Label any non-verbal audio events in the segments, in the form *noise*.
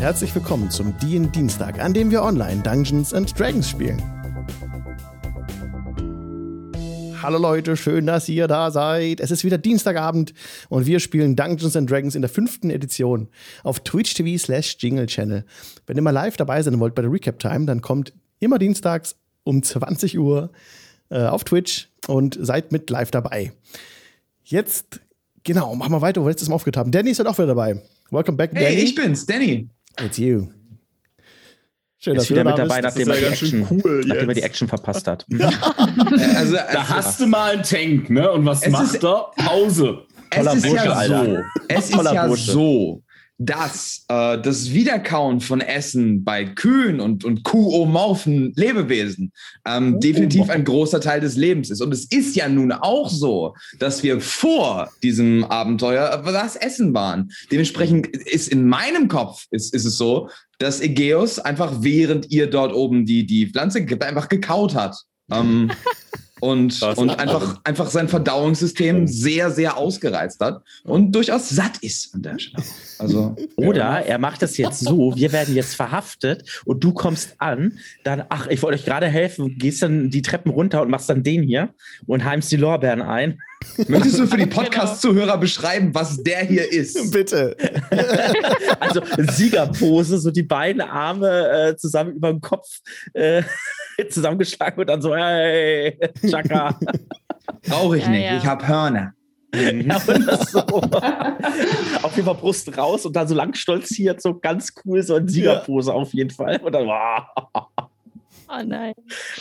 Herzlich willkommen zum DIN Dienstag, an dem wir online Dungeons and Dragons spielen. Hallo Leute, schön, dass ihr da seid. Es ist wieder Dienstagabend und wir spielen Dungeons and Dragons in der fünften Edition auf Twitch TV slash Jingle Channel. Wenn ihr mal live dabei sein wollt bei der Recap Time, dann kommt immer dienstags um 20 Uhr äh, auf Twitch und seid mit live dabei. Jetzt, genau, machen wir weiter, wo wir letztes Mal aufgehört haben. Danny ist halt auch wieder dabei. Welcome back, Danny. Hey, ich bin's, Danny. It's you. Schön, dass ist wieder du mit da dabei, bist. nachdem, Das er die ist ja Action, cool nachdem er die. Action verpasst hat. *laughs* Also, Da also hast du mal einen Tank, ne? Und was macht ist- er? Pause. es toller ist Bursche, ja Alter. so, es ist Toller ja Bursche. so, dass äh, das Wiederkauen von Essen bei Kühen und, und kuhomorphen Lebewesen ähm, definitiv ein großer Teil des Lebens ist. Und es ist ja nun auch so, dass wir vor diesem Abenteuer das Essen waren. Dementsprechend ist in meinem Kopf ist, ist es so, dass Egeus einfach während ihr dort oben die, die Pflanze einfach gekaut hat. Ähm, *laughs* und, Das- und einfach, einfach sein Verdauungssystem sehr, sehr ausgereizt hat und durchaus satt ist an der Stelle. Also, *laughs* Oder er macht das jetzt so, wir werden jetzt verhaftet und du kommst an, dann, ach, ich wollte euch gerade helfen, gehst dann die Treppen runter und machst dann den hier und heimst die Lorbeeren ein. Möchtest du für die *laughs* Podcast-Zuhörer beschreiben, was der hier ist? *laughs* Bitte. *laughs* Also Siegerpose, so die beiden Arme äh, zusammen über dem Kopf äh, zusammengeschlagen und dann so, hey, Chaka. Brauche ich Ja, nicht, ja. ich habe Hörner. Ja, so. auf jeden Fall Brust raus und dann so lang stolziert, so ganz cool, so in Siegerpose auf jeden Fall. Und dann, wow, Oh nein.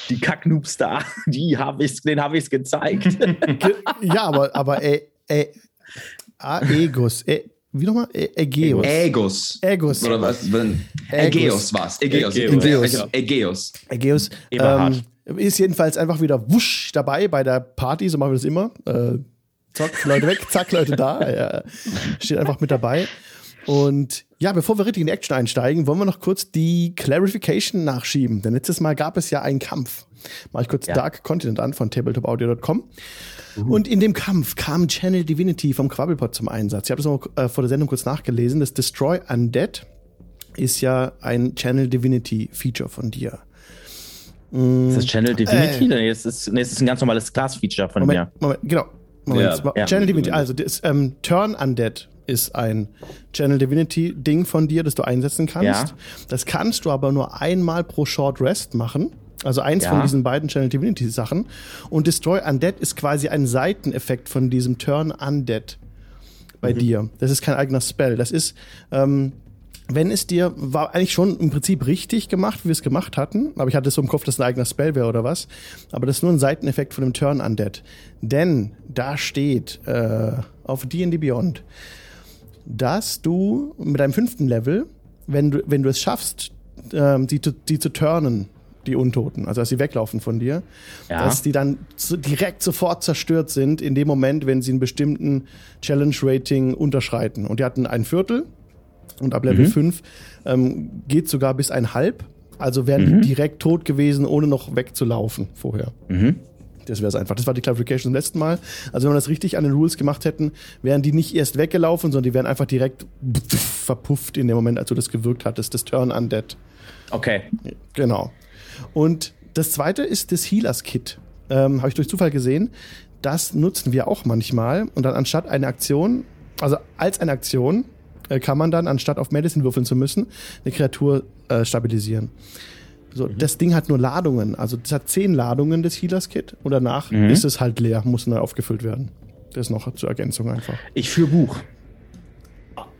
die Kacknoobs da, *laughs* die hab ich's, denen habe ich es gezeigt. *laughs* Ge- ja, aber, aber ä, ä, Aegus. Ä, wie nochmal? Ä, Ägeus. Ägus. Ägus. Oder was? Wenn- Ägus. Ägeus war es. Ägeus. Ägeus. Ägeus. Ägeus. Ägeus. Eberhard. Ähm, ist jedenfalls einfach wieder wusch dabei bei der Party, so machen wir das immer. Äh, zack, Leute weg, zack, Leute da. Er steht einfach mit dabei. Und ja, bevor wir richtig in die Action einsteigen, wollen wir noch kurz die Clarification nachschieben. Denn letztes Mal gab es ja einen Kampf. Mach ich kurz Ja. Dark Continent an von tabletopaudio.com. Und in dem Kampf kam Channel Divinity vom Quabbelpot zum Einsatz. Ich habe das noch äh, vor der Sendung kurz nachgelesen. Das Destroy Undead ist ja ein Channel Divinity Feature von dir. Ist das Channel Divinity? Äh. Nee, es ist, nee, es ist ein ganz normales Class-Feature von Moment, mir. Moment, genau. Moment. Ja, ja. Channel Divinity, also das ähm, Turn Undead ist ein Channel Divinity Ding von dir, das du einsetzen kannst. Ja. Das kannst du aber nur einmal pro Short Rest machen. Also eins Ja. von diesen beiden Channel Divinity Sachen. Und Destroy Undead ist quasi ein Seiteneffekt von diesem Turn Undead bei dir. Das ist kein eigener Spell. Das ist, ähm, wenn es dir, war eigentlich schon im Prinzip richtig gemacht, wie wir es gemacht hatten, aber ich hatte es so im Kopf, dass es ein eigener Spell wäre oder was. Aber das ist nur ein Seiteneffekt von dem Turn Undead. Denn da steht äh, auf D&D Beyond, dass du mit deinem fünften Level, wenn du, wenn du es schaffst, ähm, die, zu, die zu turnen, die Untoten, also dass sie weglaufen von dir, Ja. dass die dann so direkt sofort zerstört sind in dem Moment, wenn sie einen bestimmten Challenge-Rating unterschreiten. Und die hatten ein Viertel und ab Level 5 ähm, geht sogar bis ein Halb. Also wären die direkt tot gewesen, ohne noch wegzulaufen vorher. Das wäre es einfach. Das war die Clarification zum letzten Mal. Also wenn wir das richtig an den Rules gemacht hätten, wären die nicht erst weggelaufen, sondern die wären einfach direkt verpufft in dem Moment, als du das gewirkt hattest. Das Turn Undead. Okay. Genau. Und das zweite ist das Healers Kit. Ähm, Habe ich durch Zufall gesehen. Das nutzen wir auch manchmal. Und dann anstatt eine Aktion, also als eine Aktion, äh, kann man dann, anstatt auf Medicine würfeln zu müssen, eine Kreatur äh, stabilisieren. So, Das Ding hat nur Ladungen. Also das hat zehn Ladungen, das Healers Kit. Und danach ist es halt leer, muss neu aufgefüllt werden. Das noch zur Ergänzung einfach. Ich für Buch.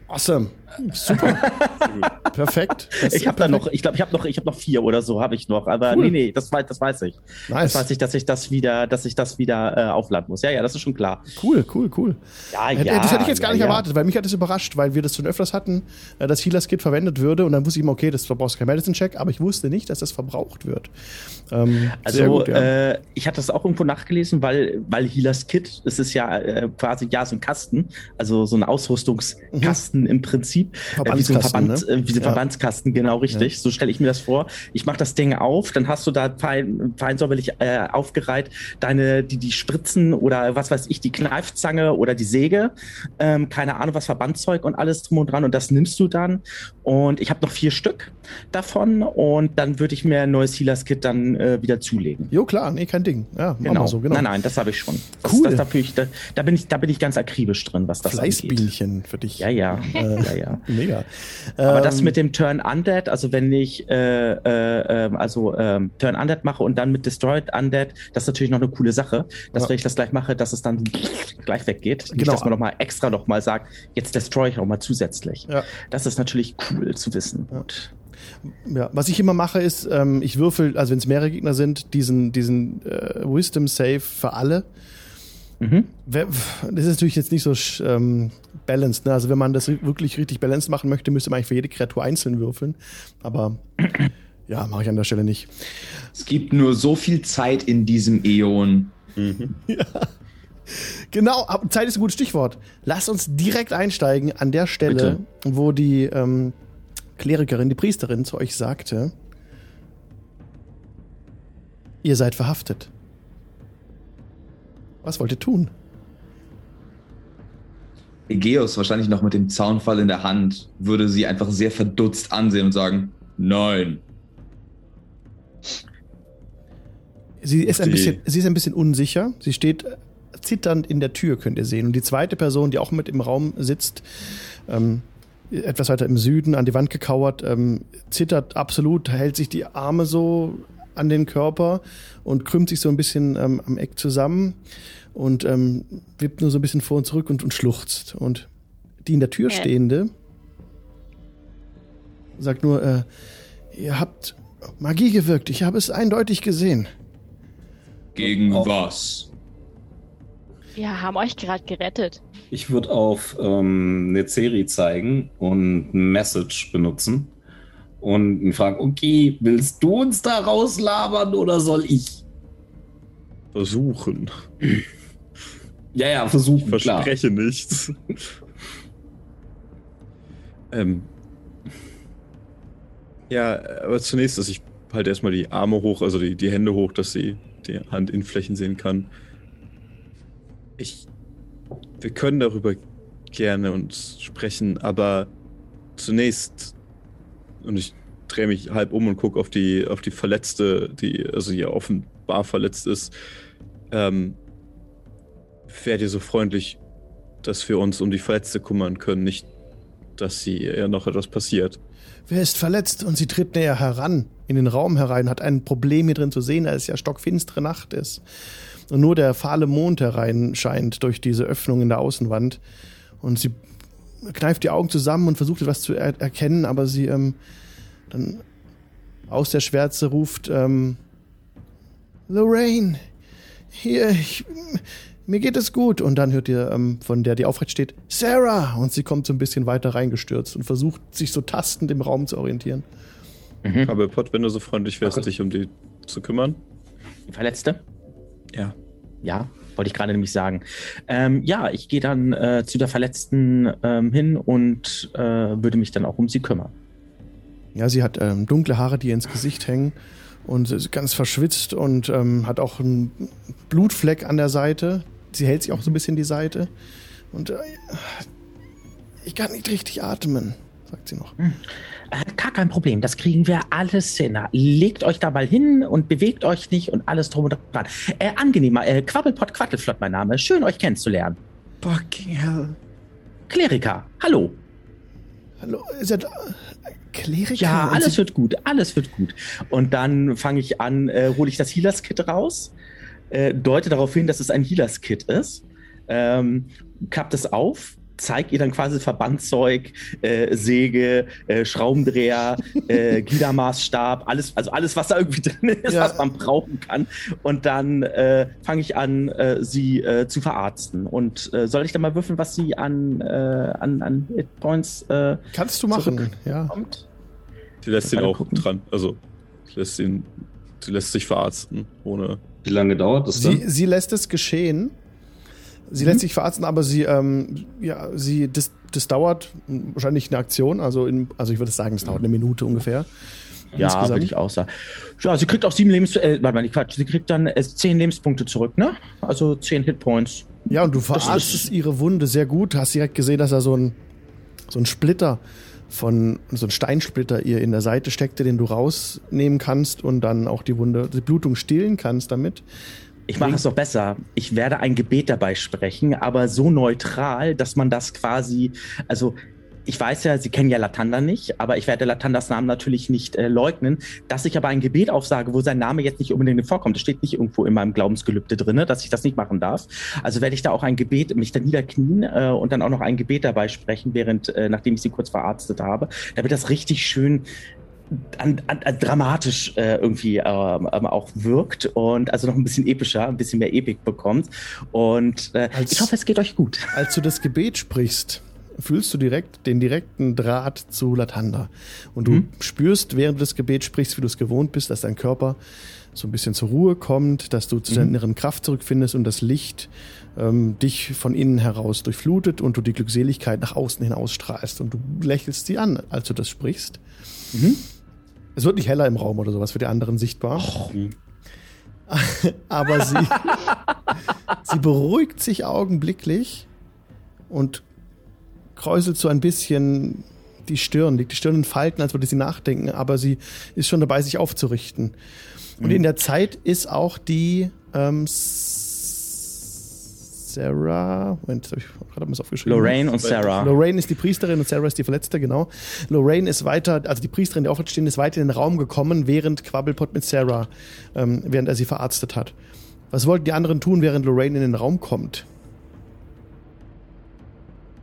Awesome. Super. *laughs* Perfekt. Das- Ich habe da noch, ich glaube, ich habe noch, ich habe noch vier oder so, habe ich noch. Aber Cool. nee, nee, das weiß, das weiß ich. Nice. Das weiß ich, dass ich das wieder, dass ich das wieder äh, aufladen muss. Ja, ja, das ist schon klar. Cool, cool, cool. Ja, ja. das hätte ich jetzt gar ja, nicht ja. erwartet, weil mich hat das überrascht, weil wir das schon öfters hatten, äh, dass Healers Kit verwendet würde und dann wusste ich immer, okay, das verbrauchst kein Medicine Check, aber ich wusste nicht, dass das verbraucht wird. Ähm, Also gut, ja. äh, ich hatte das auch irgendwo nachgelesen, weil weil Healers Kit, es ist ja äh, quasi ja so ein Kasten, also so ein Ausrüstungskasten Mhm. im Prinzip Prinzip. Äh, wie so ein Verbandskasten, Verband, ne? wie so ein Ja. Verbandskasten, genau richtig. So stelle ich mir das vor. Ich mache das Ding auf, dann hast du da fein, fein säuberlich äh, aufgereiht deine, die, die Spritzen oder was weiß ich, die Kneifzange oder die Säge. Ähm, keine Ahnung, was Verbandzeug und alles drum und dran. Und das nimmst du dann. Und ich habe noch vier Stück davon. Und dann würde ich mir ein neues Healers-Kit dann äh, wieder zulegen. Jo, klar, nee, kein Ding. Ja, Genau. so, genau. Nein, nein, das habe ich schon. Das, Cool. Das dafür ich, da, da, bin ich, da bin ich ganz akribisch drin, was das angeht. Fleißbienchen für dich. Ja, ja, Äh, ja, ja. Mega. Aber das Ähm, mit dem Turn Undead, also wenn ich äh, äh, ähm, also ähm, Turn Undead mache und dann mit Destroyed Undead, das ist natürlich noch eine coole Sache, dass Ja. wenn ich das gleich mache, dass es dann gleich weggeht. Nicht, Genau. dass man nochmal extra nochmal sagt, jetzt destroy ich auch mal zusätzlich. Ja. Das ist natürlich cool zu wissen. Ja. Ja, was ich immer mache, ist, ähm, ich würfel, also wenn es mehrere Gegner sind, diesen, diesen äh, Wisdom Save für alle. Mhm. Das ist natürlich jetzt nicht so ähm, balanced. Ne? Also wenn man das wirklich richtig balanced machen möchte, müsste man eigentlich für jede Kreatur einzeln würfeln. Aber *clears throat* ja, mache ich an der Stelle nicht. Es gibt nur so viel Zeit in diesem Äon. *laughs* Genau, ab- Zeit ist ein gutes Stichwort. Lass uns direkt einsteigen an der Stelle, wo die ähm, Klerikerin, die Priesterin zu euch sagte, ihr seid verhaftet. Was wollt ihr tun? Egeus, wahrscheinlich noch mit dem Zaunfall in der Hand, würde sie einfach sehr verdutzt ansehen und sagen, nein. Sie ist, ein bisschen, sie ist ein bisschen unsicher. Sie steht zitternd in der Tür, könnt ihr sehen. Und die zweite Person, die auch mit im Raum sitzt, ähm, etwas weiter im Süden, an die Wand gekauert, ähm, zittert absolut, hält sich die Arme so an den Körper und krümmt sich so ein bisschen ähm, am Eck zusammen und ähm, wippt nur so ein bisschen vor und zurück und, und schluchzt. Und die in der Tür Äh. stehende sagt nur, äh, ihr habt Magie gewirkt. Ich habe es eindeutig gesehen. Gegen was? Wir haben euch gerade gerettet. Ich würde auf ähm, Nezeri zeigen und ein Message benutzen und fragen, okay, willst du uns da rauslabern oder soll ich? Versuchen. Ja, ja, versuchen, Ich klar. verspreche nichts. ähm. Ja, aber zunächst, dass ich halte erstmal die Arme hoch, also die, die Hände hoch, dass sie die Handinnenflächen sehen kann. Ich. Wir können darüber gerne uns sprechen, aber zunächst. Und ich drehe mich halb um und gucke auf die, auf die Verletzte, die, also die offenbar verletzt ist. Ähm, wärt ihr so freundlich, dass wir uns um die Verletzte kümmern können, nicht, dass sie ihr noch etwas passiert. Wer ist verletzt? Und sie tritt näher heran, in den Raum herein, hat ein Problem hier drin zu sehen, da es ja stockfinstere Nacht ist. Und nur der fahle Mond herein scheint durch diese Öffnung in der Außenwand. Und sie kneift die Augen zusammen und versucht etwas zu er erkennen, aber sie ähm, dann aus der Schwärze ruft, ähm, Lorraine, hier, ich, mir geht es gut. Und dann hört ihr ähm, von der, die aufrecht steht, Sarah! Und sie kommt so ein bisschen weiter reingestürzt und versucht, sich so tastend im Raum zu orientieren. Aber Pot, wenn du so freundlich wärst, Okay. dich um die zu kümmern. die Verletzte? Ja. Ja, wollte ich gerade nämlich sagen. Ähm, ja, ich gehe dann äh, zu der Verletzten ähm, hin und äh, würde mich dann auch um sie kümmern. Ja, sie hat ähm, dunkle Haare, die ihr ins Gesicht hängen und ist ganz verschwitzt und ähm, hat auch einen Blutfleck an der Seite. Sie hält sich auch so ein bisschen die Seite. Und äh, ich kann nicht richtig atmen, sagt sie noch. Äh, gar kein Problem, das kriegen wir alles hin. Legt euch da mal hin und bewegt euch nicht und alles drum und dran. Äh, angenehmer, äh, Quabbelpott Quattelflott mein Name. Schön euch kennenzulernen. Fucking hell. Kleriker, hallo. Hallo, ist er da? Kleriker? Ja, alles wird gut, alles wird gut. Und dann fange ich an, äh, hole ich das Healers-Kit raus, äh, deute darauf hin, dass es ein Healers-Kit ist, ähm, klappt es auf, zeig ihr dann quasi Verbandzeug, äh, Säge, äh, Schraubendreher, äh, *laughs* Gliedermaßstab, alles, also alles, was da irgendwie drin ist, Ja. was man brauchen kann. Und dann äh, fange ich an, äh, sie äh, zu verarzten. Und äh, soll ich dann mal würfeln, was sie an, äh, an, an Hitpoints äh, Kannst du machen, ja. Sie lässt ihn auch gucken. dran. Also, sie lässt ihn. Sie lässt sich verarzten, ohne. Wie lange dauert das dann? Sie, sie lässt es geschehen. Sie Mhm. lässt sich verarzten, aber sie, ähm, ja, sie, das, das dauert wahrscheinlich eine Aktion, also, in, also ich würde sagen, es dauert eine Minute ungefähr. Ja, würde ich auch sagen. Ja, sie kriegt auch sieben Lebens... Äh, warte mal, nicht Quatsch. Sie kriegt dann äh, zehn Lebenspunkte zurück, ne? Also zehn Hitpoints. Ja, und du verarztest ihre Wunde sehr gut. Hast direkt gesehen, dass er so ein, so ein Splitter von, so ein Steinsplitter ihr in der Seite steckte, den du rausnehmen kannst und dann auch die Wunde, die Blutung stillen kannst damit. Ich mache es doch besser. Ich werde ein Gebet dabei sprechen, aber so neutral, dass man das quasi, also ich weiß ja, Sie kennen ja Latanda nicht, aber ich werde Latandas Namen natürlich nicht äh, leugnen, dass ich aber ein Gebet aufsage, wo sein Name jetzt nicht unbedingt vorkommt. Das steht nicht irgendwo in meinem Glaubensgelübde drinne, dass ich das nicht machen darf. Also werde ich da auch ein Gebet, mich da niederknien äh, und dann auch noch ein Gebet dabei sprechen, während, äh, nachdem ich sie kurz verarztet habe, damit das richtig schön an, an, dramatisch äh, irgendwie ähm, ähm, auch wirkt und also noch ein bisschen epischer, ein bisschen mehr Epik bekommt. Und äh, Als- ich hoffe, es geht euch gut. *laughs* Als du das Gebet sprichst, fühlst du direkt den direkten Draht zu Latanda. Und du Mhm. spürst, während du das Gebet sprichst, wie du es gewohnt bist, dass dein Körper so ein bisschen zur Ruhe kommt, dass du zu deiner Mhm. inneren Kraft zurückfindest und das Licht ähm, dich von innen heraus durchflutet und du die Glückseligkeit nach außen hin ausstrahlst. Und du lächelst sie an, als du das sprichst. Mhm. Es wird nicht heller im Raum oder sowas für die anderen sichtbar. *laughs* Aber sie, sie beruhigt sich augenblicklich und kräuselt so ein bisschen die Stirn, liegt die Stirn in Falten, als würde sie nachdenken, aber sie ist schon dabei, sich aufzurichten. Und in der Zeit ist auch die ähm, Sarah, Moment, das hab ich gerade mal aufgeschrieben. Lorraine und Sarah. Lorraine ist die Priesterin und Sarah ist die Verletzte, genau. Lorraine ist weiter, also die Priesterin, die aufrecht ist, weiter in den Raum gekommen, während Quabbelpot mit Sarah, ähm, während er sie verarztet hat. Was wollten die anderen tun, während Lorraine in den Raum kommt?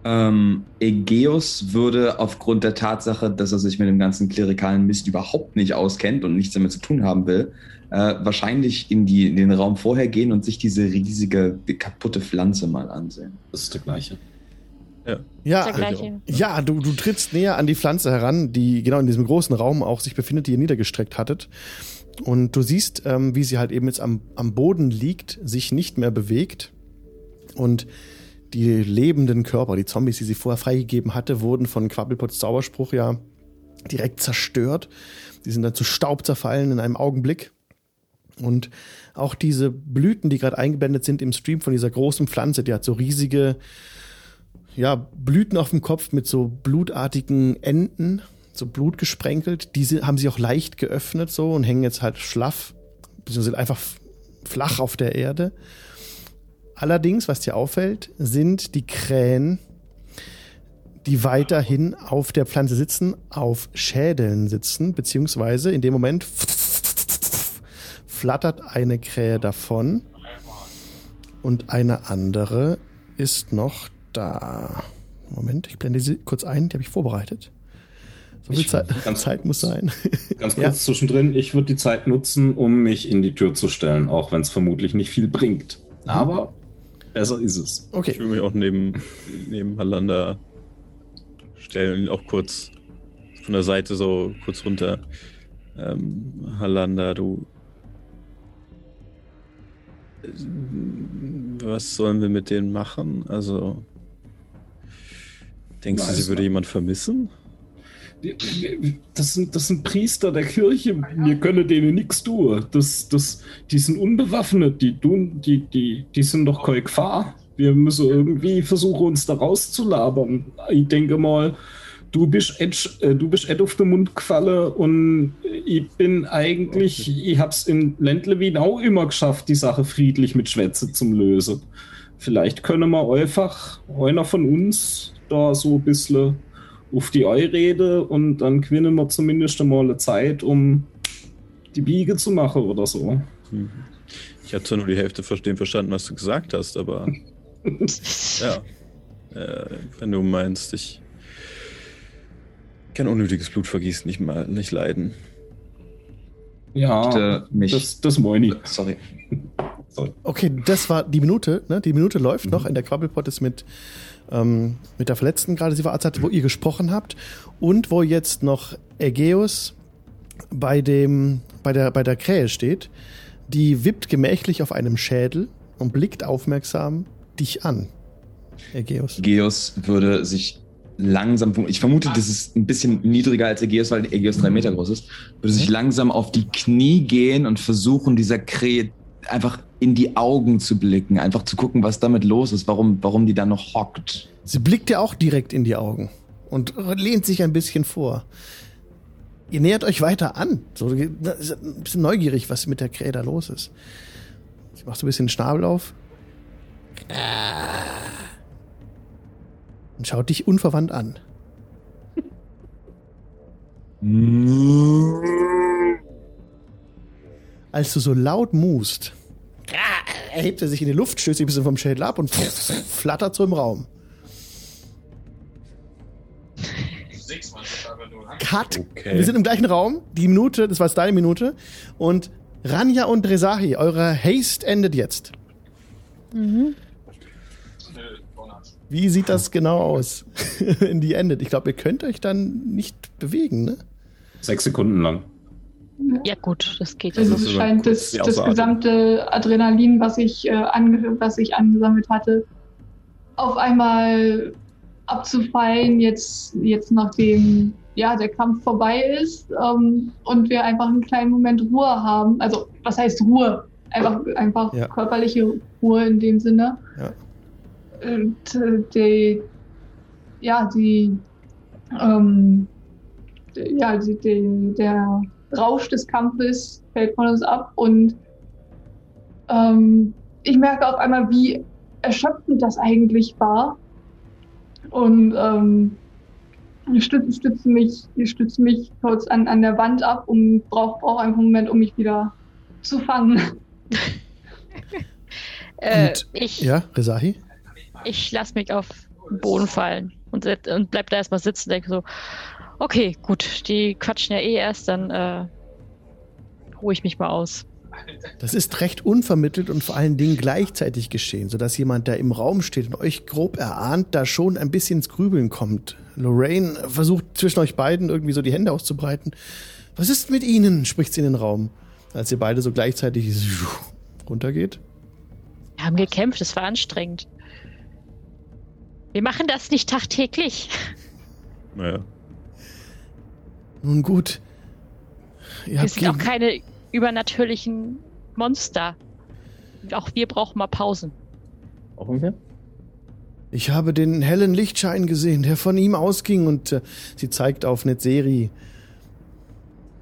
Ähm, Egeus würde aufgrund der Tatsache, dass er sich mit dem ganzen klerikalen Mist überhaupt nicht auskennt und nichts damit zu tun haben will, äh, wahrscheinlich in, die, in den Raum vorher gehen und sich diese riesige, kaputte Pflanze mal ansehen. Das ist der gleiche. Ja, Der gleiche. ja du, du trittst näher an die Pflanze heran, die genau in diesem großen Raum auch sich befindet, die ihr niedergestreckt hattet. Und du siehst, ähm, wie sie halt eben jetzt am, am Boden liegt, sich nicht mehr bewegt. Und die lebenden Körper, die Zombies, die sie vorher freigegeben hatte, wurden von Quabbelpots Zauberspruch ja direkt zerstört. Die sind dann zu Staub zerfallen in einem Augenblick. Und auch diese Blüten, die gerade eingeblendet sind im Stream von dieser großen Pflanze, die hat so riesige, ja, Blüten auf dem Kopf mit so blutartigen Enden, so Blut gesprenkelt. Diese haben sie auch leicht geöffnet so und hängen jetzt halt schlaff, beziehungsweise einfach flach auf der Erde. Allerdings, was dir auffällt, sind die Krähen, die weiterhin auf der Pflanze sitzen, auf Schädeln sitzen, beziehungsweise in dem Moment flattert eine Krähe davon und eine andere ist noch da. Moment, ich blende sie kurz ein, die habe ich vorbereitet. So viel Ich- Zeit, ganz Zeit muss sein. *laughs* Ganz kurz Ja. zwischendrin, ich würde die Zeit nutzen, um mich in die Tür zu stellen, auch wenn es vermutlich nicht viel bringt. Aber besser ist es. Ich Okay, will mich auch neben, neben Hallanda stellen auch kurz von der Seite so kurz runter. Ähm, Hallanda, du. Was sollen wir mit denen machen? Also. Denkst du, Weiß sie würde man. jemand vermissen? Das sind, das sind Priester der Kirche. Wir können denen nichts tun. Das, das, die sind unbewaffnet. Die, tun, die, die, die sind doch keine Gefahr. Wir müssen irgendwie versuchen, uns da rauszulabern. Ich denke mal, du bist Ed, äh, du bist Ed auf den Mund gefallen und ich bin eigentlich, ich hab's in Ländlewin auch immer geschafft, die Sache friedlich mit Schwätze zum lösen. Vielleicht können wir einfach einer von uns da so ein bisschen auf die Eurede und dann gewinnen wir zumindest einmal eine Zeit, um die Biege zu machen oder so. Hm. Ich habe zwar nur die Hälfte verstehen verstanden, was du gesagt hast, aber. *laughs* ja. Äh, wenn du meinst, ich kann unnötiges Blutvergießen nicht mal nicht leiden. Ja, Möchte mich- das, das meine ich. Sorry. okay, das war die Minute. Ne? Die Minute läuft noch. In der Quabbelpot ist mit, ähm, mit der Verletzten gerade sie verarztet, wo ihr gesprochen habt. Und wo jetzt noch Ägeus bei, dem, bei, der, bei der Krähe steht. Die wippt gemächlich auf einem Schädel und blickt aufmerksam dich an. Ägeus. Geos würde sich langsam, ich vermute, das ist ein bisschen niedriger als Ägeus, weil Ägeus drei Meter groß ist, würde sich langsam auf die Knie gehen und versuchen, dieser Krähe einfach in die Augen zu blicken, einfach zu gucken, was damit los ist, warum, warum die da noch hockt. Sie blickt ja auch direkt in die Augen und lehnt sich ein bisschen vor. Ihr nähert euch weiter an. So, ein bisschen neugierig, was mit der Krähe da los ist. Sie macht so ein bisschen den Schnabel auf. Und schaut dich unverwandt an. Als du so laut must, erhebt er sich in die Luft, stößt sich ein bisschen vom Schädel ab und flattert so im Raum. Cut. Okay. Wir sind im gleichen Raum. Die Minute, das war jetzt deine Minute. Und Ranja und Rezahi, eure Haste endet jetzt. Wie sieht das genau aus, *laughs* wenn die endet? Ich glaube, ihr könnt euch dann nicht bewegen, ne? Sechs Sekunden lang. Ja, gut, das geht ja. Also es scheint das, das gesamte Adrenalin, was ich, äh, ange was ich angesammelt hatte, auf einmal abzufallen, jetzt, jetzt nachdem ja, der Kampf vorbei ist ähm, und wir einfach einen kleinen Moment Ruhe haben. Also, was heißt Ruhe? Einfach, einfach Ja. körperliche Ruhe in dem Sinne. Ja. Und äh, die, ja, die, ähm, ja, die, die, der Rausch des Kampfes fällt von uns ab und ähm, ich merke auf einmal, wie erschöpfend das eigentlich war. Und ähm, ich stütze, stütze mich, ich stütze mich kurz an, an der Wand ab und brauche brauch einfach einen Moment, um mich wieder zu fangen. *laughs* Äh, Und- ich Ja, Rezahi? Ich lasse mich auf den Boden fallen und, und bleib da erstmal sitzen, denke so, okay, gut, die quatschen ja eh erst, dann äh, ruhe ich mich mal aus. Das ist recht unvermittelt und vor allen Dingen gleichzeitig geschehen, sodass jemand, der im Raum steht und euch grob erahnt, da schon ein bisschen ins Grübeln kommt. Lorraine versucht zwischen euch beiden irgendwie so die Hände auszubreiten. Was ist mit Ihnen? spricht sie in den Raum, als ihr beide so gleichzeitig runtergeht. Wir haben gekämpft, es war anstrengend. Wir machen das nicht tagtäglich. Naja. Nun gut. Ihr Wir habt sind auch keine übernatürlichen Monster. Auch wir brauchen mal Pausen. Brauchen wir? ich habe den hellen Lichtschein gesehen, der von ihm ausging und äh, sie zeigt auf Netzeri.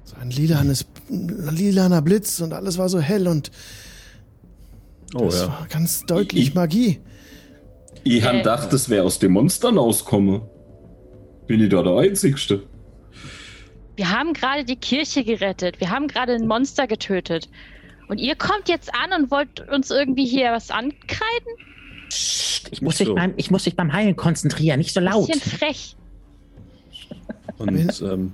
So ein lilanes, lilaner Blitz und alles war so hell und Oh das ja. war ganz deutlich Ich- Magie. Ich Äh. han gedacht, das wäre aus den Monstern auskommen. Bin ich da der Einzigste? Wir haben gerade die Kirche gerettet. Wir haben gerade ein Monster getötet. Und ihr kommt jetzt an und wollt uns irgendwie hier was ankreiden? Psst, ich, muss mich so. beim, ich muss mich beim Heilen konzentrieren, nicht so laut. Bisschen frech. Und ähm,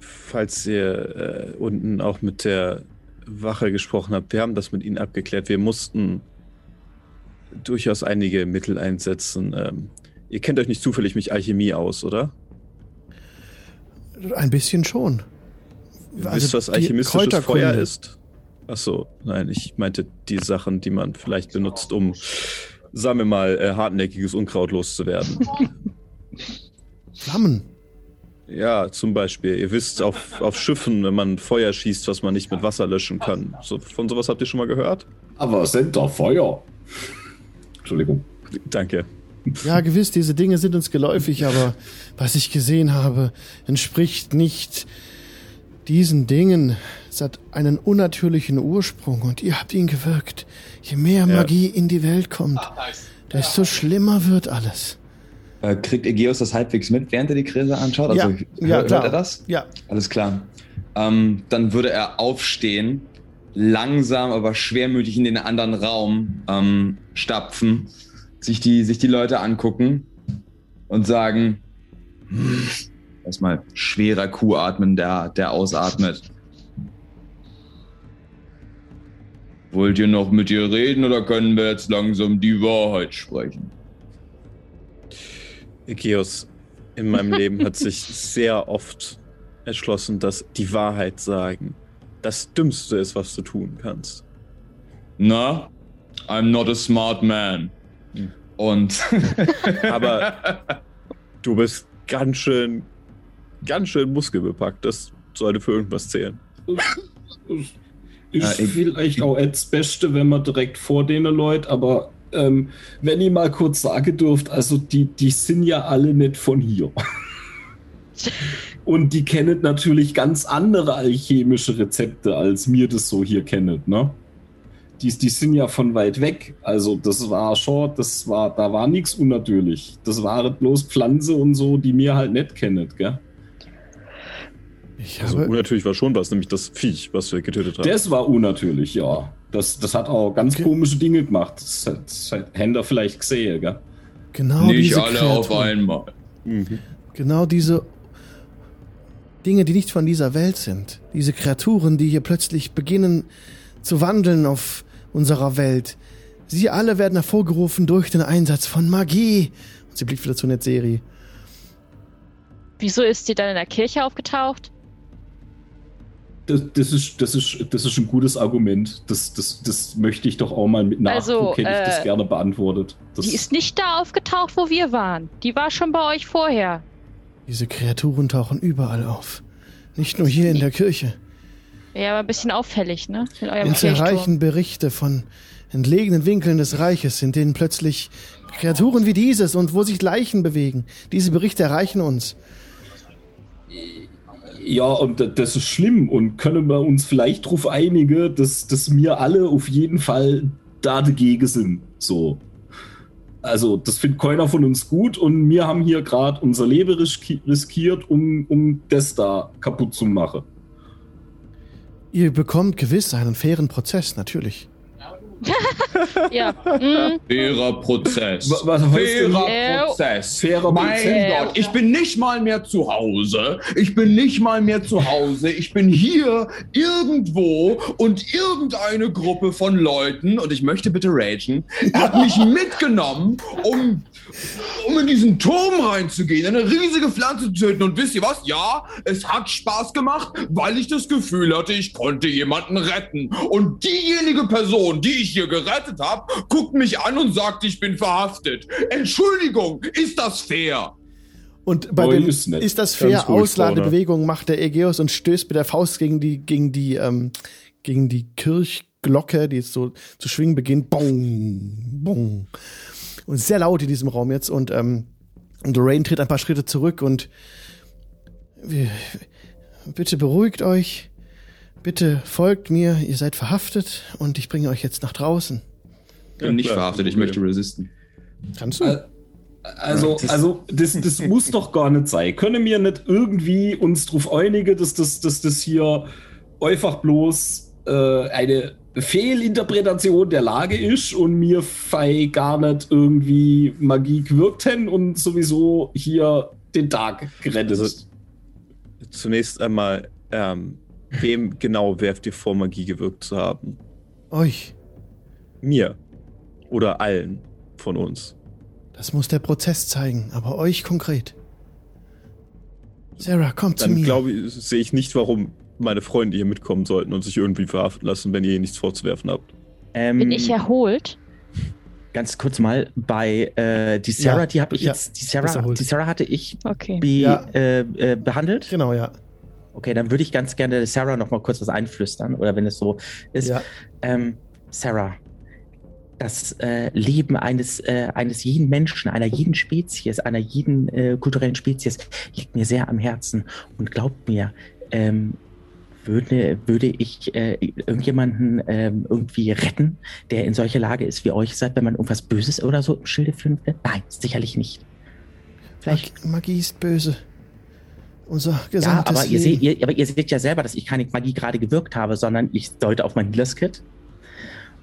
falls ihr äh, unten auch mit der Wache gesprochen habt, wir haben das mit ihnen abgeklärt. Wir mussten durchaus einige Mittel einsetzen. Ähm, ihr kennt euch nicht zufällig mit Alchemie aus, oder? Ein bisschen schon. Ihr Also wisst, was alchemistisches. Feuer ist? Ach so, nein, ich meinte die Sachen, die man vielleicht benutzt, um, sagen wir mal, äh, hartnäckiges Unkraut loszuwerden. *laughs* Flammen. Ja, zum Beispiel. Ihr wisst, auf, auf Schiffen, wenn man Feuer schießt, was man nicht mit Wasser löschen kann. So, von sowas habt ihr schon mal gehört? Aber sind da Feuer? Entschuldigung. Danke. Ja, gewiss, diese Dinge sind uns geläufig, aber was ich gesehen habe, entspricht nicht diesen Dingen. Es hat einen unnatürlichen Ursprung und ihr habt ihn gewirkt. Je mehr Magie in die Welt kommt, desto schlimmer wird alles. Äh, kriegt Egeus das halbwegs mit, während er die Krise anschaut? Also ja, hör- ja, hört klar. er das? Ja, Alles klar. Ähm, dann würde er aufstehen, langsam, aber schwermütig in den anderen Raum ähm, stapfen, sich die, sich die Leute angucken und sagen, "Hm." erstmal schwerer Kuh atmen, der, der ausatmet. Wollt ihr noch mit ihr reden oder können wir jetzt langsam die Wahrheit sprechen? Egeus, in meinem Leben hat sich sehr oft erschlossen, dass die Wahrheit sagen das Dümmste ist, was du tun kannst. Na, I'm not a smart man. Und *laughs* Aber Du bist ganz schön, ganz schön muskelbepackt. Das sollte für irgendwas zählen. Ist Ja, ich- vielleicht auch das Beste, wenn man direkt vor denen Leute, aber ähm, wenn ich mal kurz sagen dürft, also die, die sind ja alle nicht von hier. *laughs* Und die kennen natürlich ganz andere alchemische Rezepte, als mir das so hier kennet, ne? Die, die sind ja von weit weg. Also das war schon, das war, da war nichts unnatürlich. Das waren bloß Pflanze und so, die mir halt nicht kennet, gell? Ich Also unnatürlich war schon was, nämlich das Viech, was wir getötet haben. Das war unnatürlich, ja. Das, das hat auch ganz Okay. komische Dinge gemacht. Das hat, das hat Händler vielleicht gesehen, gell? genau Nicht diese alle auf Kreaturen, einmal. Mhm. genau diese Dinge, die nicht von dieser Welt sind. Diese Kreaturen, die hier plötzlich beginnen zu wandeln auf unserer Welt. Sie alle werden hervorgerufen durch den Einsatz von Magie. Und sie blickt wieder zu Netzeri. Wieso ist sie dann in der Kirche aufgetaucht? Das, das, ist, das, ist, das ist ein gutes Argument. Das, das, das möchte ich doch auch mal mit Nachdruck, Also, hätte ich das äh, gerne beantwortet. Das, Die ist nicht da aufgetaucht, wo wir waren. Die war schon bei euch vorher. Diese Kreaturen tauchen überall auf. Nicht nur hier in der Kirche. Ja, aber ein bisschen auffällig, ne? In eurem Uns erreichen Berichte von entlegenen Winkeln des Reiches, in denen plötzlich Kreaturen wie dieses und wo sich Leichen bewegen. Diese Berichte erreichen uns. ja, und da- das ist schlimm. Und können wir uns vielleicht darauf einigen, dass, dass wir alle auf jeden Fall da dagegen sind. So. Also, das findet keiner von uns gut und wir haben hier gerade unser Leben riski- riskiert, um, um das da kaputt zu machen. Ihr bekommt gewiss einen fairen Prozess, natürlich. Ja. Mm, Fairer Prozess. Wa- was denn- Fairer Äh, Prozess. Fairer mein Prozess. Gott, ich bin nicht mal mehr zu Hause. Ich bin nicht mal mehr zu Hause. Ich bin hier irgendwo und irgendeine Gruppe von Leuten, und ich möchte bitte ragen, hat mich mitgenommen, um, um in diesen Turm reinzugehen, eine riesige Pflanze zu töten. Und wisst ihr was? Ja, es hat Spaß gemacht, weil ich das Gefühl hatte, ich konnte jemanden retten. Und diejenige Person, die ich hier gerettet habe, guckt mich an und sagt, ich bin verhaftet. Entschuldigung, ist das fair? Und bei Oi, dem ist ist das fair Ausladebewegung macht der Ägeus und stößt mit der Faust gegen die gegen die ähm, gegen die Kirchglocke, die jetzt so zu schwingen beginnt. Bong, bong. Und sehr laut in diesem Raum jetzt und ähm, und Lorraine tritt ein paar Schritte zurück und bitte beruhigt euch. Bitte folgt mir, ihr seid verhaftet und ich bringe euch jetzt nach draußen. Ich bin nicht klar, verhaftet, ich möchte resisten. Kannst du? Äh, Also, also das, das muss doch gar nicht sein. Können wir nicht irgendwie uns darauf einigen, dass das, dass das hier einfach bloß äh, eine Fehlinterpretation der Lage ist und mir fei gar nicht irgendwie Magie gewirkt hätten und sowieso hier den Tag gerettet Also- ist. Zunächst einmal, ähm, wem genau werft ihr vor, Magie gewirkt zu haben? euch. Mir. Oder allen von uns. Das muss der Prozess zeigen, aber euch konkret. Sarah, kommt zu Dann mir. glaube ich, sehe ich nicht, warum meine Freunde hier mitkommen sollten und sich irgendwie verhaften lassen, wenn ihr hier nichts vorzuwerfen habt. Ähm, bin ich erholt? Ganz kurz mal bei äh, die Sarah, Ja, die habe ich ja, jetzt, die Sarah, die Sarah hatte ich Okay. be, Ja. äh, äh, behandelt. Genau, ja. Okay, dann würde ich ganz gerne Sarah noch mal kurz was einflüstern oder wenn es so ist. ja. Ähm, Sarah, das äh, Leben eines, äh, eines jeden Menschen, einer jeden Spezies, einer jeden äh, kulturellen Spezies liegt mir sehr am Herzen. Und glaubt mir, ähm, würde, würde ich äh, irgendjemanden ähm, irgendwie retten, der in solcher Lage ist wie euch seid, wenn man irgendwas Böses oder so im Schilde führen will? Nein, sicherlich nicht. Vielleicht. Mag Magie ist böse. Unser Ja, gesamtes aber ihr, seht, Leben. ihr, aber ihr seht ja selber, dass ich keine Magie gerade gewirkt habe, sondern ich deute auf mein Healers-Kit.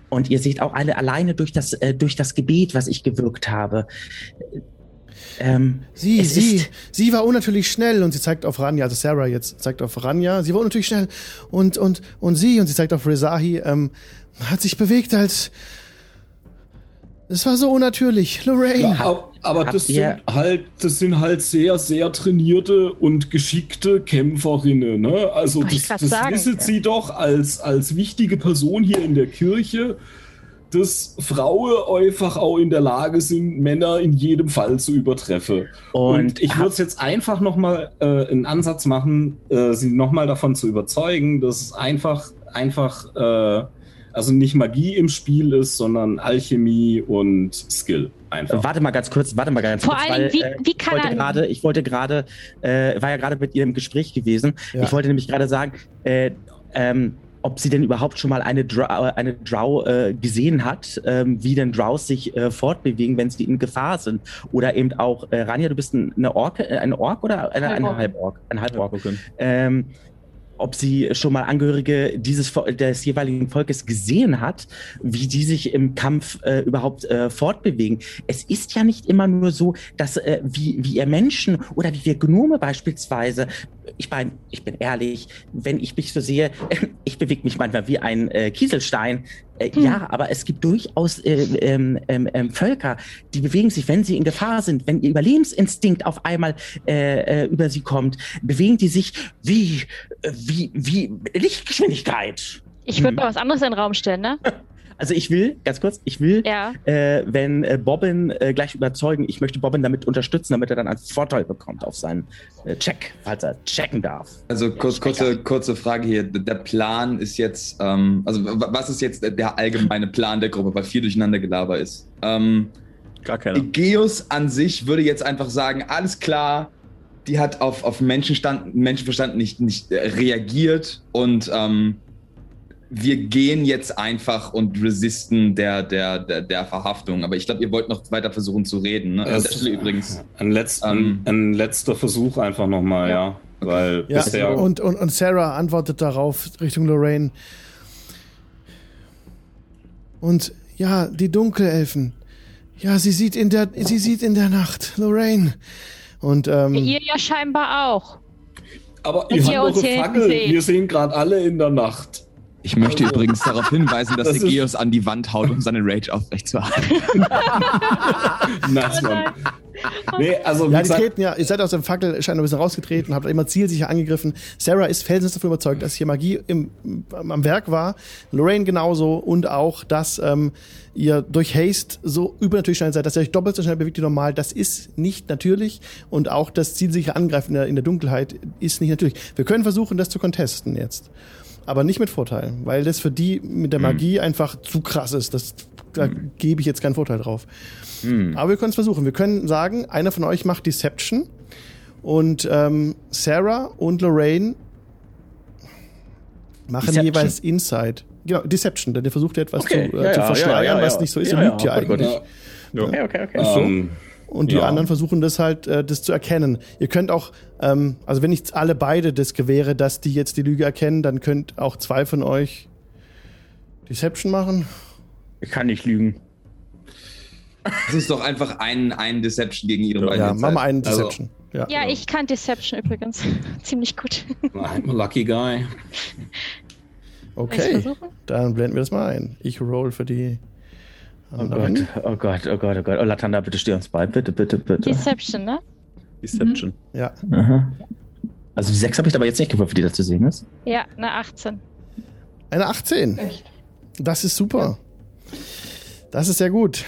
Und ihr seht auch alle alleine durch das, äh, durch das Gebet, was ich gewirkt habe. Ähm, sie, sie, sie war unnatürlich schnell und sie zeigt auf Ranja, also Sarah jetzt zeigt auf Ranja, sie war unnatürlich schnell und, und, und sie, und sie zeigt auf Rezahi, ähm, hat sich bewegt als, es war so unnatürlich. Lorraine. Ja, aber, das sind halt, das sind halt sehr, sehr trainierte und geschickte Kämpferinnen. Ne? Also das, das sagen. wisset sie doch als, als wichtige Person hier in der Kirche. Dass Frauen einfach auch in der Lage sind, Männer in jedem Fall zu übertreffen. Und, Und, ich würde es jetzt einfach nochmal äh, einen Ansatz machen, äh, sie nochmal davon zu überzeugen, dass es einfach, einfach, äh, also nicht Magie im Spiel ist, sondern Alchemie und Skill. Einfach. Warte mal ganz kurz, warte mal ganz Vor kurz. allem, wie- äh, wie ich kann wollte er- gerade, ich wollte gerade, äh, war ja gerade mit ihr im Gespräch gewesen. Ja. Ich wollte nämlich gerade sagen, äh, ähm, ob sie denn überhaupt schon mal eine, Drow, äh, eine Drow äh, gesehen hat, ähm, wie denn Drows sich äh, fortbewegen, wenn sie in Gefahr sind. Oder eben auch, äh, Rania, du bist ein, eine Ork, äh, eine Ork oder eine, eine. Halborg? Ein Halbork. Okay. ähm, ob sie schon mal Angehörige dieses des jeweiligen Volkes gesehen hat, wie die sich im Kampf äh, überhaupt äh, fortbewegen. Es ist ja nicht immer nur so, dass äh, wie, wie ihr Menschen oder wie wir Gnome beispielsweise, ich meine, ich bin ehrlich, wenn ich mich so sehe, *laughs* ich bewege mich manchmal wie ein äh, Kieselstein. Äh, Hm. Ja, aber es gibt durchaus äh, ähm, ähm, ähm, Völker, die bewegen sich, wenn sie in Gefahr sind, wenn ihr Überlebensinstinkt auf einmal äh, äh, über sie kommt, bewegen die sich wie, äh, wie, wie Lichtgeschwindigkeit. Ich würde Hm. mal was anderes in den Raum stellen, ne? *laughs* Also ich will, ganz kurz, ich will, Ja. äh, wenn äh, Bobbin äh, gleich überzeugen, ich möchte Bobbin damit unterstützen, damit er dann einen Vorteil bekommt auf seinen äh, Check, falls er checken darf. Also kurz, kurze, kurze Frage hier. Der Plan ist jetzt, ähm, also was ist jetzt der allgemeine Plan der Gruppe, weil viel durcheinander Gelaber ist? Ähm, Gar keiner. Egeus an sich würde jetzt einfach sagen, alles klar, die hat auf, auf Menschenstand, Menschenverstand nicht, nicht äh, reagiert und ähm, wir gehen jetzt einfach und resisten der, der, der, der Verhaftung. Aber ich glaube, ihr wollt noch weiter versuchen zu reden. Ne? An der Stelle übrigens. Ein, letz, Ähm, ein, ein letzter Versuch einfach nochmal, ja. Weil Ja, bisher. und, und, und Sarah antwortet darauf Richtung Lorraine. Und ja, die Dunkelelfen. Ja, sie sieht in der, sie sieht in der Nacht, Lorraine. Und ähm, Ihr ja scheinbar auch. aber ihr habt eure Fackel. Wir sehen gerade alle in der Nacht. Ich möchte übrigens darauf hinweisen, dass Das Egeus an die Wand haut, um seine Rage aufrechtzuerhalten. *laughs* Nice, Mann. Nee, also ja, die treten ja, ihr seid aus dem Fackelschein ein bisschen rausgetreten, habt immer zielsicher angegriffen. Sarah ist felsenfest davon überzeugt, dass hier Magie im, am Werk war. Lorraine genauso und auch, dass ähm, ihr durch Haste so übernatürlich schnell seid, dass ihr euch doppelt so schnell bewegt wie normal. Das ist nicht natürlich und auch das zielsichere Angreifen in der, in der Dunkelheit ist nicht natürlich. Wir können versuchen, das zu contesten jetzt. Aber nicht mit Vorteil, weil das für die mit der Magie einfach zu krass ist. Das, da gebe ich jetzt keinen Vorteil drauf. Aber wir können es versuchen. Wir können sagen, einer von euch macht Deception und ähm, Sarah und Lorraine machen Deception. jeweils Inside. Genau, Deception, denn ihr versucht ja etwas Okay, zu, äh, ja, zu ja, verschleiern, ja, ja, was ja. nicht so ist. Ja, lügt ja oh eigentlich. Okay, okay, okay. ähm, Und die Ja. anderen versuchen das halt, äh, das zu erkennen. Ihr könnt auch, ähm, also wenn nicht alle beide das gewähre, dass die jetzt die Lüge erkennen, dann könnt auch zwei von euch Deception machen. Ich kann nicht lügen. Das ist doch einfach ein, ein Deception gegen ihre Ja, beiden. Ja, mach mal einen Also- Deception. ja. Ja, ich kann Deception übrigens. *laughs* Ziemlich gut. I'm a lucky guy. Okay, dann blenden wir das mal ein. Ich roll für die Oh. Gott, oh Gott, oh Gott, oh Gott. Oh, Latanda, bitte steh uns bei. Bitte, bitte, bitte. Deception, ne? Deception. Ja, Aha. Also die 6 habe ich aber jetzt nicht gewürfelt, die da zu sehen ist. Ja, eine 18. eine 18. Echt. Das ist super. Das ist sehr gut.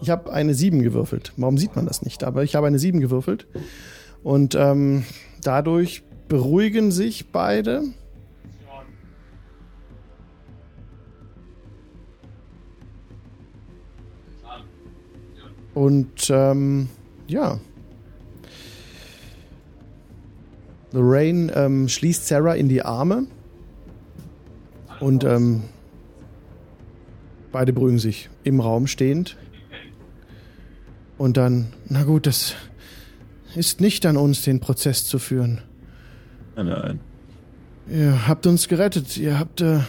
Ich habe eine 7 gewürfelt. Warum sieht man das nicht? Aber ich habe eine 7 gewürfelt. Und ähm, dadurch beruhigen sich beide. Und ähm, ja. Lorraine ähm, schließt Sarah in die Arme. Und ähm, beide beruhigen sich im Raum stehend. Und dann, na gut, das ist nicht an uns, den Prozess zu führen. Nein, nein. Ihr habt uns gerettet. Ihr habt äh,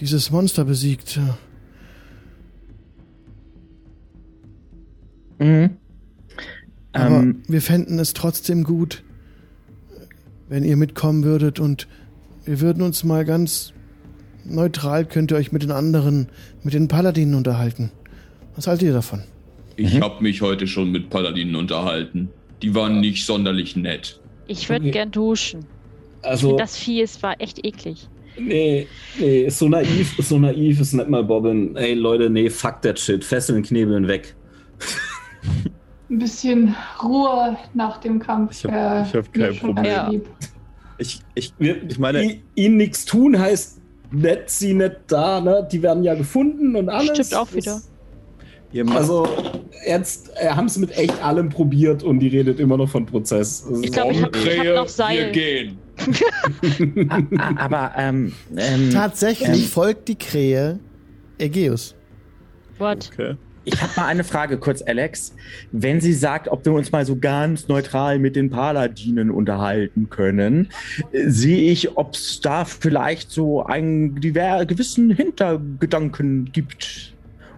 dieses Monster besiegt. Mhm. Aber Ähm, wir fänden es trotzdem gut, wenn ihr mitkommen würdet und wir würden uns mal ganz neutral, könnt ihr euch mit den anderen, mit den Paladinen unterhalten. Was haltet ihr davon? Ich habe mich heute schon mit Paladinen unterhalten. Die waren nicht sonderlich nett. Ich würde Okay. gern duschen. Also, Das Vieh ist, war echt eklig. Nee, nee, so naiv, so naiv ist nicht mal Bobbin. Ey, Leute, nee, fuck that shit. Fesseln, Knebeln weg. Ein bisschen Ruhe nach dem Kampf. Ich hab- äh, hab kein Problem. lieb. Ich, ich, Wir, ich meine, i- ihnen nichts tun heißt nett sie nicht da, ne? Die werden ja gefunden und alles. Stimmt auch wieder. Also, jetzt äh, haben sie mit echt allem probiert und die redet immer noch von Prozess. Das Ich glaube, ich habe ich hab noch Seil. gehen. Ah, ah, aber ähm, ähm, Tatsächlich Ähm. folgt die Krähe Ägeus. What? okay. Ich habe mal eine Frage kurz, Alex. Wenn sie sagt, ob wir uns mal so ganz neutral mit den Paladinen unterhalten können, äh, sehe ich, ob es da vielleicht so einen gewissen Hintergedanken gibt.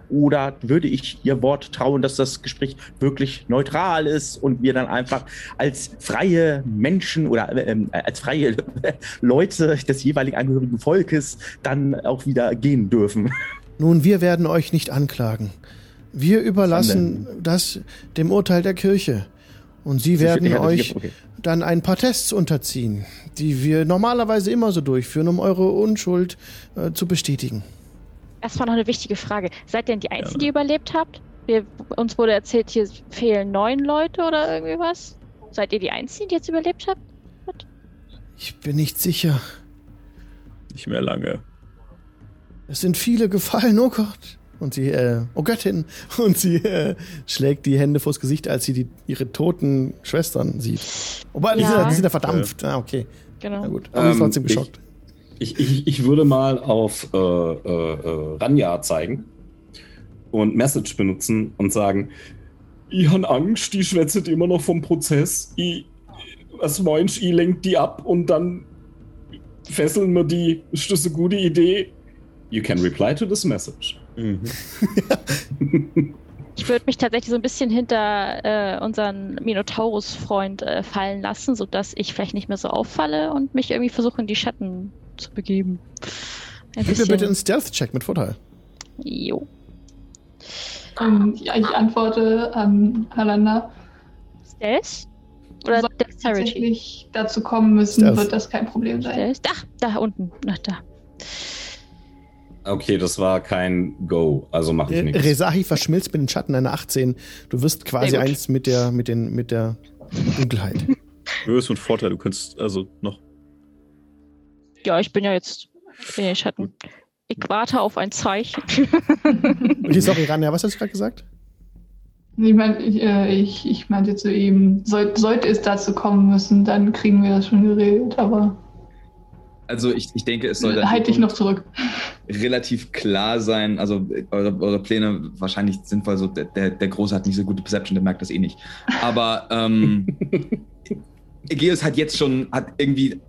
Oder würde ich ihr Wort trauen, dass das Gespräch wirklich neutral ist und wir dann einfach als freie Menschen oder ähm, äh, als freie *laughs* Leute des jeweilig angehörigen Volkes dann auch wieder gehen dürfen? Nun, wir werden euch nicht anklagen. Wir überlassen das dem Urteil der Kirche. Und sie werden Ja, euch okay. dann ein paar Tests unterziehen, die wir normalerweise immer so durchführen, um eure Unschuld äh, zu bestätigen. Erstmal noch eine wichtige Frage. Seid ihr denn die Einzigen, die überlebt habt? Wir, uns wurde erzählt, hier fehlen neun Leute oder irgendwie was. Seid ihr die Einzigen, die jetzt überlebt habt? Ich bin nicht sicher. Nicht mehr lange. Es sind viele gefallen, oh Gott. Und sie, äh, oh Göttin. *laughs* Und sie äh, schlägt die Hände vors Gesicht, als sie die, ihre toten Schwestern sieht. Wobei, die, Ja. sind, die sind ja verdampft. Ah, okay. Genau. Na gut. Aber Ähm, trotzdem ich- geschockt. Ich, ich, ich würde mal auf äh, äh, äh, Ranja zeigen und Message benutzen und sagen, ich han Angst, die schwätzet immer noch vom Prozess. Ich, was meinst ich lenkt die ab und dann fesseln wir die. Ist das eine gute Idee? You can reply to this message. Mhm. *laughs* Ich würde mich tatsächlich so ein bisschen hinter äh, unseren Minotaurus-Freund äh, fallen lassen, sodass ich vielleicht nicht mehr so auffalle und mich irgendwie versuche, in die Schatten zu begeben. Ein Gib mir bitte einen Stealth-Check mit Vorteil. Jo. Und ja, ich antworte an Halanda. Stealth? Oder Sollte Dexterity? tatsächlich dazu kommen müssen, Stealth. wird das kein Problem sein. Stealth? Ach, da unten. Ach, da. Okay, das war kein Go, also mache ich Äh, nichts. Resahi verschmilzt mit den Schatten einer 18. Du wirst quasi eins mit der, mit den, mit der Dunkelheit. Du hast einen Vorteil, du kannst also noch. Ja, ich bin ja jetzt in den Schatten. Ich warte auf ein Zeichen. *laughs* Okay, sorry, Rania, was hast du gerade gesagt? Ich, mein, ich, äh, ich, ich meinte zu ihm, soll, sollte es dazu kommen müssen, dann kriegen wir das schon geregelt, aber Also ich, ich denke, es soll dann halte ich noch zurück. relativ klar sein. Also eure, eure Pläne wahrscheinlich sinnvoll. So der, der, der Große hat nicht so gute Perception, der merkt das eh nicht. Aber ähm, *laughs* Egeus hat jetzt schon, hat irgendwie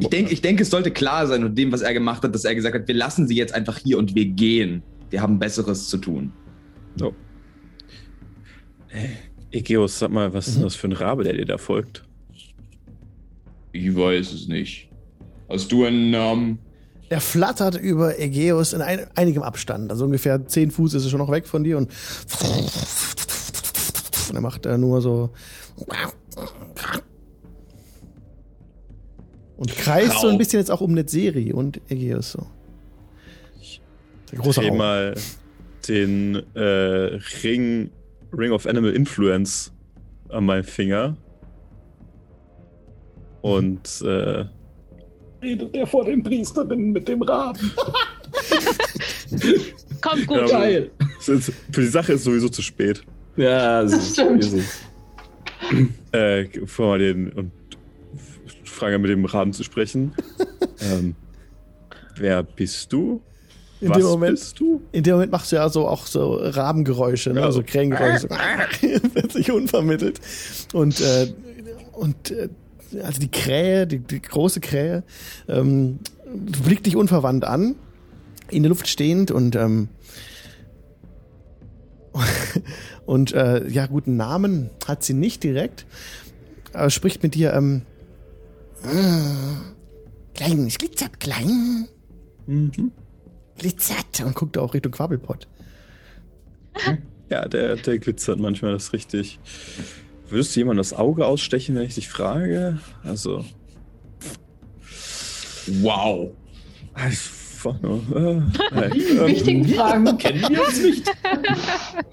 Ich denke, ich denke, es sollte klar sein und dem, was er gemacht hat, dass er gesagt hat, wir lassen sie jetzt einfach hier und wir gehen. Wir haben Besseres zu tun. Egeus, sag mal, was ist Mhm. denn das für ein Rabe, der dir da folgt? Ich weiß es nicht. Hast du einen Namen? Er flattert über Ägeus in ein, einigem Abstand. Also ungefähr 10 Fuß ist er schon noch weg von dir und, und er macht äh, nur so und kreist so ein bisschen jetzt auch um Netzeri und Ägeus so. Der große mal den äh, Ring, Ring of Animal Influence an meinem Finger. Und äh, Redet der vor den Priesterinnen mit dem Raben. *laughs* Kommt gut. Ja, Geil. ist- für die Sache ist sowieso zu spät. Ja, das Das stimmt. ist es. Äh, vor mal den und frage mit dem Raben zu sprechen. *laughs* ähm, wer bist du? In Was dem Moment, bist du? in dem Moment machst du ja so auch so Rabengeräusche, ne? Ja, so so. Krähengeräusche, *laughs* plötzlich unvermittelt. Und, äh, und äh, also die Krähe, die, die große Krähe, ähm, blickt dich unverwandt an, in der Luft stehend und ähm, *laughs* und äh, ja, guten Namen hat sie nicht direkt, aber spricht mit dir, ähm, äh, klein, es glitzert klein, Mhm. glitzert und guckt auch Richtung Quabbelpott. Ja, der, der glitzert manchmal, das ist richtig. Würdest du jemand das Auge ausstechen, wenn ich dich frage? Also, Wow. Äh, *laughs* nein, ähm, Wichtigen Fragen. Kennen wir uns nicht? *laughs*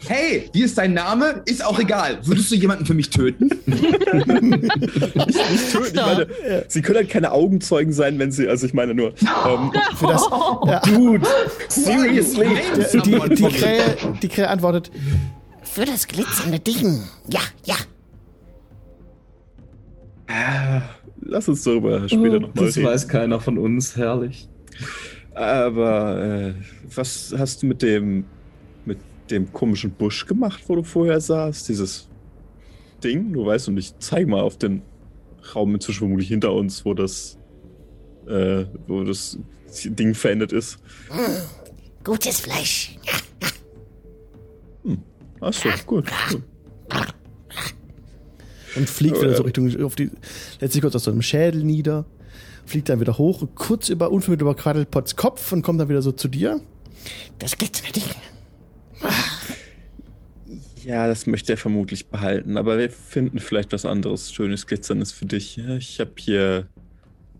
Hey, wie ist dein Name? Ist auch egal. Würdest du jemanden für mich töten? *laughs* nicht töten. Ich meine, sie können halt keine Augenzeugen sein, wenn sie, also ich meine nur, ähm, Für das, ja, Dude, seriously? der, die, die, Krähe, die Krähe antwortet, Für das glitzernde Ding. Ja, ja. Lass uns darüber später nochmal Das reden. weiß keiner von uns, herrlich. Aber äh, was hast du mit dem mit dem komischen Busch gemacht, wo du vorher saßt? Dieses Ding, du weißt und ich zeig mal auf den Raum inzwischen vermutlich hinter uns, wo das äh, wo das Ding verendet ist. Gutes Fleisch. Achso, gut. gut. *laughs* und fliegt wieder so Richtung, auf die, lässt sich kurz aus so einem Schädel nieder, fliegt dann wieder hoch, kurz über, unvermittelt über Quaddlepots Kopf und kommt dann wieder so zu dir. Das glitzernde Ding. Ja, das möchte er vermutlich behalten, aber wir finden vielleicht was anderes, schönes, glitzerndes für dich. Ich habe hier,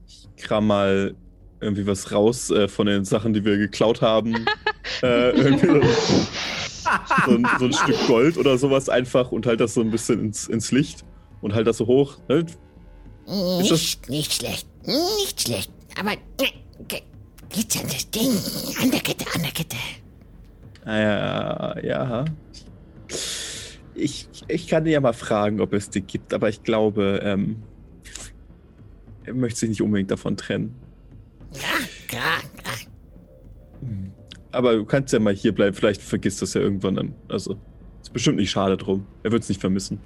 ich kram mal irgendwie was raus äh, von den Sachen, die wir geklaut haben. *laughs* äh, irgendwie so, so, ein, so ein Stück Gold oder sowas einfach und halt das so ein bisschen ins, ins Licht und halt das so hoch. Ne? Ist das- Nicht, nicht schlecht. Nicht schlecht. Aber g- glitzerndes Ding. An der Kette, an der Kette. Ah, ja, ja. Ich, ich kann dir ja mal fragen, ob es die gibt, aber ich glaube, ähm, er möchte sich nicht unbedingt davon trennen. Ja, klar, klar. Aber du kannst ja mal hier bleiben, vielleicht vergisst das ja irgendwann dann. Also, ist bestimmt nicht schade drum. Er wird es nicht vermissen.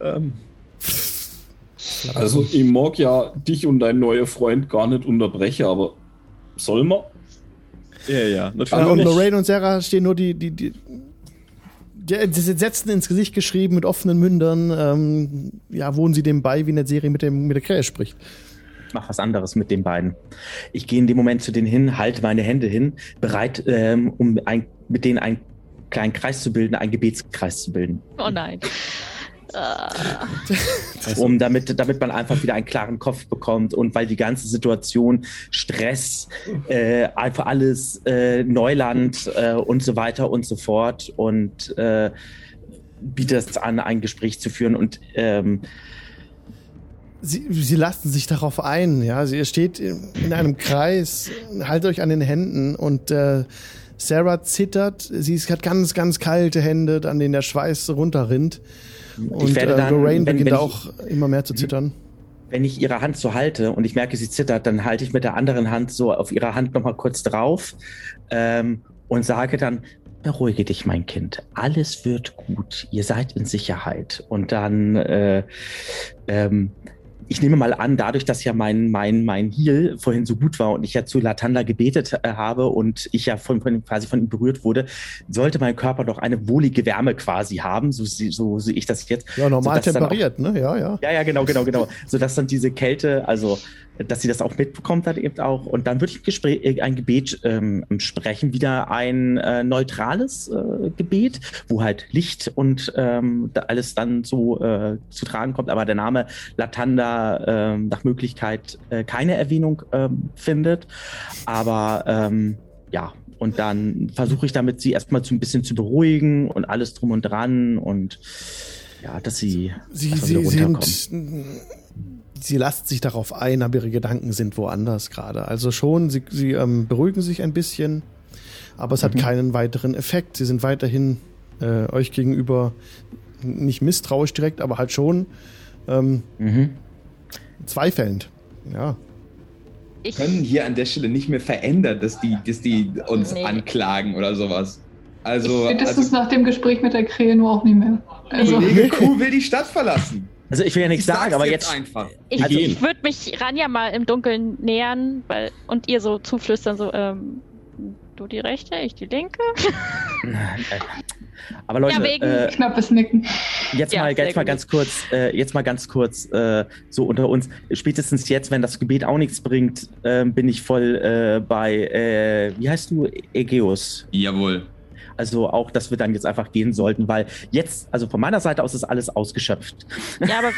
Ähm, Also, ich mag ja dich und dein neuer Freund gar nicht unterbrechen, aber soll man? ja, ja, Äh, und natürlich. Lorraine und Sarah stehen nur die, die, die, die, das Entsetzen ins Gesicht geschrieben mit offenen Mündern. Ähm, ja, wohnen sie dem bei, wie in der Serie mit, dem, mit der Krähe spricht. Ich mach was anderes mit den beiden. Ich gehe in dem Moment zu denen hin, halte meine Hände hin, bereit, ähm, um ein, mit denen einen kleinen Kreis zu bilden, einen Gebetskreis zu bilden. Oh nein. Äh, um damit, damit man einfach wieder einen klaren Kopf bekommt und weil die ganze Situation Stress, äh, einfach alles äh, Neuland äh, und so weiter und so fort und äh, bietet es an, ein Gespräch zu führen und ähm, Sie, sie lassen sich darauf ein, ja. Sie steht in einem Kreis, haltet euch an den Händen und äh, Sarah zittert. Sie ist- hat ganz, ganz kalte Hände, an denen der Schweiß runterrinnt. Und werde äh, dann, Lorraine wenn- beginnt wenn ich- auch immer mehr zu zittern. wenn ich ihre Hand so halte und ich merke, sie zittert, dann halte ich mit der anderen Hand so auf ihre Hand nochmal kurz drauf ähm, und sage dann, beruhige dich, mein Kind. Alles wird gut. Ihr seid in Sicherheit. Und dann, äh, ähm, ich nehme mal an, dadurch, dass ja mein, mein, mein Heal vorhin so gut war und ich ja zu Latanda gebetet äh, habe und ich ja von, von, quasi von ihm berührt wurde, sollte mein Körper doch eine wohlige Wärme quasi haben, so, sie- so sehe ich das jetzt. Ja, normal sodass dann auch- temperiert, ne? Ja, ja. ja, ja, genau, genau, genau. So dass dann diese Kälte, also dass sie das auch mitbekommt, dann eben auch. Und dann würde ich ein, Gespräch, äh, ein Gebet ähm, sprechen, wieder ein äh, neutrales äh, Gebet, wo halt Licht und ähm, da alles dann so äh, zu tragen kommt, aber der Name Latanda ähm, nach Möglichkeit äh, keine Erwähnung ähm, findet. Aber ähm, ja, und dann versuche ich damit, sie erstmal so ein bisschen zu beruhigen und alles drum und dran und ja, dass sie, Sie, wieder sie runterkommen. Sie lassen sich darauf ein, aber ihre Gedanken sind woanders gerade. Also schon, sie, sie ähm, beruhigen sich ein bisschen, aber es hat keinen weiteren Effekt. Sie sind weiterhin äh, euch gegenüber nicht misstrauisch direkt, aber halt schon ähm, Mhm. Zweifelnd. Ja. ich, können hier an der Stelle nicht mehr verändern, dass die, dass die uns Nee. anklagen oder sowas. Also, Spätestens also nach dem Gespräch mit der Krähe nur auch nicht mehr. Also, Kollege Kuh will die Stadt verlassen. Also ich will ja nichts sagen, aber jetzt jetzt, einfach. ich, Also- ich würde mich Ranja mal im Dunkeln nähern weil, und ihr so zuflüstern, so, ähm, du die rechte, ich die linke. *laughs* aber Leute, Ja, wegen- äh, knappes Nicken. jetzt Ja, mal, jetzt mal ganz kurz, äh, jetzt mal ganz kurz, äh, so unter uns. Spätestens jetzt, wenn das Gebet auch nichts bringt, äh, bin ich voll äh, bei, äh, wie heißt du, Egeus. Jawohl. Also auch, dass wir dann jetzt einfach gehen sollten, weil jetzt, also von meiner Seite aus ist alles ausgeschöpft. Ja, aber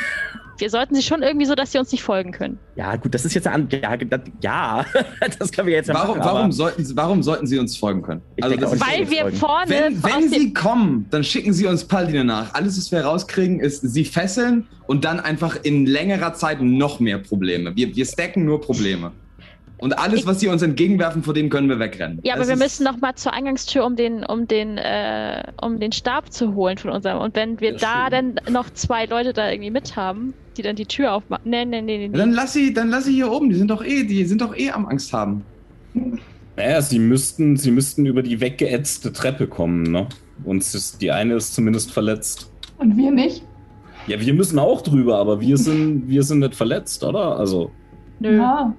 wir sollten sie schon irgendwie so, dass sie uns nicht folgen können. Ja, gut, das ist jetzt eine ja, das, ja, *laughs* das können wir jetzt ja Warum, machen, warum, sollten, sie- warum sollten sie uns folgen können? Ich Also denke. Weil wir folgen. vorne wenn wenn sie kommen, dann schicken sie uns Paladine nach. Alles, was wir rauskriegen, ist sie fesseln und dann einfach in längerer Zeit noch mehr Probleme. Wir, wir stacken nur Probleme. Und alles, Ich- was sie uns entgegenwerfen, vor dem können wir wegrennen. Ja, aber Das wir ist- müssen noch mal zur Eingangstür, um den, um den, äh, um den Stab zu holen von unserem. Und wenn wir Ja, da schön. dann noch zwei Leute da irgendwie mit haben, die dann die Tür aufmachen. Nee, nee, nee, nee. Ja, Dann lass sie, dann lass sie hier oben. Die sind doch eh, die sind doch eh am Angst haben. Naja, sie müssten, sie müssten über die weggeätzte Treppe kommen, ne? Und ist, die eine ist zumindest verletzt. Und wir nicht? Ja, wir müssen auch drüber, aber wir sind, wir sind nicht verletzt, oder? Also, Nö. Ja.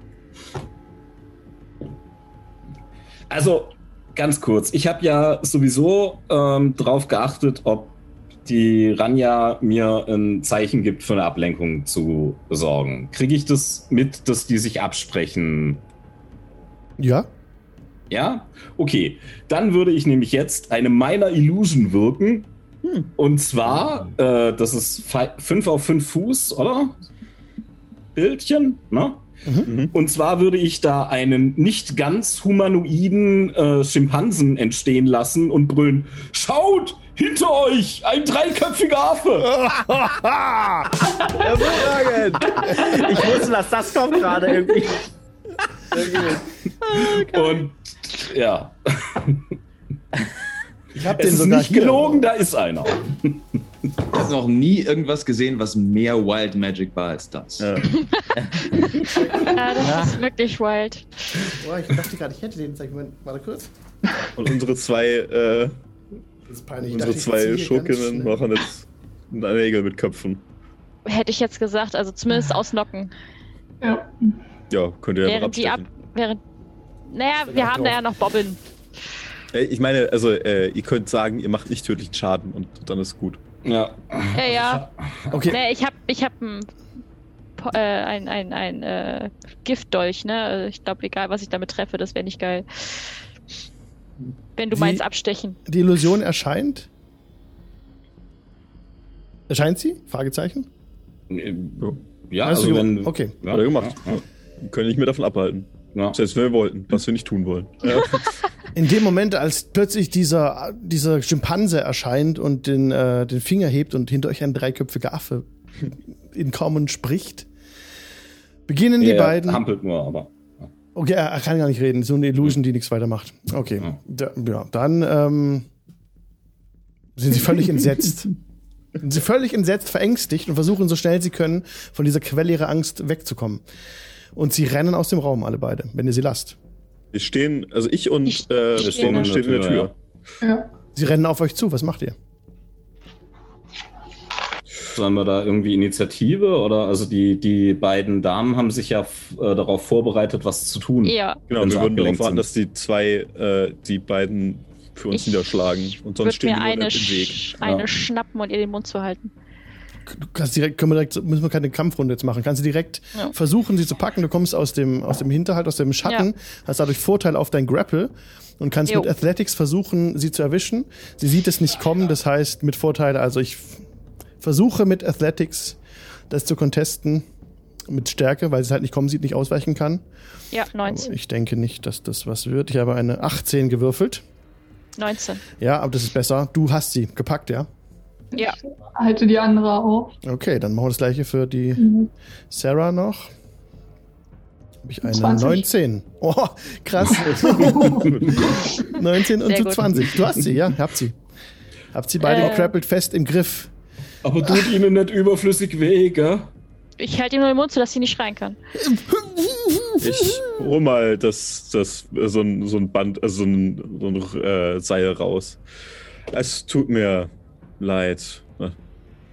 Also ganz kurz. Ich habe ja sowieso ähm, drauf geachtet, ob die Ranja mir ein Zeichen gibt, für eine Ablenkung zu sorgen. Kriege ich das mit, dass die sich absprechen? Ja? Ja? Okay. Dann würde ich nämlich jetzt eine Minor Illusion wirken. Und zwar, äh, das ist 5 auf 5 Fuß, oder? Bildchen, ne? Mhm. Und zwar würde ich da einen nicht ganz humanoiden äh, Schimpansen entstehen lassen und brüllen: Schaut! Hinter euch! Ein dreiköpfiger Affe! *laughs* Hervorragend! Ich wusste, dass das kommt gerade irgendwie. *laughs* Und ja, Ich habe es den ist sogar nicht hier. gelogen, da ist einer. Ich habe noch nie irgendwas gesehen, was mehr Wild Magic war als das. Ja. *laughs* Ja, das ist wirklich wild. Boah, ich dachte gerade, ich hätte den. Sag ich mal, warte kurz. Und unsere zwei, äh, Das ist peinlich. Ich unsere dachte, zwei Schurkinnen machen jetzt Nägel mit Köpfen. Hätte ich jetzt gesagt, also zumindest ausnocken. Ja. Ja, könnt ihr ja noch während die ab. Während. Naja, wir ja haben da ja noch Bobbin. Ich meine, also äh, ihr könnt sagen, ihr macht nicht tödlichen Schaden und dann ist gut. Ja. Ja, ja. Okay, Nee, ich hab, ich hab ein, äh, ein, ein, ein äh, Giftdolch, ne? Also Ich glaube, egal, was ich damit treffe, das wäre nicht geil. Wenn du Wie- meinst abstechen. die Illusion erscheint. Erscheint sie? Fragezeichen? Ja, also du- wenn. okay. Ja, gemacht. Ja, Wir können nicht mehr davon abhalten. Ja. Selbst wir wollten, was wir nicht tun wollen. Ja. In dem Moment, als plötzlich dieser, dieser Schimpanse erscheint und den, äh, den Finger hebt und hinter euch ein dreiköpfiger Affe in Common spricht, beginnen die Er beiden. hampelt nur, aber. Okay, er er kann gar nicht reden. So eine Illusion, die nichts weiter macht. Okay. Ja. Da, ja, dann ähm, sind sie völlig entsetzt. *laughs* Sind sie völlig entsetzt, verängstigt und versuchen so schnell sie können, von dieser Quelle ihrer Angst wegzukommen. Und sie rennen aus dem Raum, alle beide, wenn ihr sie lasst. Wir stehen, also ich und Ich- äh, ich stehen, stehe stehen in der Tür. Ja. Sie rennen auf euch zu. Was macht ihr? Sollen wir da irgendwie Initiative oder also die, die beiden Damen haben sich ja äh, darauf vorbereitet, was zu tun. Ja, Genau, wir würden darauf warten, sind. dass die zwei, äh, die beiden für uns Ich niederschlagen. Und sonst würde stehen mir die nur im Weg. sch eine Ja. schnappen und ihr den Mund zu halten. Du kannst direkt, können wir direkt, müssen wir keine Kampfrunde jetzt machen. Kannst du direkt Ja. versuchen, sie zu packen. Du kommst aus dem, aus dem Hinterhalt, aus dem Schatten, hast dadurch Vorteil auf dein Grapple und kannst Jo. mit Athletics versuchen, sie zu erwischen. Sie sieht es nicht kommen, das heißt mit Vorteil, also ich versuche mit Athletics das zu contesten mit Stärke, weil sie es halt nicht kommen sieht, nicht ausweichen kann. Ja, Aber 19. ich denke nicht, dass das was wird. Ich habe eine 18 gewürfelt. 19. Ja, aber das ist besser. Du hast sie gepackt, ja? Ja. Halte die andere auf. Okay, dann machen wir das gleiche für die Mhm. Sarah noch. Habe ich eine 20. 19. Oh, krass. *laughs* 19 und Sehr zu gut. 20. Du hast sie, ja, habt sie. Habt sie beide Äh. gekrappelt fest im Griff. Aber tut ihnen nicht überflüssig weh, gell? Ich halte ihm nur den Mund zu, dass sie nicht schreien kann. Ich hol mal das, das, äh, so ein, so ein Band, also so ein, so ein äh, Seil raus. Es tut mir leid.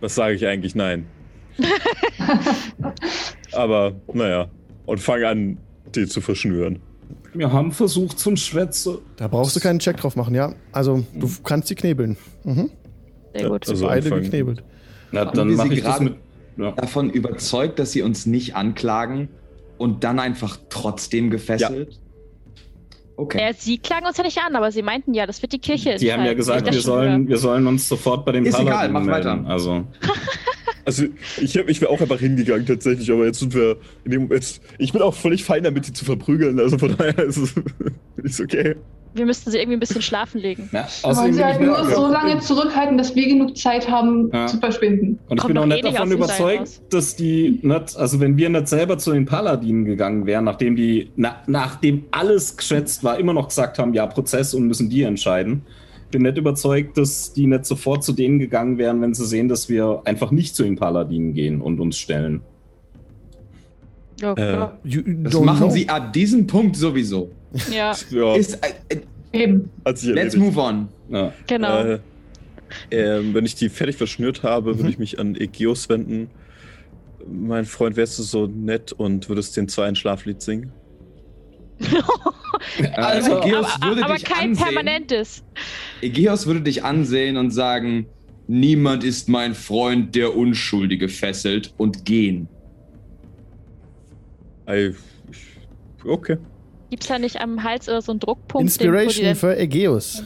Was sage ich eigentlich? Nein. *laughs* Aber, naja. Und fang an, die zu verschnüren. Wir haben versucht zum Schwätze. Da brauchst du keinen Check drauf machen, ja. Also, du kannst sie knebeln. Mhm. Sehr Ja, gut. also- Beide anfangen. geknebelt. Na, Haben dann wir mache sie ich das gerade- mit. Ja. Davon überzeugt, dass sie uns nicht anklagen und dann einfach trotzdem gefesselt. Okay. Ja, sie klagen uns ja nicht an, aber sie meinten ja, das wird die Kirche. Die haben ja entscheiden. gesagt, wir sollen, wir sollen uns sofort bei den Ist egal, Paladinen mach weiter. Also, *laughs* Also ich, ich wäre auch einfach hingegangen tatsächlich, aber jetzt sind wir in dem jetzt, ich bin auch völlig fein damit, sie zu verprügeln. Also von daher ist es *laughs* ist okay. Wir müssten sie irgendwie ein bisschen schlafen legen. ja, Wir wollen außerdem sie halt nur so lange zurückhalten, dass wir genug Zeit haben Ja. zu verschwinden. Und ich Kommt bin auch eh nicht davon überzeugt, dass die nicht, also wenn wir nicht selber zu den Paladinen gegangen wären, nachdem die, na, nachdem alles geschätzt war, immer noch gesagt haben, ja, Prozess und müssen die entscheiden, bin nicht überzeugt, dass die nicht sofort zu denen gegangen wären, wenn sie sehen, dass wir einfach nicht zu den Paladinen gehen und uns stellen. Ja, Äh. You Das machen know. sie ab diesem Punkt sowieso. Ja *laughs* Ja, Ist, äh, äh, Eben. let's erledigt. move on. Ja. genau. Äh, ähm, wenn ich die fertig verschnürt habe, Mhm. würde ich mich an Egeus wenden. Mein Freund, wärst du so nett und würdest den zwei ein Schlaflied singen? *laughs* Also, aber, Egeus aber, würde aber dich kein ansehen. permanentes. Egeus würde dich ansehen und sagen, niemand ist mein Freund, der Unschuldige fesselt und gehen. Ey, ich- Okay. Gibt's da nicht am Hals oder so einen Druckpunkt? Inspiration den, für Ägeus.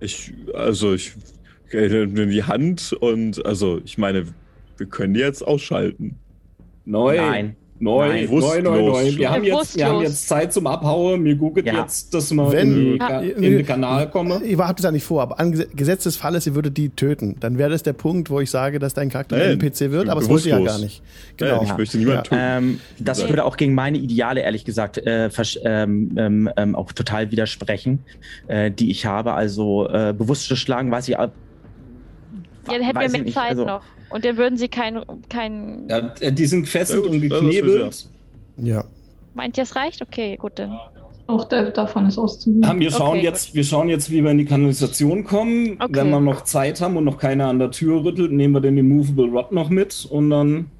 Ich, also ich in die Hand und also ich meine, wir können die jetzt ausschalten. Neu. Nein. Neu, Nein. neu, neu, neu. Bewusstlos. Wir haben, jetzt, wir haben jetzt Zeit zum Abhauen. Mir googelt Ja. jetzt, dass wir Wenn- in, Ja. In den Kanal kommen. Ich habt es ja nicht vor, aber angesetzt des Falles, ihr würdet die töten. Dann wäre das der Punkt, wo ich sage, dass dein Charakter ein NPC wird, aber das wollt ihr ja bewusstlos. gar nicht. Genau. Ich möchte niemanden tun. Ähm, das würde auch gegen meine Ideale, ehrlich gesagt, äh, versch- ähm, ähm, ähm, auch total widersprechen, äh, die ich habe. Also äh, bewusst zu schlagen, weiß ich. ab- Ja, dann hätten wir mehr. Zeit Also, noch. Und dann würden sie kein, kein Ja, äh, die sind gefesselt Ja, und ist geknebelt. Ja. meint ihr, es reicht? Okay, gut, dann. Auch der, davon ist auszugehen. Haben wir schauen Okay, jetzt, wir schauen jetzt, wie wir in die Kanalisation kommen. Okay. Wenn wir noch Zeit haben und noch keiner an der Tür rüttelt, nehmen wir den Immovable Rod noch mit und dann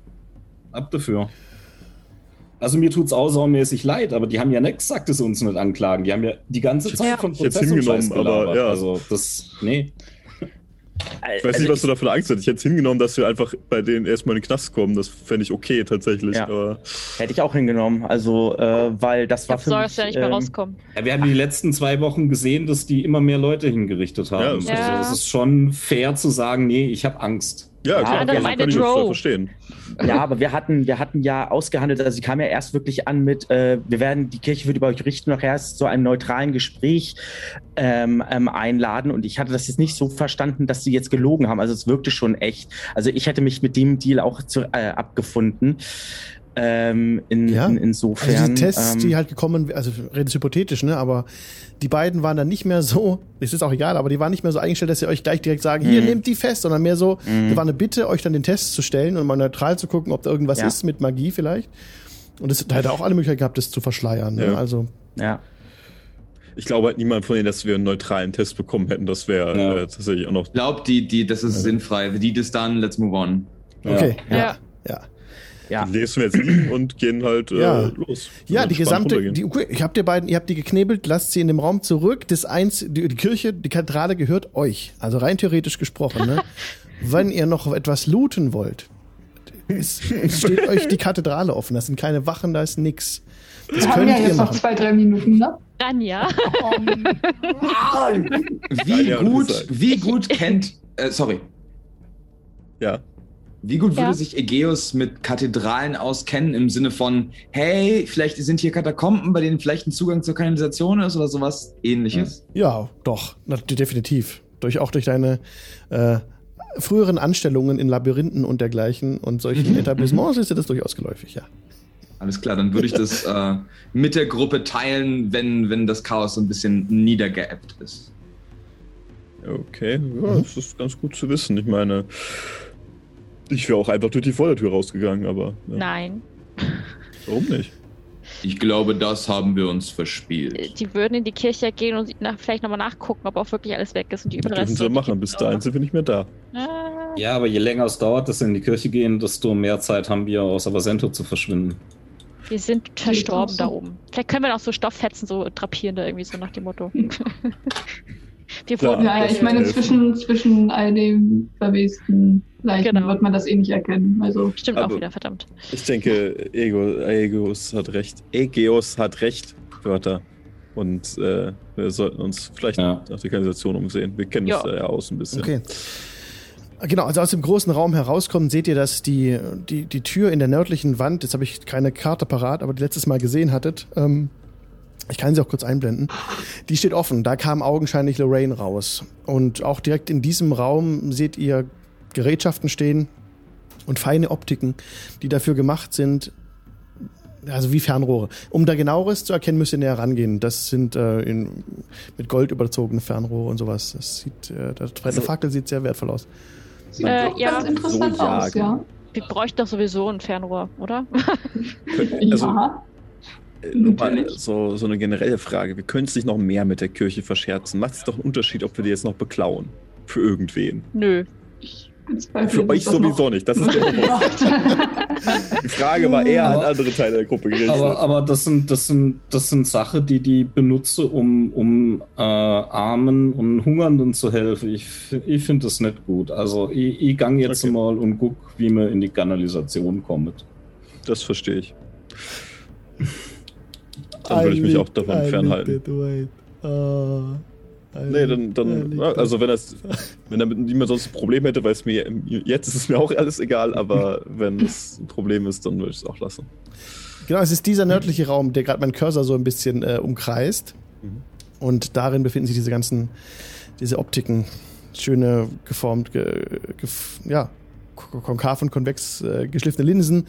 ab dafür. Also mir tut's außermäßig leid, aber die haben ja nicht gesagt, dass sie uns nicht anklagen. Die haben ja die ganze Zeit von Ich hätt's Prozess und hingenommen, Scheiß aber ja. Also das, nee. Ich weiß also nicht, was du da für eine Angst hast. Ich hätte es hingenommen, dass wir einfach bei denen erstmal in den Knast kommen. Das fände ich okay tatsächlich. Ja. Aber Hätte ich auch hingenommen. Also, äh, weil das Ich war Sorge, mich, dass wir nicht mehr ähm, rauskommen. Ja, wir haben die letzten zwei Wochen gesehen, dass die immer mehr Leute hingerichtet haben. Ja, also Ja. es ist schon fair zu sagen, nee, ich habe Angst. Ja, Ja, klar, dann kann, meine kann ich das verstehen. Ja, aber wir hatten, wir hatten ja ausgehandelt, also sie kam ja erst wirklich an mit, äh, wir werden, die Kirche wird über euch richten, noch erst zu einem neutralen Gespräch ähm, ähm, einladen. Und ich hatte das jetzt nicht so verstanden, dass sie jetzt gelogen haben. Also es wirkte schon echt. Also ich hätte mich mit dem Deal auch zu, äh, abgefunden. Ähm, in, Ja. in, insofern. Also die Tests, ähm, die halt gekommen, also redest hypothetisch, ne, aber die beiden waren dann nicht mehr so, es ist auch egal, aber die waren nicht mehr so eingestellt, dass sie euch gleich direkt sagen, hier, Mhm. nehmt die fest, sondern mehr so, Mhm. da war eine Bitte, euch dann den Test zu stellen und mal neutral zu gucken, ob da irgendwas Ja. ist mit Magie vielleicht. Und da hätte auch alle Möglichkeiten gehabt, das zu verschleiern. Ne? Ja. Also, ja. Ich glaube halt niemand von denen, dass wir einen neutralen Test bekommen hätten. Das wäre Ja. äh, tatsächlich auch noch. Ich glaube, die, die, das ist sinnfrei. Die das dann, let's move on. okay. Ja. Ja. Ja. Die lesen wir jetzt liegen *clears throat* und gehen halt äh, Ja. los. Ja, Also die gesamte, die, okay, ich habt ihr beiden, ihr habt die geknebelt, lasst sie in dem Raum zurück. Das eins, die, die Kirche, die Kathedrale gehört euch. Also rein theoretisch gesprochen, ne? *laughs* Wenn ihr noch etwas looten wollt, es, es steht euch die Kathedrale offen. Das sind keine Wachen, da ist nix. Das Wir haben ja jetzt noch machen. zwei, drei Minuten, ne? Dann ja. Wie gut, ist halt- wie gut kennt, äh, sorry, Ja. Wie gut würde Ja. sich sich Egeus mit Kathedralen auskennen im Sinne von, hey, vielleicht sind hier Katakomben, bei denen vielleicht ein Zugang zur Kanalisation ist oder sowas ähnliches? Ja, doch, definitiv. Durch, auch durch deine äh, früheren Anstellungen in Labyrinthen und dergleichen und solchen *laughs* Etablissements ist dir das durchaus geläufig, ja. Alles klar, dann würde ich das *laughs* äh, mit der Gruppe teilen, wenn, wenn das Chaos so ein bisschen niedergeebbt ist. Okay, ja, Mhm. das ist ganz gut zu wissen. Ich meine, ich wäre auch einfach durch die Vordertür rausgegangen, aber ja, Nein. warum nicht? Ich glaube, das haben wir uns verspielt. Die würden in die Kirche gehen und nach, vielleicht nochmal nachgucken, ob auch wirklich alles weg ist und die Das dürfen Überreste. sie machen. Bis dahin sind wir nicht mehr da. Ah, Ja, aber je länger es dauert, dass wir in die Kirche gehen, desto mehr Zeit haben wir, aus Avasento zu verschwinden. wir sind verstorben da oben. Vielleicht können wir noch so Stofffetzen so drapieren, da irgendwie so nach dem Motto. *laughs* Wir wurden Ja, ja, ich meine, zwischen, zwischen all den verwesten Leichen Genau. wird man das eh nicht erkennen. Also, Stimmt auch Aber- wieder, verdammt. Ich denke, Ego, Aegeus hat recht. Aegeus hat recht, Wörter. Und äh, wir sollten uns vielleicht Ja. nach der Kanalisation umsehen. Wir kennen uns da ja aus ein bisschen. Okay. Genau, also aus dem großen Raum herauskommen, seht ihr, dass die, die, die Tür in der nördlichen Wand, jetzt habe ich keine Karte parat, aber die letztes Mal gesehen hattet, ähm, ich kann sie auch kurz einblenden, die steht offen. Da kam augenscheinlich Lorraine raus. Und auch direkt in diesem Raum seht ihr Gerätschaften stehen und feine Optiken, die dafür gemacht sind, also wie Fernrohre. Um da genaueres zu erkennen, müsst ihr näher rangehen. Das sind äh, in, mit Gold überzogene Fernrohre und sowas. Das sieht, äh, der Also- Fackel sieht sehr wertvoll aus. sieht Äh, ja, ganz interessant so aus, ja. Wir bräuchten doch sowieso ein Fernrohr, oder? Also, ja. äh, Natürlich. so, so eine generelle Frage. Wir können es nicht noch mehr mit der Kirche verscherzen. Macht es doch einen Unterschied, ob wir die jetzt noch beklauen. Für irgendwen. Nö. Ich Für euch noch sowieso nicht. Das ist bewusst. *laughs* Die Frage war eher an andere Teile der Gruppe gerichtet. Aber, aber das sind, das sind, das sind Sachen, die die benutze, um, um äh, Armen und Hungernden zu helfen. Ich, ich finde das nicht gut. Also ich, ich gang jetzt Okay. mal und guck, wie man in die Kanalisation kommt. das verstehe ich. *laughs* Dann würde ich mich auch davon fernhalten. Nee, dann, dann also wenn das, wenn damit niemand sonst ein Problem hätte, weil es mir jetzt ist es mir auch alles egal, aber *laughs* wenn es ein Problem ist, dann würde ich es auch lassen. Genau, es ist dieser nördliche Raum, der gerade mein Cursor so ein bisschen äh, umkreist. Mhm. Und darin befinden sich diese ganzen, diese Optiken, schöne geformt, ge, gef, ja, ko- konkav und konvex äh, geschliffene Linsen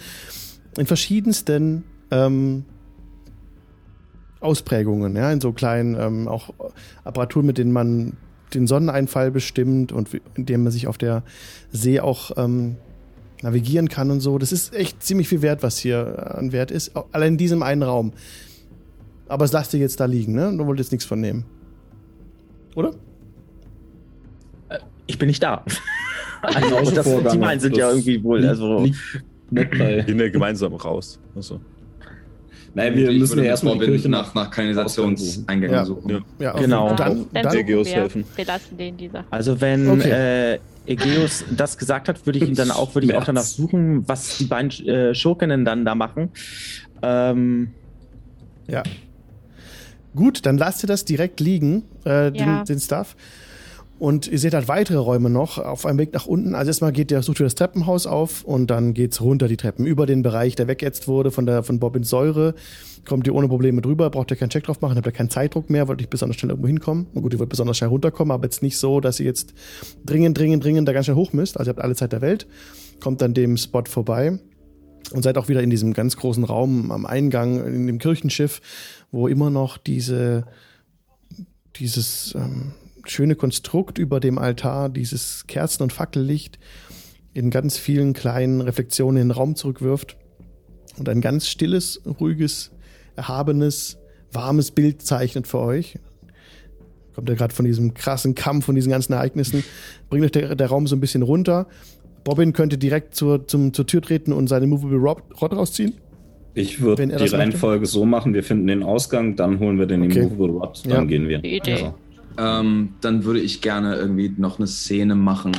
in verschiedensten ähm, Ausprägungen, ja, in so kleinen ähm, auch Apparaturen, mit denen man den Sonneneinfall bestimmt und wie- indem man sich auf der See auch ähm, navigieren kann und so. Das ist echt ziemlich viel wert, was hier an Wert ist. Allein in diesem einen Raum. Aber es lasst ihr jetzt da liegen, ne? Du wollt jetzt nichts von nehmen. Oder? Ich bin nicht da. *laughs* Also, das, die meinen sind ja Das irgendwie wohl, also. Gehen wir gemeinsam raus. Also, Nein, wir müssen ja erstmal die Kirche nach, nach Kanalisationseingängen Ja. suchen. Ja. Ja, Genau. Dann, Dann dann, Aegeus gucken wir. helfen. Wir lassen den dieser. Also wenn Okay. äh, Egeus das gesagt hat, würde ich ihn dann auch, würde ich auch danach suchen, was die beiden äh, Schurkinnen dann da machen. Ähm, ja. Gut, dann lasst ihr das direkt liegen, äh, den, den Stuff. Und ihr seht halt weitere Räume noch auf einem Weg nach unten. Also erstmal geht ihr, sucht ihr das Treppenhaus auf und dann geht's runter die Treppen über den Bereich, der weggeätzt wurde von der von Bobbins Säure. Kommt ihr ohne Probleme drüber, braucht ihr keinen Check drauf machen, habt ihr keinen Zeitdruck mehr, wollt nicht besonders schnell irgendwo hinkommen. Na gut, ihr wollt besonders schnell runterkommen, aber jetzt nicht so, dass ihr jetzt dringend, dringend, dringend da ganz schnell hoch müsst. Also ihr habt alle Zeit der Welt. Kommt dann dem Spot vorbei und seid auch wieder in diesem ganz großen Raum am Eingang in dem Kirchenschiff, wo immer noch diese dieses ähm, schöne Konstrukt über dem Altar, dieses Kerzen- und Fackellicht in ganz vielen kleinen Reflexionen in den Raum zurückwirft und ein ganz stilles, ruhiges, erhabenes, warmes Bild zeichnet für euch. Kommt ja gerade von diesem krassen Kampf und diesen ganzen Ereignissen, bringt euch der, der Raum so ein bisschen runter. Robin könnte direkt zur, zum, zur Tür treten und seine Movable Rod, rausziehen. Ich würde die das möchte. Reihenfolge so machen, wir finden den Ausgang, dann holen wir den Okay. Immovable Rod, dann Ja. gehen wir. Die Idee. Also, Ähm, dann würde ich gerne irgendwie noch eine Szene machen,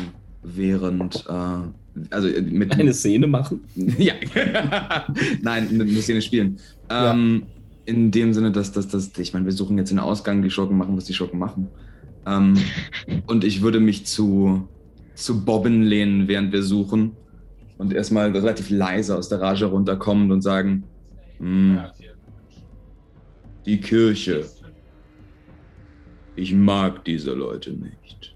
während, äh, also äh, mit eine Szene machen. *laughs* ja, *laughs* nein, eine Szene spielen. Ähm, In dem Sinne, dass, dass, dass ich meine, wir suchen jetzt den Ausgang, die Schurken machen, was die Schurken machen. Ähm, *laughs* und ich würde mich zu, zu Bobbin lehnen, während wir suchen und erstmal relativ leise aus der Rage runterkommen und sagen, "Hm, die Kirche. Ich mag diese Leute nicht.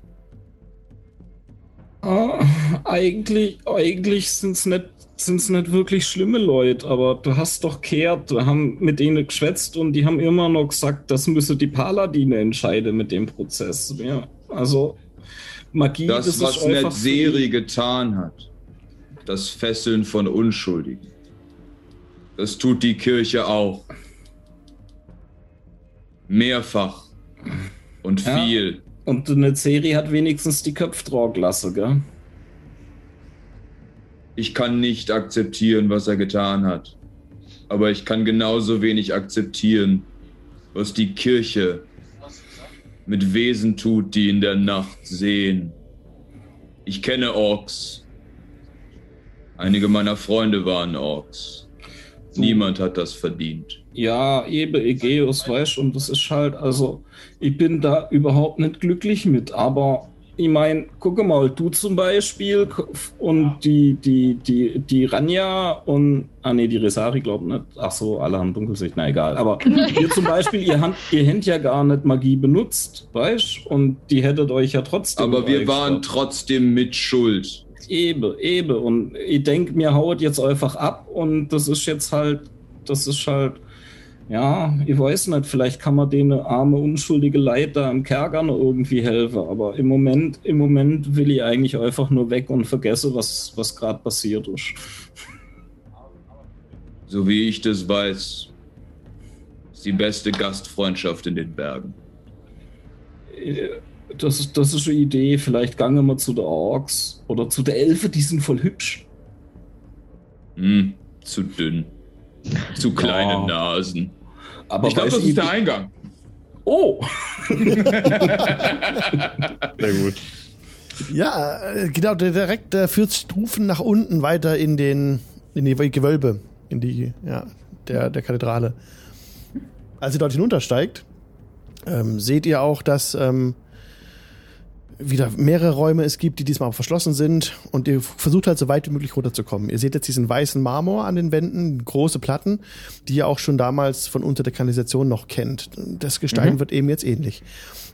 Ah, eigentlich eigentlich sind es nicht, sind's nicht wirklich schlimme Leute, aber du hast doch kehrt, wir haben mit denen geschwätzt und die haben immer noch gesagt, das müsse die Paladine entscheiden mit dem Prozess. Ja, also Magie, Das, das, was ist einfach Netzeri getan hat, das Fesseln von Unschuldigen, das tut die Kirche auch. Mehrfach und Ja. viel. Und eine Serie hat wenigstens die gelassen, gell? Ich kann nicht akzeptieren, was er getan hat. Aber ich kann genauso wenig akzeptieren, was die Kirche mit Wesen tut, die in der Nacht sehen. Ich kenne Orks. Einige meiner Freunde waren Orks. Niemand hat das verdient. Ja, eben, Egeus, weißt und das ist halt, also, ich bin da überhaupt nicht glücklich mit, aber ich meine, gucke mal, du zum Beispiel und die, die, die, die Ranja und, ah nee, die Resari glaubt nicht. Ach so, alle haben Dunkelsicht, na egal. Aber *laughs* ihr zum Beispiel, ihr habt, ihr ja gar nicht Magie benutzt, weißt Und die hättet euch ja trotzdem. Aber wir waren ja. trotzdem mit Schuld. Eben, eben. Und ich denke, mir haut jetzt einfach ab und das ist jetzt halt, das ist halt, ja, ich weiß nicht, vielleicht kann man denen arme, unschuldige Leid da im Kerker noch irgendwie helfen, aber im Moment, im Moment will ich eigentlich einfach nur weg und vergesse, was, was gerade passiert ist. So wie ich das weiß, ist die beste Gastfreundschaft in den Bergen. Äh, Das ist, das ist eine Idee, vielleicht gangen wir zu der Orks oder zu der Elfe, die sind voll hübsch. Hm, zu dünn. Zu kleine Ja. Nasen. Aber ich glaube, das ist der Eingang. Oh! *laughs* Sehr gut. Ja, äh, genau, der direkt äh, führt Stufen nach unten weiter in den in die Gewölbe, in die ja, der der Kathedrale. Als ihr dort hinuntersteigt, ähm, seht ihr auch, dass ähm, wieder mehrere Räume es gibt, die diesmal auch verschlossen sind und ihr versucht halt so weit wie möglich runterzukommen. Ihr seht jetzt diesen weißen Marmor an den Wänden, große Platten, die ihr auch schon damals von unter der Kanalisation noch kennt. Das Gestein wird eben jetzt ähnlich.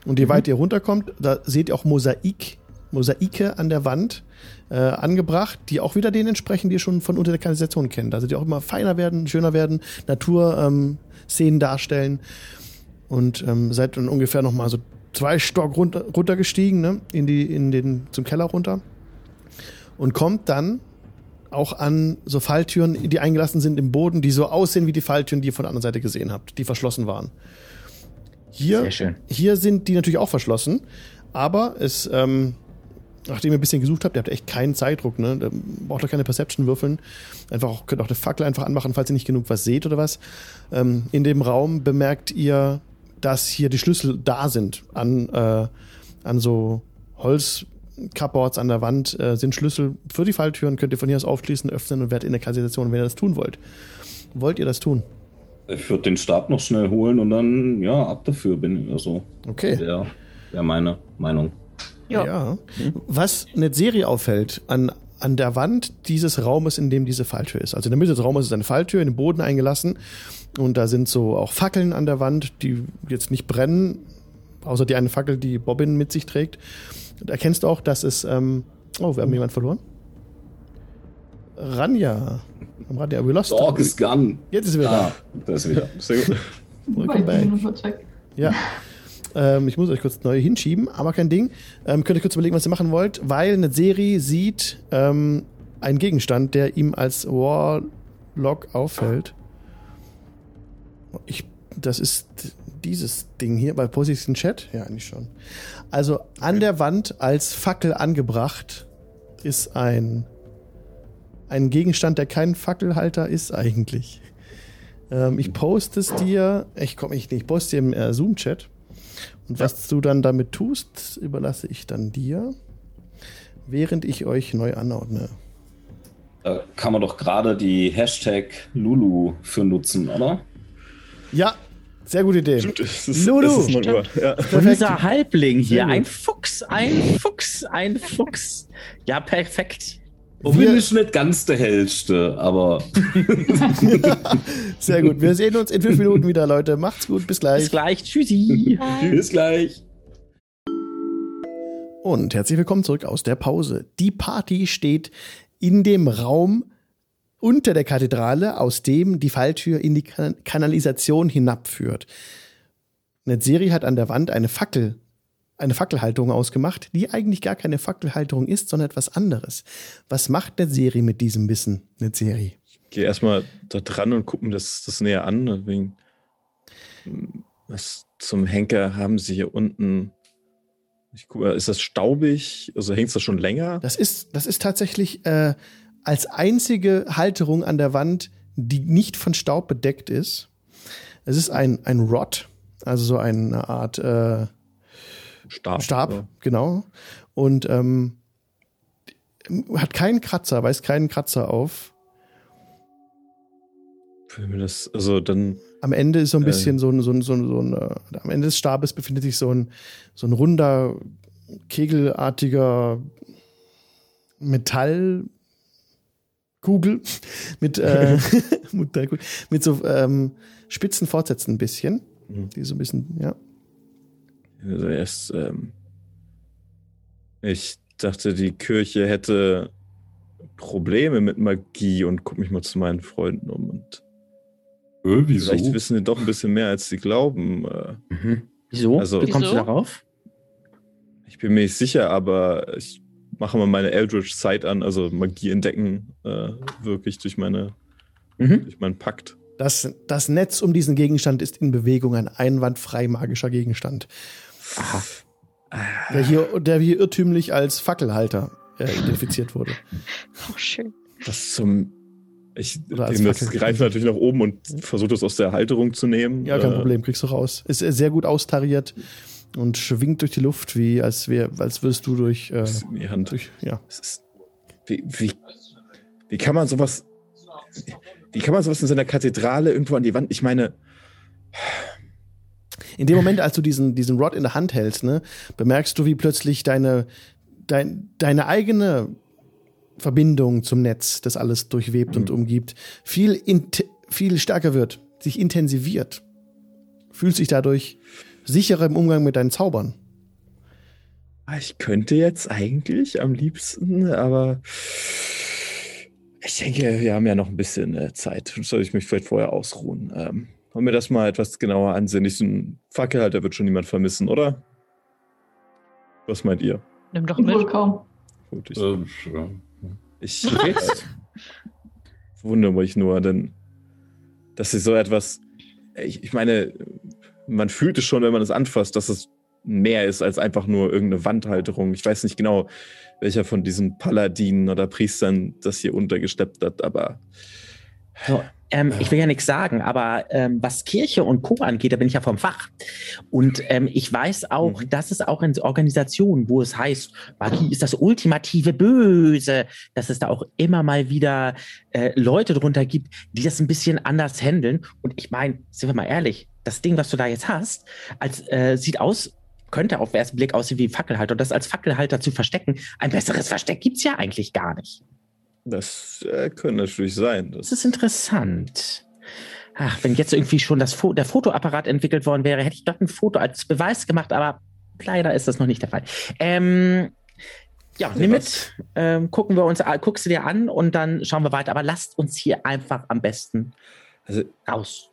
Und je weiter ihr runterkommt, da seht ihr auch Mosaik, Mosaike an der Wand äh, angebracht, die auch wieder denen entsprechen, die ihr schon von unter der Kanalisation kennt. Also die auch immer feiner werden, schöner werden, Naturszenen ähm, Szenen darstellen und ähm, seid dann ungefähr noch mal so zwei Stock runter, runtergestiegen, ne, in die in den zum Keller runter und kommt dann auch an so Falltüren, die eingelassen sind im Boden, die so aussehen wie die Falltüren, die ihr von der anderen Seite gesehen habt, die verschlossen waren. Hier, Sehr schön. hier sind die natürlich auch verschlossen, aber es, ähm, nachdem ihr ein bisschen gesucht habt, ihr habt echt keinen Zeitdruck, ne? Da braucht ihr keine Perception würfeln. Einfach auch, könnt auch eine Fackel einfach anmachen, falls ihr nicht genug was seht oder was. Ähm, in dem Raum bemerkt ihr, dass hier die Schlüssel da sind. An, äh, an so Holzcupboards an der Wand äh, sind Schlüssel für die Falltüren, könnt ihr von hier aus aufschließen, öffnen und werdet in der Kanalisation, wenn ihr das tun wollt. Wollt ihr das tun? Ich würde den Stab noch schnell holen und dann, ja, ab dafür bin ich. Also, Okay. wäre wär meine Meinung. Ja. Ja. Was eine Serie auffällt an, an der Wand dieses Raumes, in dem diese Falltür ist. Also in der Mitte des Raumes ist eine Falltür in den Boden eingelassen und da sind so auch Fackeln an der Wand, die jetzt nicht brennen, außer die eine Fackel, die Bobbin mit sich trägt. Da erkennst du auch, dass es, ähm, oh, wir haben jemanden verloren. Ranja. Ranja, we lost. Dog is gone. Jetzt ist er wieder Ah, da ist wieder. Sehr gut. da. Welcome back. Ja. Ähm, ich muss euch kurz neu hinschieben, aber kein Ding. Ähm, könnt ihr kurz überlegen, was ihr machen wollt, weil eine Serie sieht ähm, einen Gegenstand, der ihm als Warlock auffällt. Ich, das ist dieses Ding hier bei Position Chat. Ja, eigentlich schon. Also an der Wand als Fackel angebracht ist ein ein Gegenstand, der kein Fackelhalter ist eigentlich. Ähm, ich poste es dir. Ich komme ich nicht. Ich poste dir im äh, Zoom-Chat. Und was du dann damit tust, überlasse ich dann dir, während ich euch neu anordne. Da kann man doch gerade die Hashtag Lulu für nutzen, oder? Ja, sehr gute Idee. Stimmt, es ist, Lulu. es ist 9 Uhr. Ja. Unser Halbling hier, ein Fuchs, ein Fuchs, ein Fuchs. Ja, perfekt. Bin Wir- ich nicht ganz der hellste, aber *laughs* Sehr gut. Wir sehen uns in fünf Minuten wieder, Leute. Macht's gut. Bis gleich. Bis gleich. Tschüssi. bis gleich. Und herzlich willkommen zurück aus der Pause. Die Party steht in dem Raum unter der Kathedrale, aus dem die Falltür in die kan Kanalisation hinabführt. Netzeri hat an der Wand eine Fackel, eine Fackelhalterung ausgemacht, die eigentlich gar keine Fackelhalterung ist, sondern etwas anderes. Was macht Netzeri mit diesem Wissen, Netzeri? Geh erstmal da dran und guck mir das, das näher an. Wegen, was zum Henker haben sie hier unten? Ich guck mal, ist das staubig? Also hängt das schon länger? Das ist, das ist tatsächlich äh, als einzige Halterung an der Wand, die nicht von Staub bedeckt ist. Es ist ein, ein Rod, also so eine Art, äh, Stab. Stab, Ja. genau. Und ähm, hat keinen Kratzer, weist keinen Kratzer auf. Das, also dann, Am Ende ist so ein Äh. bisschen so ein, so ein, so ein, so ein äh, am Ende des Stabes befindet sich so ein, so ein runder, kegelartiger Metallkugel *laughs* mit, äh, *laughs* mit so ähm, spitzen Fortsätzen ein bisschen. Mhm. Die so ein bisschen, ja. also erst, ähm, ich dachte, die Kirche hätte Probleme mit Magie und guck mich mal zu meinen Freunden um und Äh, wieso? vielleicht wissen die doch ein bisschen mehr, als sie glauben. Äh, Mhm. Wieso? Also- Wie kommst du darauf? Ich bin mir nicht sicher, aber ich mache mal meine Eldritch Sight an, also Magie entdecken, äh, wirklich durch meine, Mhm. durch meinen Pakt. Das, das Netz um diesen Gegenstand ist in Bewegung, ein einwandfrei magischer Gegenstand, Aha. der hier, der hier irrtümlich als Fackelhalter äh, identifiziert wurde. *laughs* Oh, schön. Was zum. Ich das greife natürlich nach oben und versuche das aus der Halterung zu nehmen. Ja, kein Äh, Problem, kriegst du raus. Ist sehr gut austariert und schwingt durch die Luft, wie als wär, als würdest du durch, äh, in die Hand. durch ja. Ist, wie, wie, wie kann man sowas. Wie kann man sowas in seiner Kathedrale irgendwo an die Wand? Ich meine, In dem Moment, als du diesen, diesen Rod in der Hand hältst, ne, bemerkst du, wie plötzlich deine, dein, deine eigene Verbindung zum Netz, das alles durchwebt und umgibt, viel, viel stärker wird, sich intensiviert. Fühlst dich dadurch sicherer im Umgang mit deinen Zaubern. ich könnte jetzt eigentlich am liebsten, aber ich denke, wir haben ja noch ein bisschen äh, Zeit. Soll ich mich vielleicht vorher ausruhen? Ähm, wollen wir das mal etwas genauer ansehen? Diesen Fackelhalter wird schon niemand vermissen, oder? Was meint ihr? Nimm doch mit. kaum. Gut, ich, Ähm, ja. ich äh, wundere mich nur, denn dass sie so etwas. Ich, ich meine, man fühlt es schon, wenn man es anfasst, dass es mehr ist als einfach nur irgendeine Wandhalterung. Ich weiß nicht genau, welcher von diesen Paladinen oder Priestern das hier untergesteppt hat, aber So, ähm, ich will ja nichts sagen, aber ähm, was Kirche und Co. angeht, da bin ich ja vom Fach. Und ähm, ich weiß auch, Mhm. dass es auch in Organisationen, wo es heißt, Magie ist das ultimative Böse, dass es da auch immer mal wieder äh, Leute drunter gibt, die das ein bisschen anders handeln. Und ich meine, sind wir mal ehrlich, das Ding, was du da jetzt hast, als äh, sieht aus, könnte auf den ersten Blick aussehen wie ein Fackelhalter. Und das als Fackelhalter zu verstecken, ein besseres Versteck gibt's ja eigentlich gar nicht. das äh, könnte natürlich sein. Das Das, ist interessant. Ach, wenn jetzt irgendwie schon das Fo der Fotoapparat entwickelt worden wäre, hätte ich doch ein Foto als Beweis gemacht, aber leider ist das noch nicht der Fall. Ähm, ja, nimm mit, ähm, gucken wir uns, a- guckst du dir an und dann schauen wir weiter. Aber lasst uns hier einfach am besten also, raus.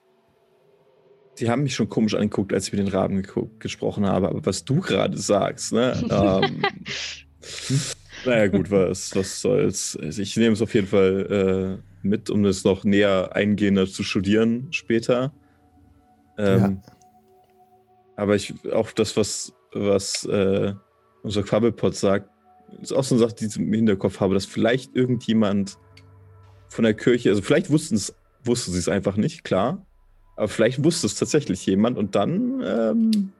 Die haben mich schon komisch angeguckt, als ich mit den Raben gesprochen habe, aber was du gerade sagst, ne? *laughs* ähm, *laughs* naja, gut, was, was soll's. Also ich nehme es auf jeden Fall äh, mit, um es noch näher eingehender zu studieren später. Ähm, Aber ich, auch das, was, was äh, unser Quabbelpot sagt, ist auch so eine Sache, die ich im Hinterkopf habe, dass vielleicht irgendjemand von der Kirche, also vielleicht wussten es, wussten sie es einfach nicht, klar. Aber vielleicht wusste es tatsächlich jemand und dann, ähm,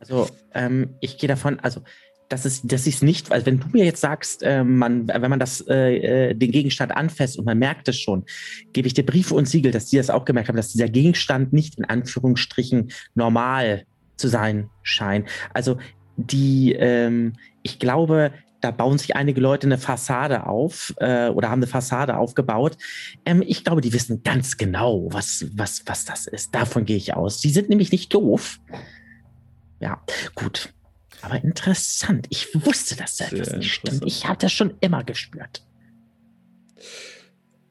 Also, ähm, ich gehe davon, also, das ist, das ist nicht, also wenn du mir jetzt sagst, äh, man, wenn man das, äh, äh, den Gegenstand anfasst und man merkt es schon, gebe ich dir Briefe und Siegel, dass die das auch gemerkt haben, dass dieser Gegenstand nicht in Anführungsstrichen normal zu sein scheint. Also, die, ähm, ich glaube, da bauen sich einige Leute eine Fassade auf äh, oder haben eine Fassade aufgebaut. Ähm, ich glaube, die wissen ganz genau, was, was, was das ist. Davon gehe ich aus. Die sind nämlich nicht doof. Ja, gut. Aber interessant. Ich wusste, dass da Sehr etwas nicht stimmt. Ich habe das schon immer gespürt.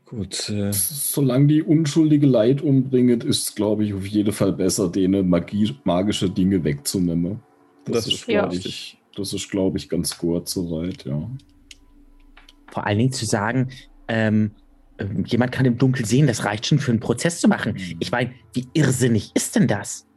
gut. Äh, Solange die unschuldige Leid umbringt, ist es, glaube ich, auf jeden Fall besser, denen Magie, magische Dinge wegzunehmen. Das ist Ja. glaube ich, das ist, glaube ich, ganz gut soweit, ja. Vor allen Dingen zu sagen, ähm, ähm, jemand kann im Dunkeln sehen, das reicht schon für einen Prozess zu machen. Ich meine, wie irrsinnig ist denn das?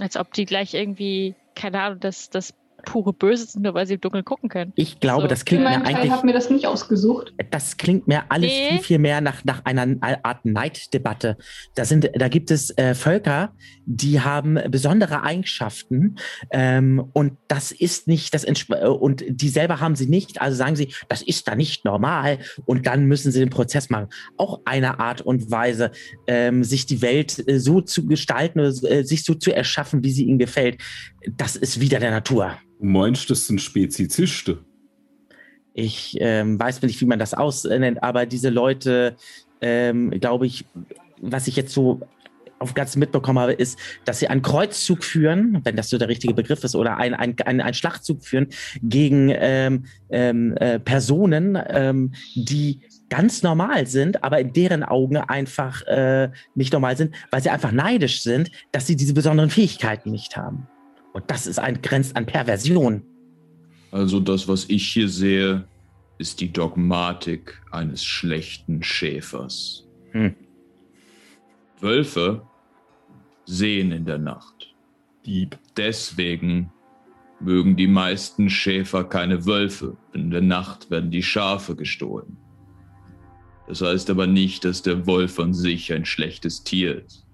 Als ob die gleich irgendwie, keine Ahnung, das, das pure Böse sind, nur weil sie im Dunkeln gucken können. Ich glaube, So. das klingt mir Teil eigentlich, habe mir das nicht ausgesucht. das klingt mir alles Nee. viel, viel mehr nach, nach einer Art Neiddebatte. Da sind, da gibt es äh, Völker, die haben besondere Eigenschaften ähm, und das ist nicht das entsp- äh, und die selber haben sie nicht. Also sagen sie, das ist da nicht normal und dann müssen sie den Prozess machen. Auch eine Art und Weise, ähm, sich die Welt äh, so zu gestalten, oder, äh, sich so zu erschaffen, wie sie ihnen gefällt. Das ist wieder der Natur. Du meinst, das sind Spezizisten? Ich ähm, weiß nicht, wie man das ausnennt, aber diese Leute, ähm, glaube ich, was ich jetzt so auf ganz mitbekommen habe, ist, dass sie einen Kreuzzug führen, wenn das so der richtige Begriff ist, oder ein, ein, ein, ein Schlachtzug führen gegen ähm, ähm, äh, Personen, ähm, die ganz normal sind, aber in deren Augen einfach äh, nicht normal sind, weil sie einfach neidisch sind, dass sie diese besonderen Fähigkeiten nicht haben. Und das ist ein grenzt an Perversion. Also das, was ich hier sehe, ist die Dogmatik eines schlechten Schäfers. Hm. Wölfe sehen in der Nacht. Dieb. Deswegen mögen die meisten Schäfer keine Wölfe. In der Nacht werden die Schafe gestohlen. Das heißt aber nicht, dass der Wolf an sich ein schlechtes Tier ist.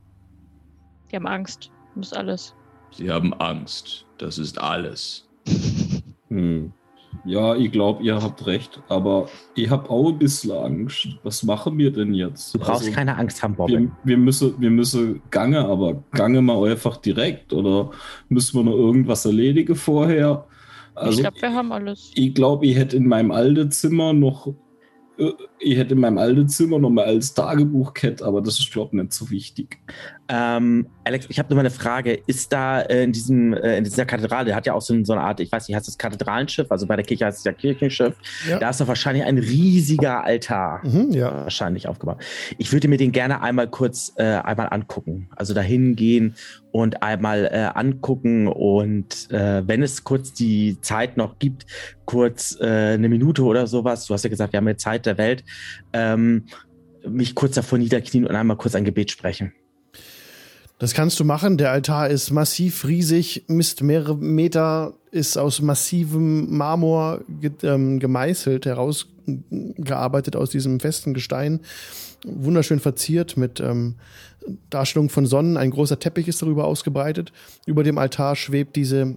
Die haben Angst. Das ist alles. Sie haben Angst. Das ist alles. *laughs* Hm. Ja, ich glaube, ihr habt recht, aber ich habe auch ein bisschen Angst. Was machen wir denn jetzt? Du brauchst Also, keine Angst haben, Bobbin. wir, wir, müssen, wir müssen gange, aber gange mal einfach direkt oder müssen wir noch irgendwas erledigen vorher? ich Also, glaube, wir haben alles. ich glaube, ich hätte in meinem alten Zimmer noch, äh, ich hätte in meinem alten Zimmer noch mal als Tagebuch gehabt, aber das ist, glaube ich, nicht so wichtig. Ähm, Alex, ich habe nur mal eine Frage. Ist da äh, in diesem äh, in dieser Kathedrale, der hat ja auch so, so eine Art, ich weiß nicht, heißt das Kathedralenschiff, also bei der Kirche heißt es ja Kirchenschiff. Ja. Da ist doch wahrscheinlich ein riesiger Altar. Mhm, ja. Wahrscheinlich aufgebaut. Ich würde mir den gerne einmal kurz äh, einmal angucken. Also dahin gehen und einmal äh, angucken und äh, wenn es kurz die Zeit noch gibt, kurz äh, eine Minute oder sowas, du hast ja gesagt, wir haben ja Zeit der Welt, ähm, mich kurz davor niederknien und einmal kurz ein Gebet sprechen. Das kannst du machen. Der Altar ist massiv riesig, misst mehrere Meter, ist aus massivem Marmor ge ähm, gemeißelt, herausgearbeitet aus diesem festen Gestein. Wunderschön verziert mit ähm, Darstellung von Sonnen. Ein großer Teppich ist darüber ausgebreitet. Über dem Altar schwebt diese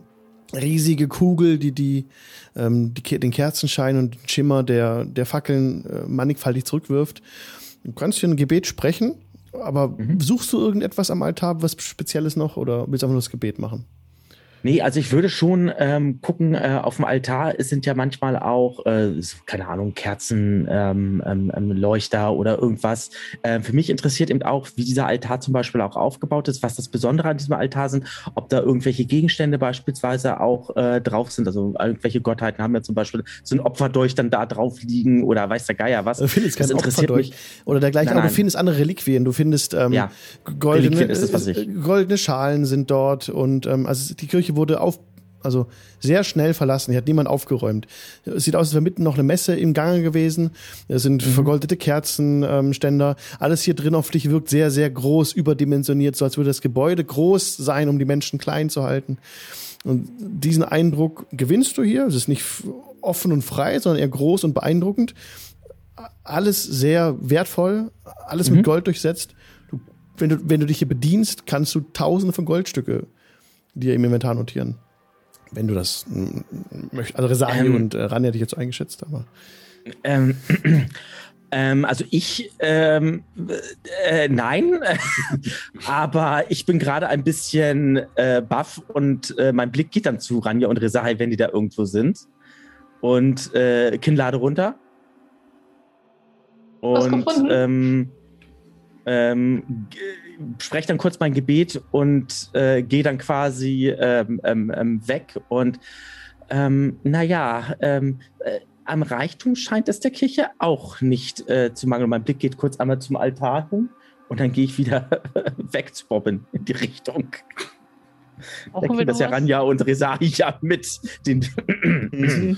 riesige Kugel, die, die, ähm, die den Kerzenschein und den Schimmer der, der Fackeln äh, mannigfaltig zurückwirft. Du kannst hier ein Gebet sprechen, aber suchst du irgendetwas am Altar, was Spezielles noch, oder willst du einfach nur das Gebet machen? Nee, also ich würde schon ähm, gucken, äh, auf dem Altar es sind ja manchmal auch, äh, keine Ahnung, Kerzen, ähm, ähm, ähm, Leuchter oder irgendwas. Äh, für mich interessiert eben auch, wie dieser Altar zum Beispiel auch aufgebaut ist, was das Besondere an diesem Altar sind, ob da irgendwelche Gegenstände beispielsweise auch äh, drauf sind. Also irgendwelche Gottheiten haben ja zum Beispiel so ein Opferdolch dann da drauf liegen oder weiß der Geier was. Du findest kein Opferdolch oder dergleichen, aber du findest andere Reliquien. Du findest ähm, Ja, goldene, das, äh, goldene Schalen sind dort und ähm, also die Kirche wurde auf, also sehr schnell verlassen. Hier hat niemand aufgeräumt. Es sieht aus, als wäre mitten noch eine Messe im Gange gewesen. Es sind Mhm. vergoldete Kerzenständer. Ähm, Ständer. Alles hier drin auf dich wirkt sehr, sehr groß, überdimensioniert, so als würde das Gebäude groß sein, um die Menschen klein zu halten. Und diesen Eindruck gewinnst du hier. Es ist nicht offen und frei, sondern eher groß und beeindruckend. Alles sehr wertvoll, alles Mhm. mit Gold durchsetzt. Du, wenn, du, wenn du dich hier bedienst, kannst du tausende von Goldstücke dir im Inventar notieren. Wenn du das möchtest. Also Resani Ähm. und äh, Rani hätte ich jetzt so eingeschätzt, aber. Ähm, *clears throat* ähm, also ich, ähm, äh, nein, *laughs* aber ich bin gerade ein bisschen äh, baff und äh, mein Blick geht dann zu Ranja und Resahai, wenn die da irgendwo sind. Und äh, Kinnlade runter. Was Und gefunden? ähm, ähm, spreche dann kurz mein Gebet und äh, gehe dann quasi ähm, ähm, ähm, weg. Und ähm, naja, ähm, äh, am Reichtum scheint es der Kirche auch nicht äh, zu mangeln. Mein Blick geht kurz einmal zum Altar hin und dann gehe ich wieder *laughs* weg zu Bobben in die Richtung. Da Brauchen wir kriegen das ja? Ranja und Resai ja mit. Den *clears throat*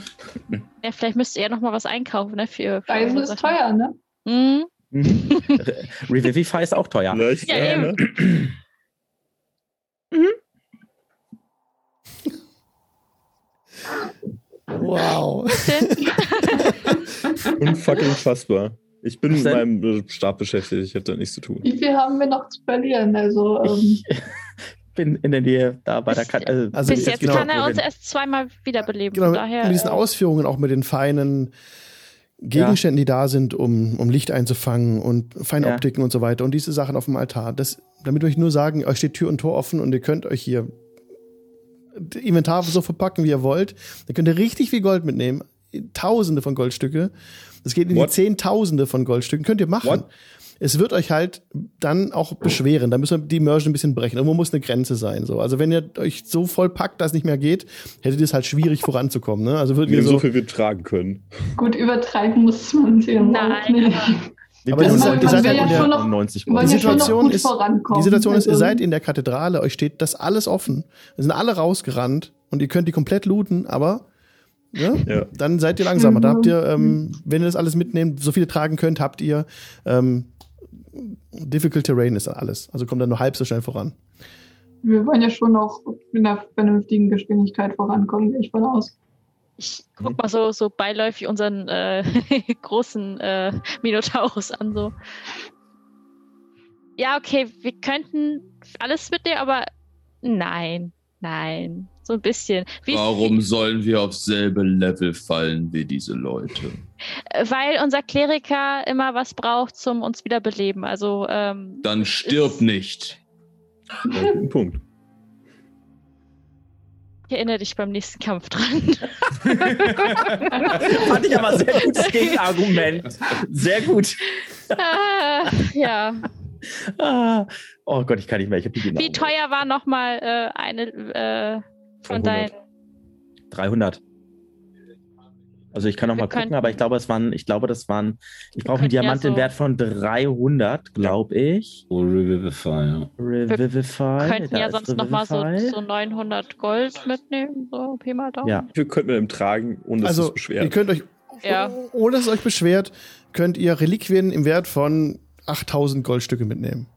Ja, vielleicht müsst ihr ja noch mal was einkaufen, ne? Für, für Reisen eure ist teuer, ne? Mhm. Mhm. *laughs* Re- Revivify ist auch teuer. Vielleicht Ja, gerne. *clears throat* Wow. *laughs* Unfucking fassbar. Ich bin mit meinem äh, Stab beschäftigt, ich hätte da nichts zu tun. Wie viel haben wir noch zu verlieren? Also, ähm, Ich *laughs* bin in der Nähe da bei der Bis- Karte. Also, Also Bis jetzt genau, kann er uns erst zweimal wiederbeleben. Genau, daher, mit diesen äh, Ausführungen auch mit den feinen Gegenständen, die da sind, um, um Licht einzufangen und feine Ja. Und so weiter und diese Sachen auf dem Altar. Das, damit wir euch nur sagen, euch steht Tür und Tor offen und ihr könnt euch hier Inventar so verpacken, wie ihr wollt. Ihr könnt ihr richtig viel Gold mitnehmen. Tausende von Goldstücke. Das geht in What? die Zehntausende von Goldstücken. Könnt ihr machen. What? Es wird euch halt dann auch beschweren. Da müssen wir die Immersion ein bisschen brechen. Irgendwo muss eine Grenze sein. So. Also wenn ihr euch so voll packt, dass es nicht mehr geht, hättet ihr es halt schwierig voranzukommen. Ne? Also würdet Wir ihr so so, viel wir tragen können. gut, übertreiben muss man es ja Nein, nicht. aber das ist halt, ihr seid halt ja in der, schon noch- 90 wir wollen die ja schon noch Situation ist, die Situation ist, ihr Also- seid in der Kathedrale, euch steht das alles offen. Wir sind alle rausgerannt und ihr könnt die komplett looten, aber ne, Ja. dann seid ihr langsamer. Da Mhm. habt ihr, ähm, wenn ihr das alles mitnehmt, so viel tragen könnt, habt ihr ähm, Difficult Terrain ist alles. Also kommt dann nur halb so schnell voran. Wir wollen ja schon noch mit einer vernünftigen Geschwindigkeit vorankommen, gehe ich von aus. Ich guck mal so, so beiläufig unseren äh, *laughs* großen äh, Minotaurus an. So. Ja, okay, wir könnten alles mitnehmen, aber nein, nein. So ein bisschen. Wie, Warum sollen wir aufs selbe Level fallen wie diese Leute? Weil unser Kleriker immer was braucht zum uns wiederbeleben. Also, ähm, Dann stirb nicht. Punkt. ich erinnere dich beim nächsten Kampf dran. *laughs* Fand ich aber sehr gutes *laughs* Gegenargument. Sehr gut. ah, ja. Ah. Oh Gott, ich kann nicht mehr. Ich die genau. Wie teuer war nochmal äh, eine äh, von 300. deinen. 300. Also ich kann noch Wir mal gucken, aber ich glaube, es waren, ich glaube, das waren, ich brauche einen könnten ja Diamant im so- Wert von 300, glaube ich. Oh, Revivify, ja. Revivify. könnten ja sonst nochmal so, so 900 Gold mitnehmen. So, Pi mal Daumen. Ja. Wir könnten mit dem tragen, ohne dass Also es ihr beschwert. könnt euch, Ja. ohne dass es euch beschwert, könnt ihr Reliquien im Wert von 8000 Goldstücke mitnehmen.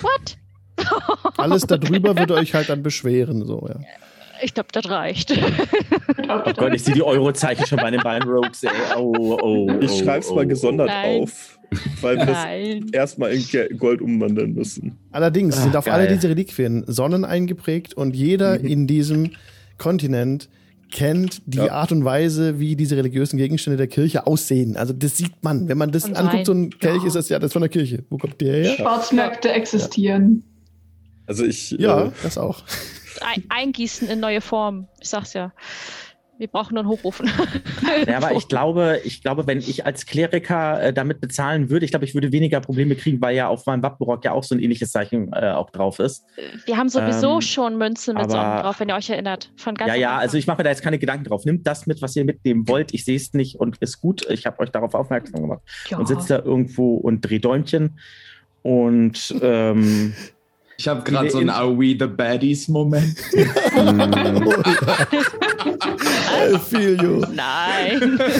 What? *laughs* Alles darüber würde euch halt dann beschweren. So, ja. Ich glaube, das reicht. Oh Gott, ich sehe die Eurozeichen schon bei den beiden Rogues, ey. Oh, oh, Ich oh, schreib's oh, mal gesondert Nein. auf, weil wir Nein. erstmal in Gold umwandeln müssen. Allerdings Ah, sind auf geil. alle diese Reliquien Sonnen eingeprägt und jeder Mhm. in diesem Kontinent kennt die Ja. Art und Weise, wie diese religiösen Gegenstände der Kirche aussehen. Also das sieht man, wenn man das Kann anguckt, so ein. Kelch ist das ja das von der Kirche. Wo kommt der her? Schwarzmärkte existieren. Also ich, Ja, äh, das auch. Ein, eingießen in neue Formen. Ich sag's ja. Wir brauchen nur einen Hochofen. Ja, aber ich *laughs* glaube, ich glaube, wenn ich als Kleriker äh, damit bezahlen würde, ich glaube, ich würde weniger Probleme kriegen, weil ja auf meinem Wappenrock ja auch so ein ähnliches Zeichen äh, auch drauf ist. Wir haben sowieso Ähm, schon Münzen mit aber- Sonnen drauf, wenn ihr euch erinnert. Von ganz Ja, ja, also ich mache mir da jetzt keine Gedanken drauf. Nimmt das mit, was ihr mitnehmen wollt. Ich sehe es nicht und ist gut. Ich habe euch darauf aufmerksam gemacht. ja. Und sitzt da irgendwo und dreht Däumchen. Und ähm, *laughs* Ich habe gerade so einen Are We the Baddies Moment. I feel you. Nein. *laughs*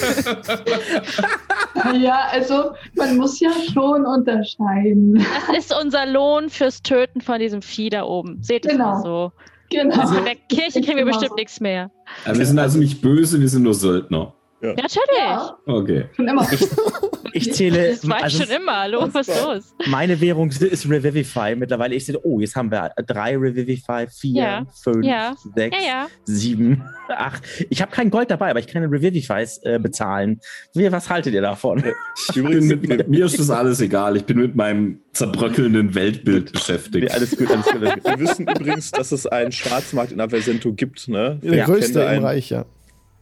Ja, also man muss ja schon unterscheiden. *laughs* Das ist unser Lohn fürs Töten von diesem Vieh da oben. Seht es Genau. mal so. Genau. Von der Kirche kriegen wir bestimmt so. nichts mehr. Aber wir sind also nicht böse, wir sind nur Söldner. Natürlich. ja, Okay. schon immer. ich *laughs* *laughs* zähle. Das war ich also schon immer. Los, was ist los? meine Währung ist Revivify mittlerweile. Ich sehe, oh, jetzt haben wir drei Revivify, vier, Ja. fünf, Ja. sechs, Ja, ja. sieben, *laughs* acht. Ich habe kein Gold dabei, aber ich kann Revivifys äh, bezahlen. Wie, was haltet ihr davon? Ich bin mit, mit, mir ist das alles egal. Ich bin mit meinem zerbröckelnden Weltbild *laughs* beschäftigt. Alles gut, alles gut. Alles gut. wir wissen übrigens, dass es einen Schwarzmarkt in Aversento gibt, ne? Der Ja, größte im. Reich, ja.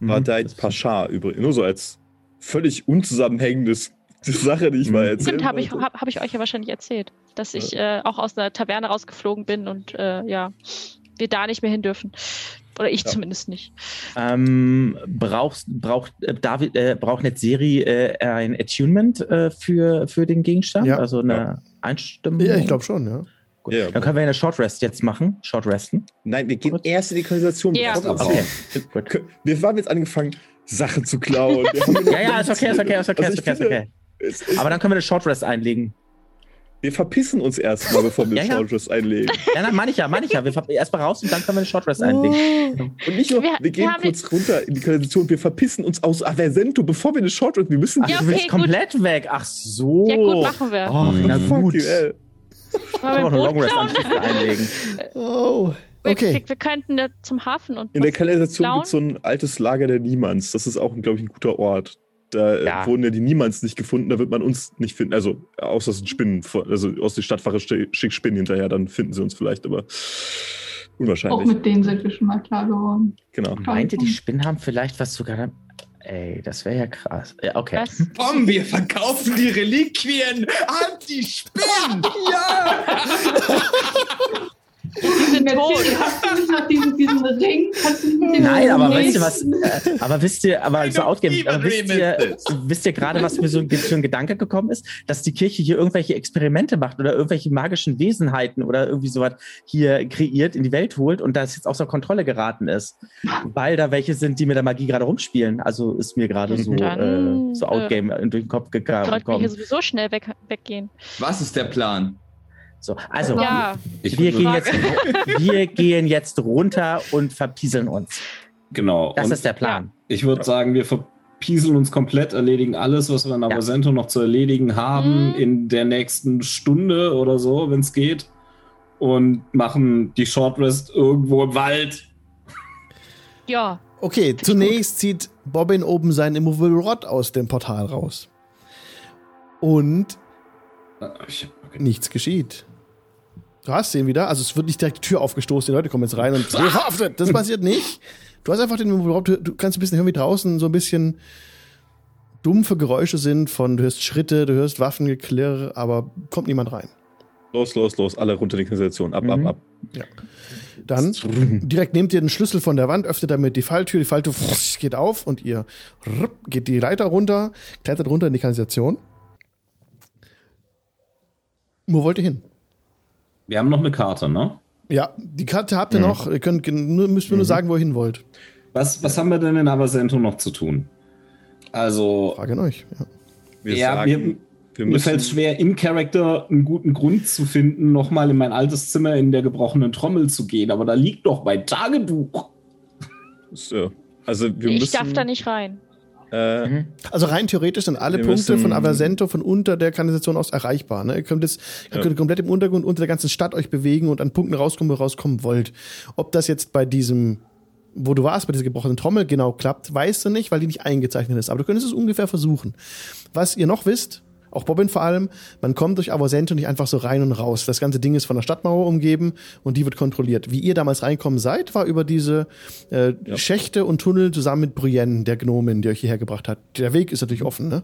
Badai Pascha übrigens. Nur so als völlig unzusammenhängendes Sache, die ich mal erzählen Stimmt, habe ich, hab, hab ich euch ja wahrscheinlich erzählt, dass ich äh, auch aus einer Taverne rausgeflogen bin und äh, ja, wir da nicht mehr hin dürfen. Oder ich Ja. zumindest nicht. Ähm, brauchst, braucht äh, David, äh, braucht Netzeri äh, ein Attunement äh, für, für den Gegenstand? Ja. Also eine Ja. Einstimmung? Ja, ich glaube schon, ja. Gut. Ja. Dann können wir eine Short Rest jetzt machen. Short Resten. Nein, wir gehen Gut. erst in die Konversation. Ja. Okay. Gut. Wir haben jetzt angefangen, Sachen zu klauen. *laughs* Ja, ja, ist okay, ist okay, ist okay, Also ist okay, ist finde, okay. Aber dann können wir eine Short Rest einlegen. Wir verpissen uns erstmal, bevor wir *laughs* Ja, ja. Short Rest einlegen. Ja, nein, meine ich ja, meine ich ja. Wir ver- erst mal raus und dann können wir eine Short Rest einlegen. Und nicht nur, Wir- wir, wir gehen haben kurz runter in die Kanalisation, wir verpissen uns aus Aversento, bevor wir eine Short Rest, wir müssen Ach, Ja, du okay, willst gut. komplett weg. Ach so. Ja, gut, machen wir. Oh, na gut. Können wir wir auch eine ein Long Rest einlegen. *laughs* Oh, Wir- okay. Wir, wir könnten da zum Hafen und In der Kanalisation gibt es so ein altes Lager der Niemands. Das ist auch, glaube ich, ein guter Ort. Da äh, Ja. wurden ja die Niemands nicht gefunden, da wird man uns nicht finden. Also, außer es sind Spinnen, also aus der Stadtwache schickt Spinnen hinterher, dann finden sie uns vielleicht, aber Auch unwahrscheinlich. mit denen sind wir schon mal klar geworden. Genau. Meint ihr, die Spinnen haben vielleicht was sogar. Ey, das wäre ja krass. Ja, okay. Was? Komm, wir verkaufen die Reliquien an die Spinnen. *laughs* Ja! *laughs* Die sind tot. Hast du nicht noch diesen, diesen Ring? Kannst du nicht mit dem Nein, aber Ring- wisst ihr was? Äh, aber wisst ihr, aber so outgame, aber wisst ihr, wisst ihr gerade, was mir so ein, für ein Gedanke gekommen ist, dass die Kirche hier irgendwelche Experimente macht oder irgendwelche magischen Wesenheiten oder irgendwie sowas hier kreiert, in die Welt holt und das jetzt außer Kontrolle geraten ist, weil da welche sind, die mit der Magie gerade rumspielen. Also ist mir gerade so Dann, äh, so outgame durch den Kopf geka- Sollten wir hier gekommen. sowieso schnell weg, weggehen. Was ist der Plan? So, also Ja, wir gehen jetzt, wir gehen jetzt runter und verpieseln uns. Genau. Das und ist der Plan. ich würde sagen, wir verpieseln uns komplett, erledigen alles, was wir in Abosento noch zu erledigen haben, Mhm. in der nächsten Stunde oder so, wenn es geht. Und machen die Short Rest irgendwo im Wald. ja. Okay, zunächst zieht Bobbin oben seinen Immovable Rod aus dem Portal raus. Und Ah, Ich, okay. nichts geschieht. Du hast den wieder, also es wird nicht direkt die Tür aufgestoßen, die Leute kommen jetzt rein und verhaftet. Das passiert nicht. Du hast einfach den Rod, du, kannst ein bisschen hören, wie draußen so ein bisschen dumpfe Geräusche sind von, du hörst Schritte, du hörst Waffengeklirr, aber kommt niemand rein. Los, los, los, alle runter in die Kanalisation. Ab, Mhm. ab, ab. Dann direkt nehmt ihr den Schlüssel von der Wand, öffnet damit die Falltür, die Falltür *laughs* geht auf und ihr geht die Leiter runter, klettert runter in die Kanalisation. Wo wollt ihr hin? Wir haben noch eine Karte, ne? Ja, die Karte habt ihr noch, ihr könnt, nur, müsst mir nur sagen, wo ihr hin wollt. Was, was haben wir denn in Abosento noch zu tun? Also, Frage an euch. Ja. Wir Ja, sagen, wir- wir mir fällt es schwer, im Charakter einen guten Grund zu finden, nochmal in mein altes Zimmer in der gebrochenen Trommel zu gehen. Aber da liegt doch mein Tagebuch. So. Also, wir ich müssen. darf da nicht rein. Äh, Mhm. Also rein theoretisch sind alle Punkte von Aversento von unter der Kanalisation aus erreichbar. Ne? Ihr könnt jetzt ihr Ja. könnt komplett im Untergrund unter der ganzen Stadt euch bewegen und an Punkten rauskommen, wo ihr rauskommen wollt. Ob das jetzt bei diesem, wo du warst, bei dieser gebrochenen Trommel genau klappt, weißt du nicht, weil die nicht eingezeichnet ist. Aber du könntest es ungefähr versuchen. Was ihr noch wisst, auch Bobbin vor allem, man kommt durch Aversento nicht einfach so rein und raus. Das ganze Ding ist von der Stadtmauer umgeben und die wird kontrolliert. Wie ihr damals reinkommen seid, war über diese äh, Ja. Schächte und Tunnel zusammen mit Brienne, der Gnomin, die euch hierher gebracht hat. Der Weg ist natürlich offen, ne?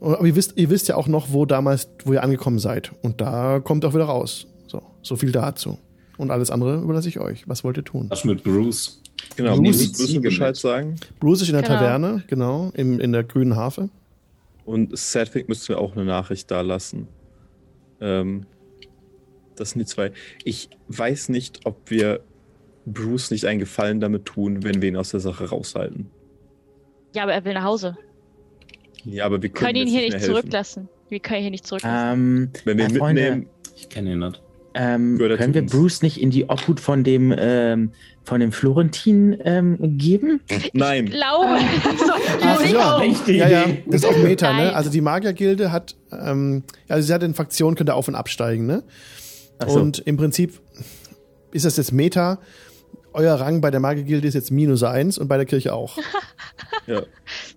Und- Aber ihr wisst, ihr wisst ja auch noch, wo damals, wo ihr angekommen seid. Und da kommt ihr auch wieder raus. So, so viel dazu. Und alles andere überlasse ich euch. Was wollt ihr tun? Was mit Bruce? genau, Bruce- Bruce wir Bescheid sagen. Bruce ist in der Genau. Taverne, genau, im, in der grünen Harfe. Und Sadwick müssten wir auch eine Nachricht da lassen. Ähm, das sind die zwei. Ich weiß nicht, ob wir Bruce nicht einen Gefallen damit tun, wenn wir ihn aus der Sache raushalten. Ja, aber er will nach Hause. Ja, aber wir können können ihn hier nicht nicht zurücklassen. Wir können ihn hier nicht zurücklassen. Ähm, Wenn wir ihn Freunde, mitnehmen, Ich kenne ihn nicht. Ähm, können wir? Bruce nicht in die Obhut von dem, ähm, von dem Florentin ähm, geben? nein. Glaube. *laughs* Ach, ich ja. Echte Ja, ja, das ist auch Meta, Nein. ne? Also die Magiergilde hat, ähm, also sie hat in Fraktionen, könnt ihr auf und absteigen, ne? So. Und im Prinzip ist das jetzt Meta. Euer Rang bei der Magiergilde ist jetzt minus eins und bei der Kirche auch. *laughs* Ja.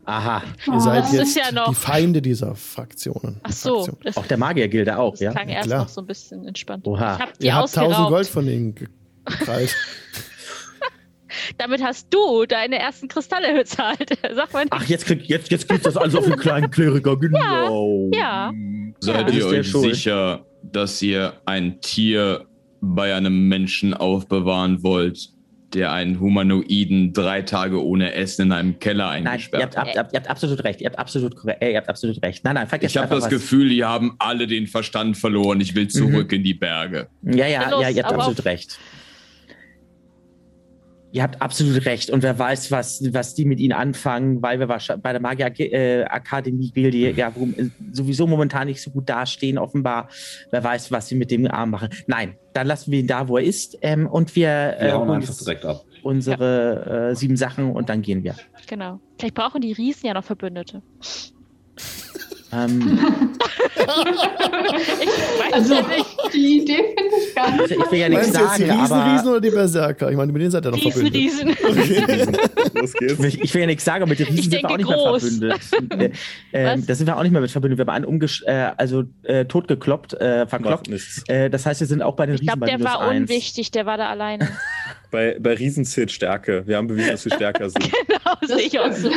Aha. Ihr seid ist jetzt ja noch- die Feinde dieser Fraktionen. Ach so. Fraktion. Auch der Magiergilde auch, das ja? klang erst klar. noch so ein bisschen entspannt. Oha. Ich hab die Ihr habt 1000 ausgeraubt. Gold von denen *laughs* gekrallt. *laughs* Damit hast du deine ersten Kristalle bezahlt. Sag mal nicht. Ach, jetzt kriegt jetzt, jetzt kriegt das alles auf den kleinen Kleriker, genau. Ja. Seid Ja. ihr Ist der euch schuld? sicher, dass ihr ein Tier bei einem Menschen aufbewahren wollt, der einen Humanoiden drei Tage ohne Essen in einem Keller Nein, ihr eingesperrt habt, hat? ab, ihr habt absolut recht. Ihr habt absolut, korrekt- äh, ihr habt absolut recht. Nein, nein, vergesst Ich habe das was. Gefühl, die haben alle den Verstand verloren. Ich will zurück in die Berge. Ja, ja, ja, ihr habt absolut recht. Ihr habt absolut recht. Und wer weiß, was, was die mit ihnen anfangen, weil wir wahrscheinlich bei der Magier-Akademie Gilde ja warum- sowieso momentan nicht so gut dastehen, offenbar. Wer weiß, was sie mit dem Arm machen. Nein, dann lassen wir ihn da, wo er ist. Ähm, und wir, äh, Wir hauen holen einfach direkt ab. unsere äh, sieben Sachen und dann gehen wir. Genau. Vielleicht brauchen die Riesen ja noch Verbündete. Ähm, *laughs* Ich weiß Also, ja nicht. Die Idee finde ich gar nicht. ich will ja nichts jetzt die sagen, Riesen, aber Riesen oder die Berserker? Ich meine, mit denen seid ihr noch Riesen, verbündet. Riesen. Los geht's. Ich, ich will ja nichts sagen, aber mit den Riesen Ich sind wir auch nicht mehr groß. verbündet. *laughs* äh, ähm, da sind wir auch nicht mehr mit verbündet. Wir haben einen umgesch äh, also äh, totgekloppt, äh, verkloppt. Äh, das heißt, wir sind auch bei den Ich Riesen glaube, bei der war eins. unwichtig, der war da alleine. *laughs* Bei, bei Riesen zählt Stärke. Wir haben bewiesen, dass wir stärker sind. *laughs* genau, sehe ich auch so.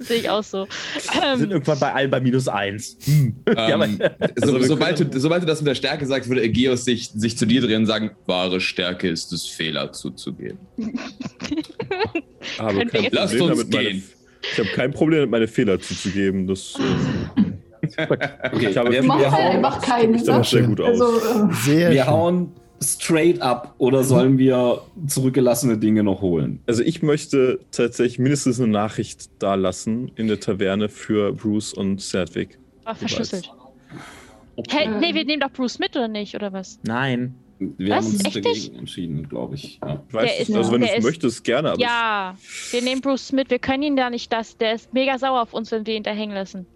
Sehe ich auch so. Wir sind Ähm, irgendwann bei allen bei minus eins. Hm. Ja, aber- Ähm, Also so, wir sobald, können- du, sobald du das mit der Stärke sagst, würde Aegeus sich, sich zu dir drehen und sagen, wahre Stärke ist es, Fehler zuzugeben. Aber kein jetzt- Lasst Problem uns damit, meine, gehen. ich habe kein Problem damit, meine Fehler zuzugeben. Das, äh, *laughs* Okay, Ich habe- wir, Macht einfach keinen. Ne? sehr gut aus. Also, äh, Sehr wir schön. hauen straight ab oder sollen wir zurückgelassene Dinge noch holen? Also ich möchte tatsächlich mindestens eine Nachricht da lassen in der Taverne für Bruce und Sedwick. war verschlüsselt. Okay. Hey, nee, wir nehmen doch Bruce mit, oder nicht? Oder was? Nein. Wir Was? haben uns Echt dagegen nicht? entschieden, glaube ich. Ja. Ich weiß ist- also wenn du es möchtest, gerne, aber Ja, wir nehmen Bruce mit. Wir können ihn da nicht das. Der ist mega sauer auf uns, wenn wir ihn da hängen lassen.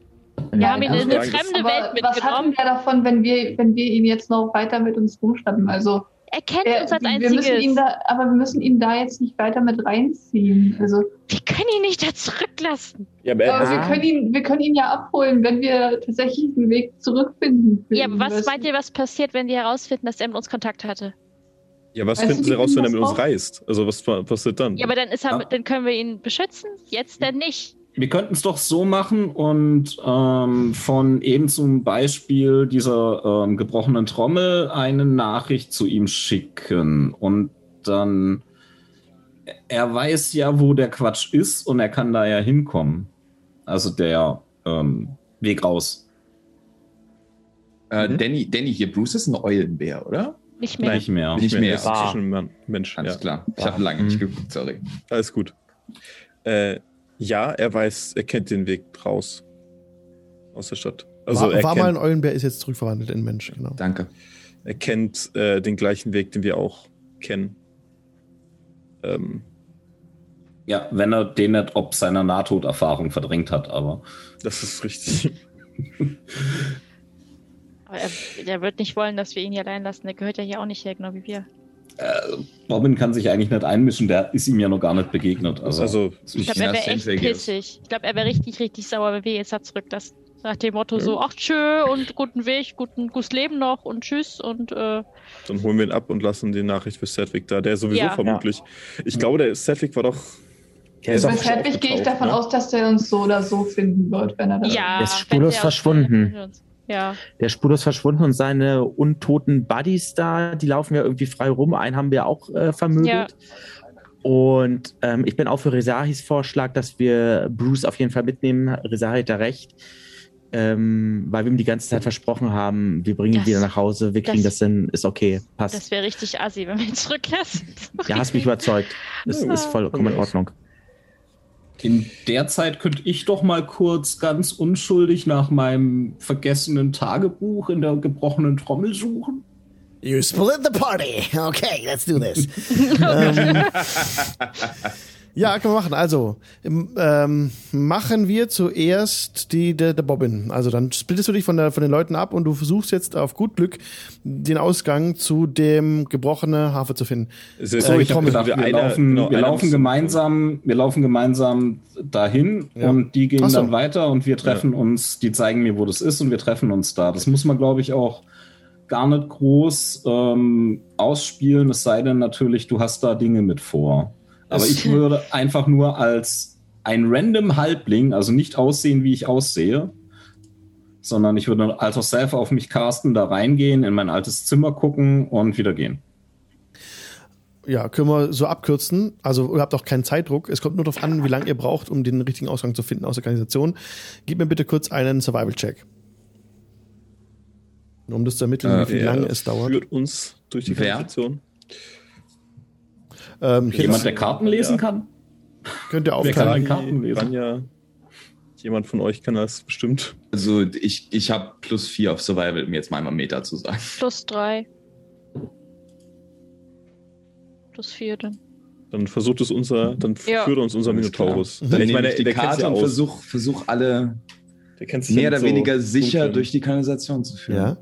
Wir Ja, haben ihn also in eine fremde aber Welt was hatten mitgenommen. wir davon, wenn wir, wenn wir ihn jetzt noch weiter mit uns rumschleppen? Also, Er kennt er, uns als wir einziges. da, aber wir müssen ihn da jetzt nicht weiter mit reinziehen. Also, Wir können ihn nicht da zurücklassen. ja, aber er, aber wir Ah. können ihn, wir können ihn ja abholen, wenn wir tatsächlich einen Weg zurückfinden. Ja, aber was meint ihr, was passiert, wenn die herausfinden, dass er mit uns Kontakt hatte? ja, was Weißt finden du, sie raus, wenn er mit uns reist? Also was pa- passiert dann? Ja, aber dann ist er, Ja. dann können wir ihn beschützen. Jetzt denn nicht. Wir könnten es doch so machen und ähm, von eben zum Beispiel dieser ähm, gebrochenen Trommel eine Nachricht zu ihm schicken. Und dann, er weiß ja, wo der Quatsch ist und er kann da ja hinkommen. Also der ähm, Weg raus. Äh, Mhm. Danny, Danny hier, Bruce ist ein Eulenbär, oder? Nicht mehr. Nicht mehr. Nicht mehr. Ist Ah. Mann, Mensch. Alles ja. klar. Ich habe lange nicht Mhm. geguckt, sorry. Alles gut. Äh, ja, er weiß, er kennt den Weg raus. Aus der Stadt. Also war, er, war mal ein Eulenbär, ist jetzt zurückverwandelt in Mensch, genau. Danke. er kennt äh, den gleichen Weg, den wir auch kennen. Ähm, Ja, wenn er den nicht ob seiner Nahtoderfahrung verdrängt hat, aber das ist richtig. *laughs* Aber er, der wird nicht wollen, dass wir ihn hier allein lassen. Der gehört ja hier auch nicht her, genau wie wir. Äh, Robin kann sich eigentlich nicht einmischen, der ist ihm ja noch gar nicht begegnet. Also, Also, Ich glaube, Ja, er wäre echt pissig. Ich glaube, er wäre richtig, richtig sauer, wenn wir jetzt da zurücklassen. Nach dem Motto so, ach tschö und guten Weg, guten, gutes Leben noch und tschüss und äh, dann holen wir ihn ab und lassen die Nachricht für Sedwick da. Der sowieso Ja. vermutlich. Ich glaube, der Sedwick war doch. Der ist Bei auch Sedwick gehe ich davon ne? aus, dass der uns so oder so finden wird, wenn er da ja. Der ist spurlos der- verschwunden. Ja. Der ist spurlos verschwunden und seine untoten Buddies da, die laufen ja irgendwie frei rum. Einen haben wir auch äh, vermögelt. Und ähm, ich bin auch für Resahis Vorschlag, dass wir Bruce auf jeden Fall mitnehmen. Resahi hat da recht. Ähm, weil wir ihm die ganze Zeit versprochen haben, wir bringen ihn Das- wieder nach Hause, wir kriegen das- das, hin, ist okay, passt. Das wäre richtig assi, wenn wir ihn zurücklassen. ja, hast mich überzeugt. *laughs* Ist, ist vollkommen in Ordnung. In der Zeit könnte ich doch mal kurz ganz unschuldig nach meinem vergessenen Tagebuch in der gebrochenen Trommel suchen. You split the party. Okay, let's do this. ähm, *laughs* *laughs* ja, können wir machen. Also, ähm, machen wir zuerst die, der, der Bobbin. Also, dann splittest du dich von, der, von den Leuten ab und du versuchst jetzt auf gut Glück den Ausgang zu dem gebrochene Hafe zu finden. Es ist So, So, ich ich habe gedacht, wir Einer- laufen, genau, wir laufen gemeinsam, wir laufen gemeinsam dahin Ja. und die gehen so. dann weiter und wir treffen uns, die zeigen mir, wo das ist und wir treffen uns da. Das muss man, glaube ich, auch gar nicht groß ähm, ausspielen, es sei denn natürlich, du hast da Dinge mit vor. Aber ich würde *laughs* einfach nur als ein random Halbling, also nicht aussehen, wie ich aussehe, sondern ich würde Alter Self auf mich casten, da reingehen, in mein altes Zimmer gucken und wieder gehen. Ja, können wir so abkürzen. Also, ihr habt auch keinen Zeitdruck. Es kommt nur darauf an, wie lange ihr braucht, um den richtigen Ausgang zu finden aus der Organisation. Gib mir bitte kurz einen Survival-Check. Nur Um das zu ermitteln, Äh, wie lange es dauert. Führt uns durch die Wer? Ähm, ich Jemand, der Karten lesen Ja. kann? könnt ihr Wer kann aufteilen. denn Karten lesen? Kann ja. Jemand von euch kann das bestimmt. Also ich, ich habe plus vier auf Survival, um jetzt mal einmal Meta zu sagen. Plus drei. Plus vier dann. Dann versucht es unser, dann Ja. führt uns unser. Minotaurus. Dann ich nehme meine, ich die der Karte ja und versuch, versuch alle Der kennt sich mehr oder so weniger sicher durch die Kanalisation zu führen. Ja,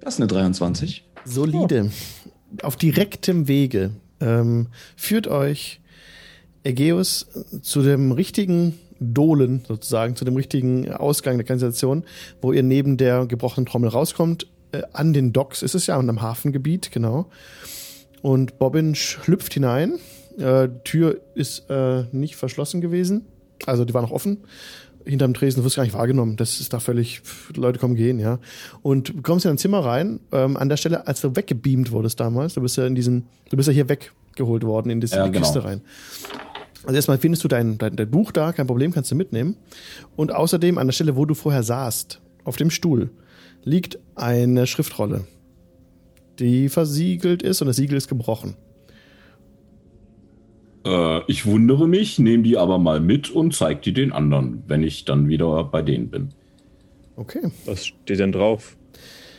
Das ist eine 23. solide. Auf direktem Wege ähm, führt euch Ägeus zu dem richtigen Dolen sozusagen, zu dem richtigen Ausgang der Kanalisation, wo ihr neben der gebrochenen Trommel rauskommt. Äh, an den Docks ist es ja und am Hafengebiet, genau. Und Bobbin schlüpft hinein. Äh, die Tür ist äh, nicht verschlossen gewesen. Also die war noch offen. Hinterm Tresen, du wirst gar nicht wahrgenommen. Das ist da völlig, Leute kommen, gehen, ja. Und du kommst in ein Zimmer rein, ähm, an der Stelle, als du weggebeamt wurdest damals, du bist ja in diesen, du bist ja hier weggeholt worden, in, das, Ja, genau. Kiste rein. Also erstmal findest du dein, dein, dein Buch da, kein Problem, kannst du mitnehmen. Und außerdem an der Stelle, wo du vorher saßt, auf dem Stuhl, liegt eine Schriftrolle, die versiegelt ist und das Siegel ist gebrochen. Äh, ich wundere mich, nehme die aber mal mit und zeig die den anderen, wenn ich dann wieder bei denen bin. Okay. Was steht denn drauf?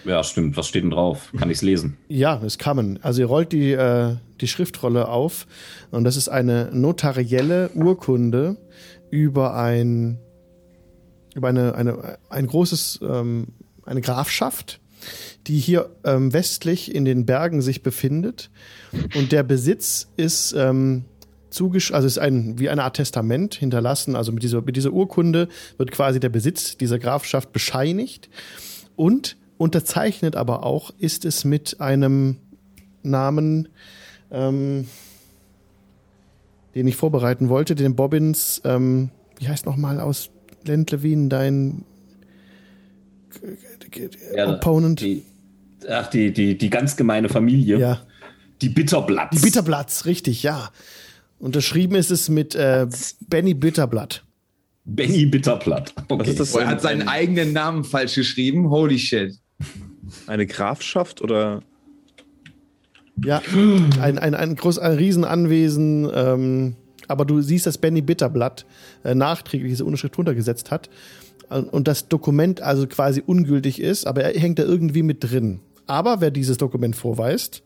Ja, stimmt. Was steht denn drauf? Kann ich's lesen? *laughs* Ja, es kann. Also ihr rollt die, äh, die Schriftrolle auf und das ist eine notarielle Urkunde über ein über eine, eine ein großes ähm, eine Grafschaft, die hier ähm, westlich in den Bergen sich befindet und der Besitz ist ähm, zugesch also ist ein wie eine Art Testament hinterlassen. Also mit dieser mit dieser Urkunde wird quasi der Besitz dieser Grafschaft bescheinigt und unterzeichnet aber auch ist es mit einem Namen, ähm, den ich vorbereiten wollte, den Bobbins, ähm, wie heißt nochmal aus Lendlewin dein Opponent? Die, ach, die, die, die ganz gemeine Familie. ja, Die Bitterblatts. die Bitterblatts, richtig, ja. Unterschrieben ist es mit äh, Benny Bitterblatt. Benny Bitterblatt. Okay. Was ist das? Er hat seinen eigenen Namen falsch geschrieben. Holy shit. Eine Grafschaft oder? Ja, ein, ein, ein, groß, ein Riesenanwesen. Ähm, aber du siehst, dass Benny Bitterblatt äh, nachträglich diese Unterschrift runtergesetzt hat. Und und das Dokument also quasi ungültig ist, aber er hängt da irgendwie mit drin. Aber wer dieses Dokument vorweist,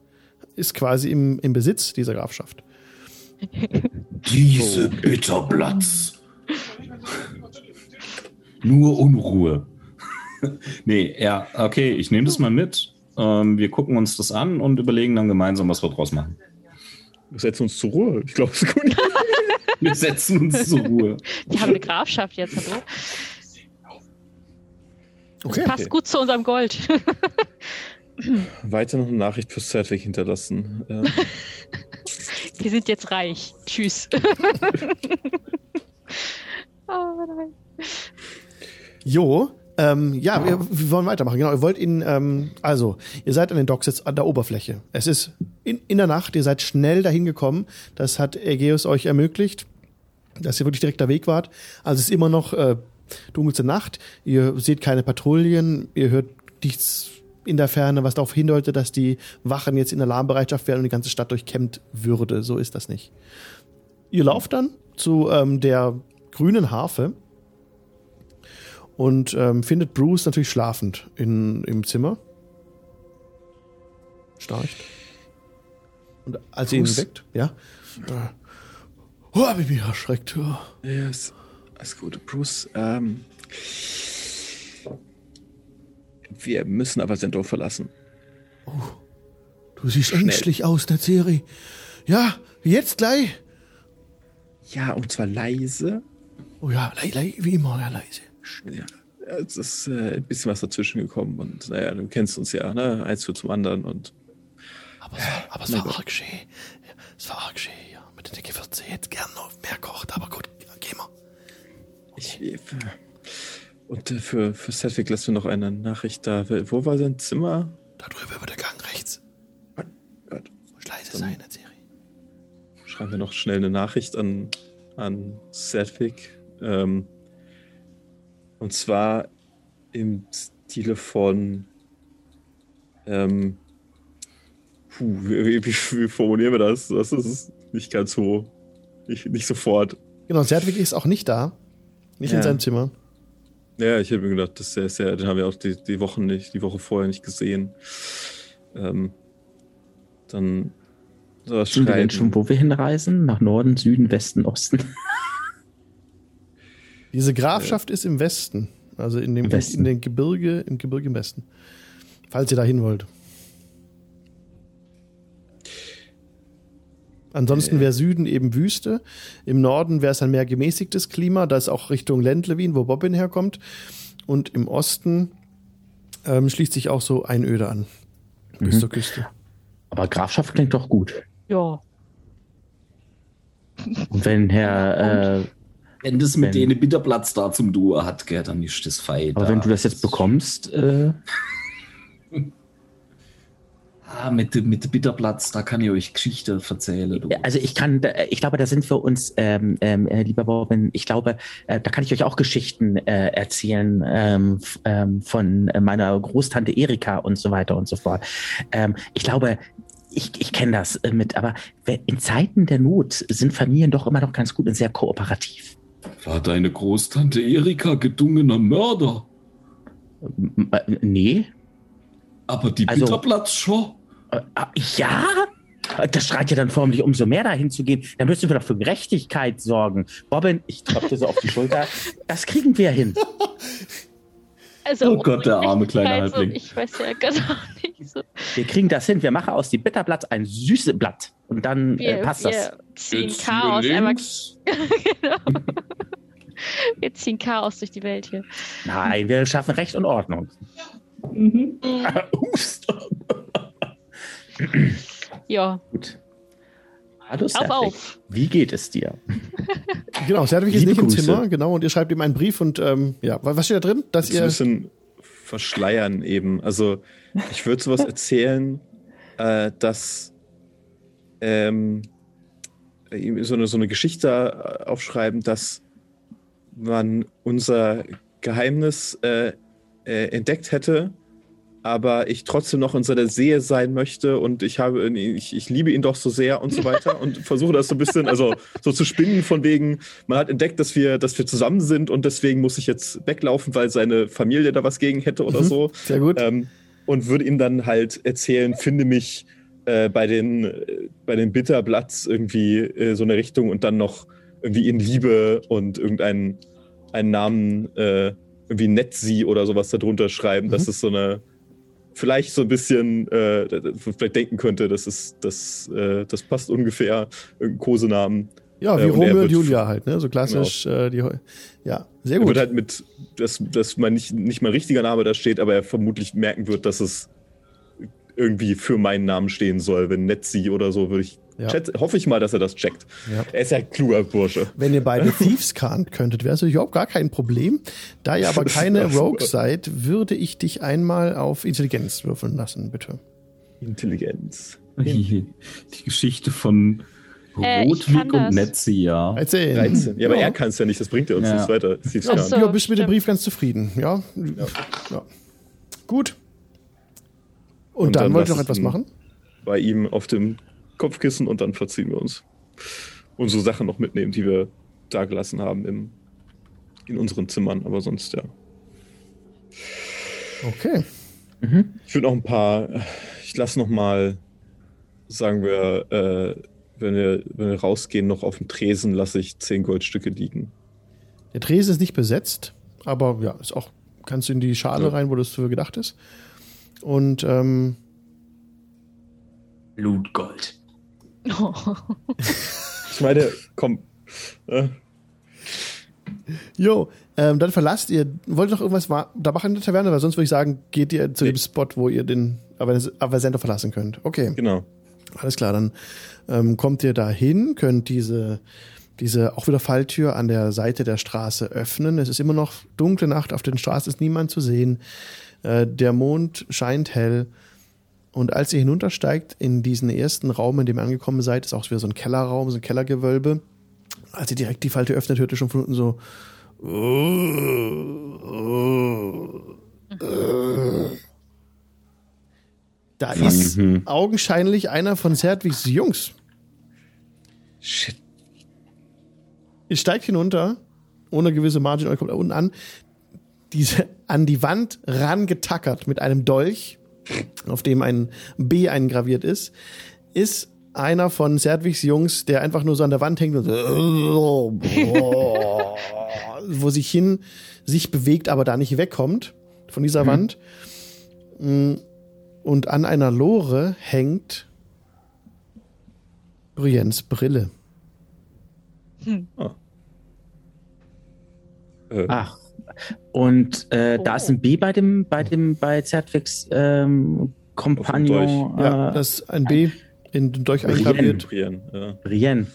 ist quasi im, im Besitz dieser Grafschaft. Diese Bitterblatts. Nur Unruhe. *laughs* nee, ja, okay, ich nehme das mal mit. Ähm, wir gucken uns das an und überlegen dann gemeinsam, was wir draus machen. Wir setzen uns zur Ruhe. Ich glaube, es ist gut. *laughs* Wir setzen uns zur Ruhe. Die haben eine Grafschaft jetzt, hallo? Okay. Passt gut zu unserem Gold. Weiter noch eine Nachricht für Sedwick hinterlassen. Ähm, *laughs* *laughs* Wir sind jetzt reich. Tschüss. oh *laughs* nein. Jo, ähm, ja, wir, wir wollen weitermachen. Genau, ihr wollt ihn, ähm, also, ihr seid an den Docks jetzt an der Oberfläche. Es ist in, in der Nacht, ihr seid schnell dahin gekommen. Das hat Ägeus euch ermöglicht, dass ihr wirklich direkter Weg wart. Also es ist immer noch äh, dunkelste Nacht. Ihr seht keine Patrouillen, ihr hört nichts in der Ferne, was darauf hindeutet, dass die Wachen jetzt in Alarmbereitschaft wären und die ganze Stadt durchkämmt würde. So ist das nicht. Ihr lauft dann zu ähm, der grünen Harfe und ähm, findet Bruce natürlich schlafend in, im Zimmer. Schnarcht. Und als ihr ihn Bruce? weckt, ja. Äh, oh, hab ich mich erschreckt. Ja. ja, ist, alles gut. Bruce, ähm, wir müssen aber Sendor verlassen. Du siehst Schnell. ängstlich aus, Nazeri. Ja, jetzt gleich. Ja, und zwar leise. Oh ja, le le wie immer, ja, leise. Ja, es ist äh, ein bisschen was dazwischen gekommen und naja, du kennst uns ja, ne? Eins führt zum anderen und Aber es war, aber es war arg schön. Es war arg schön, ja. Mit der Gewürze hätte gern noch mehr kocht, aber gut, gehen wir. ich. Und für, für Sedwick lassen wir noch eine Nachricht da. Wo war sein Zimmer? Da drüber über der Gang rechts. Gott. Muss leise sein. Schreiben wir noch schnell eine Nachricht an, an Sedwick. Ähm, und zwar im Stile von ähm, Puh, wie, wie, wie formulieren wir das? Das ist nicht ganz so. Nicht, nicht sofort. Genau, Zertwig ist auch nicht da. Nicht in Ja. seinem Zimmer. Ja, ich habe mir gedacht, das ist ja, sehr, den haben wir auch die, die Wochen nicht, die Woche vorher nicht gesehen. Ähm, dann Sind wir denn schon, wo wir hinreisen? Nach Norden, Süden, Westen, Osten? Diese Grafschaft ist im Westen. Also in dem Westen. in den Gebirge, im Gebirge im Westen. Falls ihr da hin wollt. Ansonsten wäre Süden eben Wüste. Im Norden wäre es ein mehr gemäßigtes Klima. Da ist auch Richtung Lendlewin, wo Bobbin herkommt. Und im Osten ähm, schließt sich auch so Einöde an. Bis Mhm. zur Küste. Aber Grafschaft klingt doch gut. Ja. Und wenn Herr, äh, Wenn das mit Wenn- denen Bitterplatz da zum Duo hat, gell, dann ist das fein. aber wenn du das jetzt bekommst, äh, *laughs* Ah, mit, dem- mit dem Bitterplatz, da kann ich euch Geschichte erzählen. Du. also ich kann, da- ich glaube, da sind wir uns, ähm, ähm, äh, lieber Bobbin, ich glaube, äh, da kann ich euch auch Geschichten äh, erzählen ähm, ähm, von äh, meiner Großtante Erika und so weiter und so fort. Ähm, ich glaube, ich, ich kenne das äh, mit, aber in Zeiten der Not sind Familien doch immer noch ganz gut und sehr kooperativ. War deine Großtante Erika gedungener Mörder? M- äh, Nee, Aber die Also- Bitterplatz schon? Äh, ah, Ja? Das schreit ja dann förmlich umso mehr dahin zu gehen. Da müssen wir doch für Gerechtigkeit sorgen. Bobbin, ich klopfe dir so auf die Schulter. Das kriegen wir hin. Also, Oh Gott, der arme kleine also, Halbling. Ich weiß ja gar nicht so. Wir kriegen das hin. Wir machen aus dem Bitterblatt ein süßes Blatt. Und dann äh, Wir, passt das. wir ziehen Jetzt Chaos einmal. links. *laughs* genau. Wir ziehen Chaos durch die Welt hier. Nein, wir schaffen Recht und Ordnung. Mhm. *laughs* Ja, Gut. Hallo, auf, auf. Wie geht es dir? *laughs* Genau, Zertwig ist nicht im Grüße. Zimmer, genau, und ihr schreibt ihm einen Brief und ähm, ja, was steht da drin? Dass Das ein ihr. bisschen verschleiern eben. Also ich würde sowas *laughs* erzählen, äh, dass ähm, ihm so eine, so eine Geschichte äh, aufschreiben, dass man unser Geheimnis äh, äh, entdeckt hätte, aber ich trotzdem noch in seiner Sehe sein möchte und ich habe ich, ich liebe ihn doch so sehr und so *laughs* weiter und versuche das so ein bisschen also so zu spinnen von wegen man hat entdeckt, dass wir dass wir zusammen sind und deswegen muss ich jetzt weglaufen, weil seine Familie da was gegen hätte oder Mhm. so Sehr gut. ähm, und würde ihm dann halt erzählen, finde mich äh, bei den äh, bei den Bitterblatts irgendwie äh, so eine Richtung und dann noch irgendwie in Liebe und irgendeinen einen Namen äh, irgendwie Netzi oder sowas darunter schreiben, Mhm. es so eine vielleicht so ein bisschen äh, vielleicht denken könnte, das ist das äh, das passt ungefähr irgendein Kosenamen. ja, wie äh, und er Romeo und Julia halt, ne? So klassisch. Äh, die, ja, sehr Er gut. wird halt mit, dass, dass man nicht, nicht mal richtiger Name da steht, aber er vermutlich merken wird, dass es irgendwie für meinen Namen stehen soll. Wenn Netzi oder so, würde ich. Ja. schätze- hoffe ich mal, dass er das checkt. Ja. Er ist ja ein kluger Bursche. Wenn ihr beide Thieves can't könntet, wäre es natürlich überhaupt gar kein Problem. Da ihr aber *laughs* keine Rogue seid, würde ich dich einmal auf Intelligenz würfeln lassen, bitte. Intelligenz. Die Geschichte von Äh, Rotwig und das. Netzi, ja. 13. 13. Ja, aber er kann es ja nicht, das bringt ja uns Ja. nichts weiter. Ach Kahn. so. ja, bist mit dem. Brief ganz zufrieden, ja? Ja. Gut. Und, Und dann, dann wollt ihr noch etwas machen? Bei ihm auf dem Kopfkissen und dann verziehen wir uns. Unsere Sachen noch mitnehmen, die wir da gelassen haben im, in unseren Zimmern, aber sonst ja. Okay. Mhm. Ich würde noch ein paar, ich lasse noch mal, sagen wir, äh, wenn wir, wenn wir rausgehen, noch auf dem Tresen lasse ich zehn Goldstücke liegen. Der Tresen ist nicht besetzt, aber ja, ist auch, kannst du in die Schale Ja. rein, wo das für gedacht ist. Und ähm, Blutgold. Ich meine, komm, äh, jo, ähm, dann verlasst ihr, wollt ihr noch irgendwas wa- da machen in der Taverne, weil sonst würde ich sagen, geht ihr zu Nee. dem Spot, wo ihr den Avers- Aversento verlassen könnt. Okay. genau. Alles klar, dann ähm, kommt ihr da hin, könnt diese, diese auch wieder Falltür an der Seite der Straße öffnen. Es ist immer noch dunkle Nacht, auf den Straßen ist niemand zu sehen. Äh, der Mond scheint hell. Und als ihr hinuntersteigt in diesen ersten Raum, in dem ihr angekommen seid, ist auch wieder so ein Kellerraum, so ein Kellergewölbe. Als ihr direkt die Falltür öffnet, hört ihr schon von unten so. Da ist Mhm. augenscheinlich einer von Serdwigs Jungs. Shit. Ihr steigt hinunter, ohne gewisse Margin, und kommt da unten an. Diese an die Wand rangetackert mit einem Dolch, auf dem ein B eingraviert ist, ist einer von Serdwigs Jungs, der einfach nur so an der Wand hängt und so, *laughs* wo sich hin sich bewegt, aber da nicht wegkommt von dieser Wand. Mm, Und an einer Lore hängt Briens Brille. Äh, Ach. Und äh, da ist ein B bei dem, bei dem, bei Zertwigs ähm, Kompagnon. Ja, äh, das ist ein B in den Dolch eingraviert. Brienne, ja. Brienne.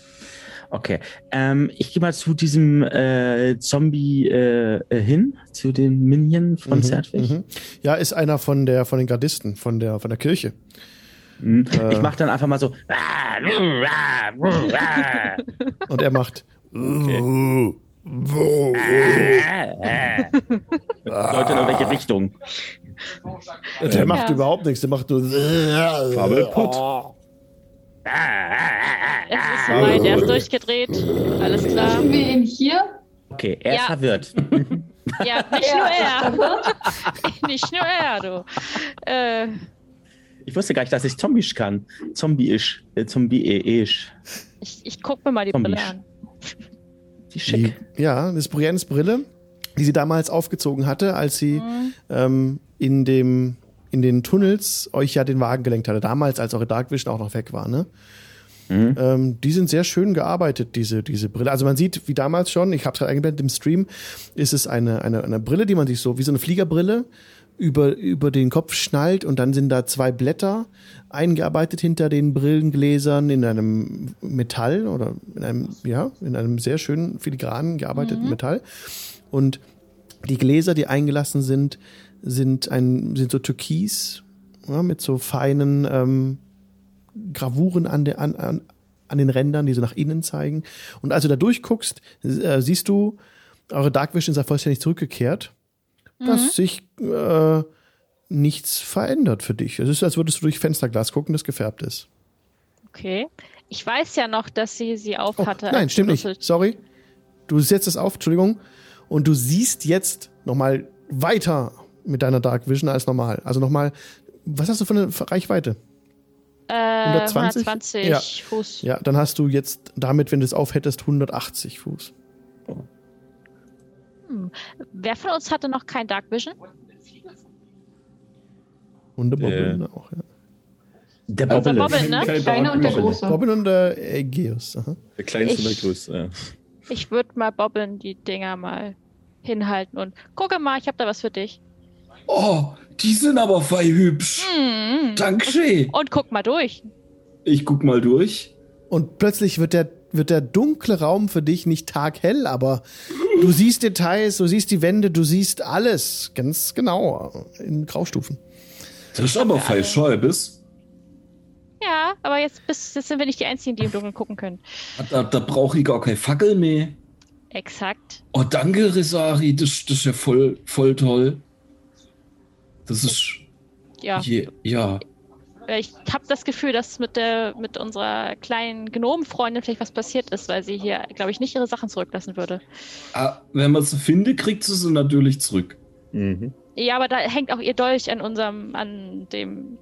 Okay. Ähm, ich gehe mal zu diesem äh, Zombie äh, äh, hin, zu dem Minion von Mhm, Zertwig. mhm. Ja, ist einer von der von den Gardisten, von der von der Kirche. Mhm. Äh. Ich mache dann einfach mal so. Und er macht. *laughs* Leute in irgendwelche Richtung. Der macht Ja. überhaupt nichts. Der macht nur. Fabelpott. Es ist soweit, er ist durchgedreht. Alles klar. Lassen wir ihn hier? Okay, er ist Ja. verwirrt. *laughs* Ja, nicht nur er. *laughs* nicht nur er, du. Äh, Ich wusste gar nicht, dass ich Zombisch kann. Zombie-isch. Äh, Zombie-isch. ich ich guck mir mal die. Brille an. Wie schick. Ja, das ist Briennes Brille, die sie damals aufgezogen hatte, als sie Mhm. ähm, in dem in den Tunnels euch ja den Wagen gelenkt hatte. Damals, als eure Dark Vision auch noch weg war, ne? Mhm. Ähm, die sind sehr schön gearbeitet, diese, diese Brille. Also man sieht, wie damals schon, ich habe es gerade eingeblendet im Stream, ist es eine, eine, eine Brille, die man sich so, wie so eine Fliegerbrille, über, über den Kopf schnallt und dann sind da zwei Blätter eingearbeitet hinter den Brillengläsern in einem Metall oder in einem, ja, in einem sehr schönen filigranen gearbeiteten Metall. Und die Gläser, die eingelassen sind, sind ein, sind so türkis, ja, mit so feinen, ähm, Gravuren an, der, an, an, an den Rändern, die so nach innen zeigen. Und als du da durchguckst, äh, siehst du, eure Dark Vision ist ja vollständig zurückgekehrt, dass sich äh, nichts verändert für dich. Es ist, als würdest du durch Fensterglas gucken, das gefärbt ist. Okay. Ich weiß ja noch, dass sie sie Oh, aufhatte. nein, als stimmt nicht. Sorry. Du setzt es auf, Entschuldigung. Und du siehst jetzt nochmal weiter mit deiner Dark Vision als normal. Also nochmal, was hast du für eine Reichweite? Äh, 120? 120 Ja. Fuß. Ja, dann hast du jetzt damit, wenn du es aufhättest, 180 Fuß. Wer von uns hatte noch kein Dark Vision? Und der Äh. Bobbin auch, ja. Der Also Bobbele. Bobbin, ne? Kein Kleine und der große. Bobbin und der Ägeus. Aha. Der kleinste und der Ich- größte. Ja. Ich würde mal Bobbin die Dinger mal hinhalten und gucke mal, ich habe da was für dich. Oh, die sind aber fei hübsch. Mhm. Dankeschön. Und guck mal durch. Ich guck mal durch. Und plötzlich wird der, wird der dunkle Raum für dich nicht taghell, aber du siehst Details, du siehst die Wände, du siehst alles ganz genau in Graustufen. Das ist aber fei Scheibes. Ja, aber jetzt, bist, jetzt sind wir nicht die Einzigen, die im Dunkeln gucken können. Da, da brauche ich gar keine Fackel mehr. Exakt. Oh, danke, Risari. Das, das ist ja voll, voll toll. Das ist. Ja. Je, ja. Ich habe das Gefühl, dass mit, der, mit unserer kleinen Gnomenfreundin vielleicht was passiert ist, weil sie hier, glaube ich, nicht ihre Sachen zurücklassen würde. Ah, wenn man sie findet, kriegt sie sie natürlich zurück. Mhm. Ja, aber da hängt auch ihr Dolch an unserem, an dem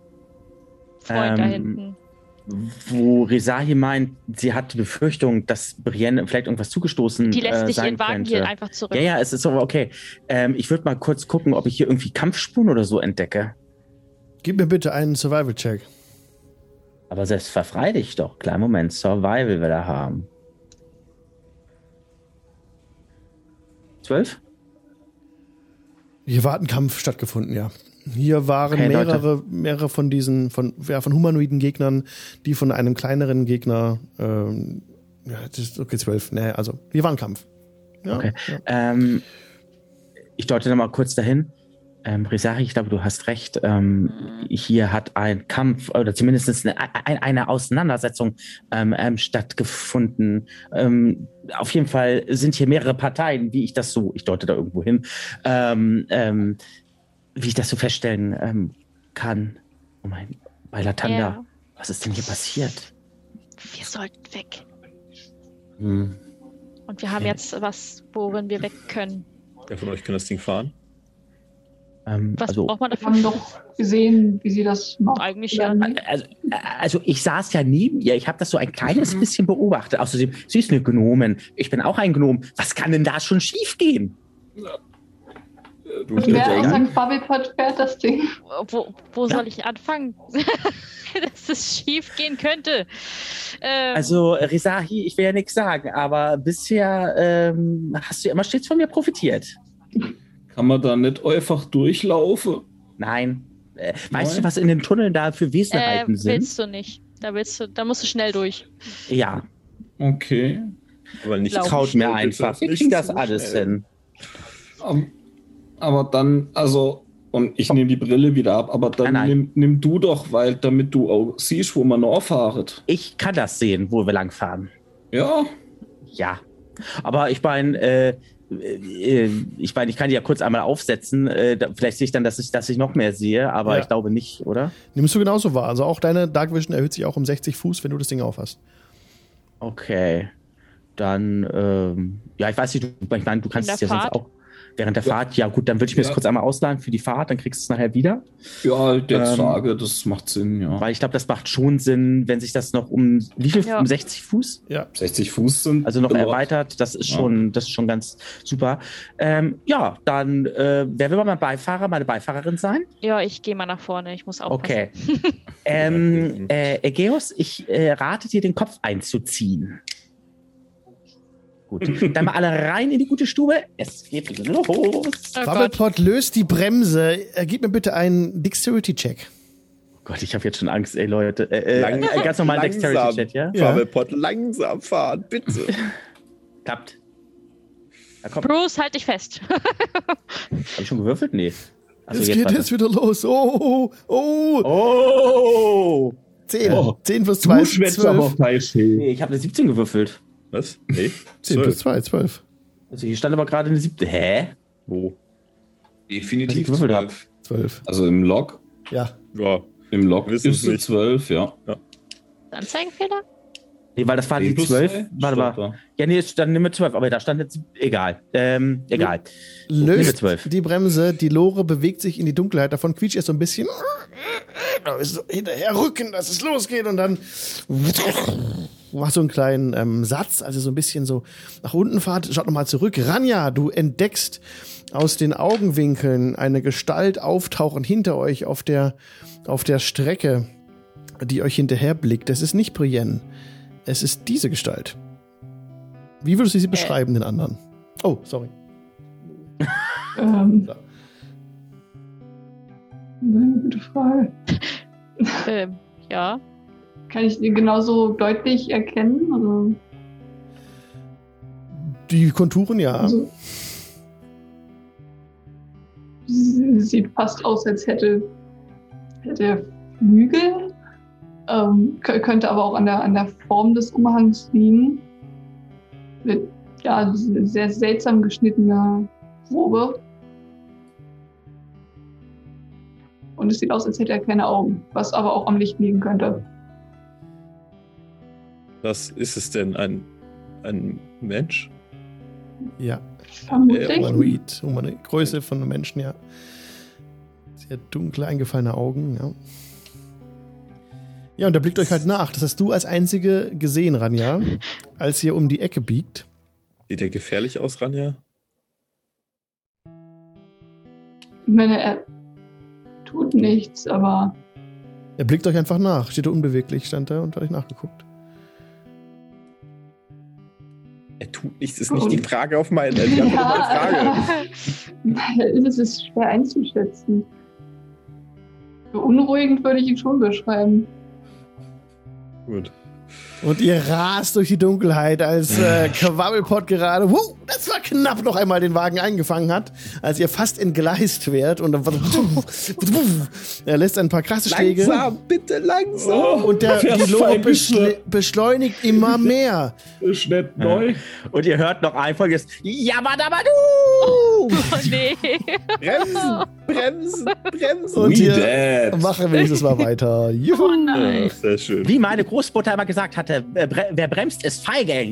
Freund da Ähm, hinten. Wo Resahi meint, sie hat die Befürchtung, dass Brienne vielleicht irgendwas zugestoßen Die lässt äh, nicht ihren Wagen könnte. hier einfach zurück. Ja, ja, es ist aber okay. Ähm, ich würde mal kurz gucken, ob ich hier irgendwie Kampfspuren oder so entdecke. Gib mir bitte einen Survival-Check. Aber selbst verfrei dich doch. Kleinen Moment, Survival will er haben. Zwölf? Hier war ein Kampf stattgefunden, ja. Hier waren Okay, Leute. mehrere, mehrere von diesen, von, ja, von humanoiden Gegnern, die von einem kleineren Gegner, ähm, ja, das ist okay, zwölf, nee, also, hier war ein Kampf. Ja, Okay. ja. Ähm, ich deute noch mal kurz dahin. Ähm, Risari, ich glaube, du hast recht. Ähm, hier hat ein Kampf oder zumindest eine, ein- eine Auseinandersetzung ähm, ähm, stattgefunden. Ähm, auf jeden Fall sind hier mehrere Parteien, wie ich das so, ich deute da irgendwo hin, ähm, ähm, wie ich das so feststellen ähm, kann. Oh mein, Beilatanda, Ja. was ist denn hier passiert? Wir sollten weg. Hm. Und wir haben jetzt was, worin wir weg können. Wer von euch kann das Ding fahren? Ähm, Was also, braucht man Wir dafür? haben doch gesehen, wie sie das macht. Eigentlich ja. nicht? also, also ich saß ja neben ihr, ich habe das so ein kleines Mhm. bisschen beobachtet. Außerdem, sie ist eine Gnomen, ich bin auch ein Gnom. Was kann denn da schon schiefgehen? Du Und wer aus ja. St. Bubblepot fährt das Ding? Wo, wo soll ich anfangen? *laughs* Dass es schief gehen könnte. Ähm, Also, Risahi, ich will ja nichts sagen, aber bisher ähm, hast du ja immer stets von mir profitiert. *laughs* Kann man da nicht einfach durchlaufen? Nein. Äh, weißt du, was in den Tunneln da für äh, Wesenheiten sind? willst du nicht. Da willst du, da musst du schnell durch. Ja, Okay. Aber nicht traut mir einfach. Wir Nicht kriegen das alles schnell. hin. Aber, aber dann, also, und ich nehme die Brille wieder ab, aber dann Nein, nein. Nimm, nimm du doch, weil damit du auch siehst, wo man noch fahret. Ich kann das sehen, wo wir langfahren. Ja, Ja. Aber ich meine, äh, äh, ich meine, ich kann die ja kurz einmal aufsetzen. Äh, vielleicht sehe ich dann, dass ich, dass ich noch mehr sehe, aber Ja. ich glaube nicht, oder? Nimmst du genauso wahr. Also auch deine Dark Vision erhöht sich auch um 60 Fuß, wenn du das Ding aufhast. Okay. Dann, ähm, ja, ich weiß nicht, du, ich meine, du kannst es ja sonst Fahrt? auch während der Fahrt. Ja, gut, dann würde ich mir das Ja. kurz einmal ausleihen für die Fahrt, dann kriegst du es nachher wieder. ja, der Ähm, Frage, das macht Sinn, ja. Weil ich glaube, das macht schon Sinn, wenn sich das noch um wie viel? Ja. Um 60 Fuß? Ja. 60 Fuß sind. Also noch erweitert, das ist Ja. schon, das ist schon ganz super. Ähm, ja, dann äh, wer will mal mein Beifahrer, meine Beifahrerin sein? Ja, ich gehe mal nach vorne. Ich muss aufpassen. Okay. *laughs* ähm, äh, Ägeus, ich äh, rate dir, den Kopf einzuziehen. Gut, dann mal alle rein in die gute Stube. Es geht los. Oh löst die Bremse. Äh, gib mir bitte einen Dexterity-Check. Gott, ich habe jetzt schon Angst, ey Leute. Äh, äh, Lang- äh, ganz normal langsam. Dexterity-Chat, ja? Bubble-Pod langsam fahren, bitte. *laughs* Klappt. Bruce, halt dich fest. *laughs* Habe ich schon gewürfelt? Nee. Achso, es jetzt geht warte. jetzt wieder los. Oh, oh, oh. Oh! 10. Oh. 10 plus 2 Du ist schwätzt 12. aber falsch hin. Nee, ich habe eine 17 gewürfelt. Was? Nee. *laughs* 10 plus Zwölf. 2, 12. Also hier stand aber gerade eine 7. Hä? Wo? Definitiv Was ich gewürfelt hab. 12. 12. Also im Log, Ja. Ja. im Log Wissen ist es nicht. 12, ja. Anzeigenfehler? Nee, weil das war die 10 plus 12. zwei Warte mal. Ja, nee, dann nimm mir 12, aber da stand jetzt. Egal. Ähm, egal. Löst 12. die Bremse, die Lore bewegt sich in die Dunkelheit, davon quietscht es so ein bisschen. Hinterher rücken, dass es losgeht und dann macht so einen kleinen ähm, Satz, also so ein bisschen so nach unten fahrt, schaut nochmal zurück. Ranja, du entdeckst aus den Augenwinkeln eine Gestalt auftauchen hinter euch auf der, auf der Strecke, die euch hinterher blickt. Es ist nicht Brienne. Es ist diese Gestalt. Wie würdest du sie beschreiben, den anderen? Oh, sorry. Ähm, eine gute Frage. Ähm, ja. Kann ich die genauso deutlich erkennen? Also, Die Konturen, ja. also sie sieht fast aus, als hätte, hätte er Flügel. Ähm, kö- könnte aber auch an der, an der Form des Umhangs liegen. Mit, ja, sehr seltsam geschnittener Robe. Und es sieht aus, als hätte er keine Augen, was aber auch am Licht liegen könnte. Was ist es denn? Ein, ein Mensch? Ja, Vermutlich. humanoid. Humanoid. Größe von einem Menschen, ja. Sehr dunkle, eingefallene Augen, ja. Ja, und der blickt euch halt nach. Das hast du als Einzige gesehen, Ranja, *laughs* als ihr um die Ecke biegt. Sieht der gefährlich aus, Ranja? Ich meine, er tut nichts, aber Er blickt euch einfach nach. Steht da unbeweglich, stand da und hat euch nachgeguckt. Er tut nichts, ist nicht die Frage auf meine, die *laughs* meine Frage. es ist schwer einzuschätzen. Beunruhigend würde ich ihn schon beschreiben. Gut. Und ihr rast durch die Dunkelheit, als äh, Quabbelpot gerade, wuh, das war knapp noch einmal den Wagen eingefangen hat, als ihr fast entgleist wärt und dann er lässt ein paar krasse Schläge Langsam, bitte langsam. und der bis beschle beschleunigt immer mehr. Ist nicht neu. Und ihr hört noch ein folgendes Yabadabadu! Oh nee. Bremsen, bremsen, bremsen. Und hier machen wir nächstes Mal weiter. Juhu. Oh nein. Sehr schön. Wie meine Großmutter immer gesagt hatte, wer bre- wer bremst, ist feige.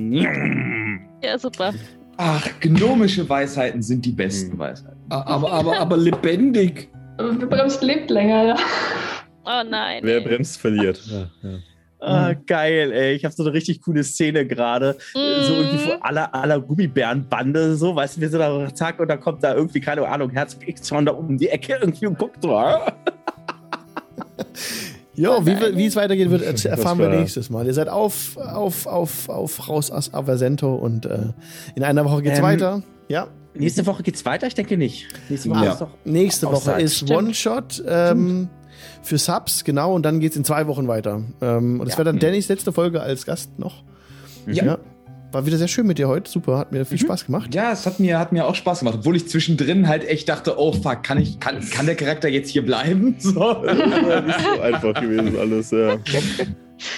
Ja, super. Ach, gnomische Weisheiten sind die besten Weisheiten. Aber, aber, aber lebendig. Bremst lebt länger, ja. Oh nein. Wer ey. bremst, verliert. Ja, ja. Ah, geil, ey. Ich habe so eine richtig coole Szene gerade. So irgendwie Mhm. von aller, aller Gummibärenbande, so, weißt du, wir sind da, zack, und dann kommt da irgendwie, keine Ahnung, Herzog X von da um die Ecke irgendwie und guckt so. *laughs* Jo, wie, wie es weitergeht, wird, erfahren wir nächstes Mal. Ihr seid auf, auf, auf, auf raus aus Aversento und äh, in einer Woche geht's Ähm, weiter. Ja. Nächste Woche geht's weiter? Ich denke nicht. Nächste Woche Ja. ist doch. Nächste Woche ist Stimmt. One-Shot ähm, für Subs, genau, und dann geht's in zwei Wochen weiter. Ähm, und es Ja. wäre dann Dannys letzte Folge als Gast noch. Ja. War wieder sehr schön mit dir heute. Super, hat mir viel Spaß gemacht. Ja, es hat mir, hat mir auch Spaß gemacht, obwohl ich zwischendrin halt echt dachte, oh fuck, kann ich, kann, kann der Charakter jetzt hier bleiben? *laughs* So. Das war nicht so einfach gewesen alles, ja.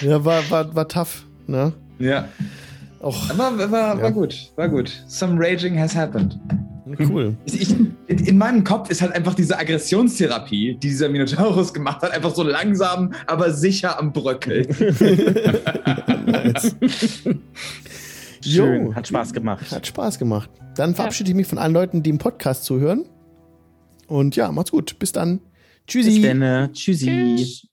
Ja, war, war, war tough. Ne? Ja. Auch Aber war, war, Ja. war gut, war gut. Some raging has happened. cool. Ich, in meinem Kopf ist halt einfach diese Aggressionstherapie, die dieser Minotaurus gemacht hat, einfach so langsam, aber sicher am Bröckeln. *laughs* *laughs* nice. Schön, Jo. hat Spaß gemacht. Hat Spaß gemacht. Dann verabschiede ich mich von allen Leuten, die im Podcast zuhören. Und ja, macht's gut. Bis dann. Tschüssi. Bis dann. äh, Tschüssi. Tschüss.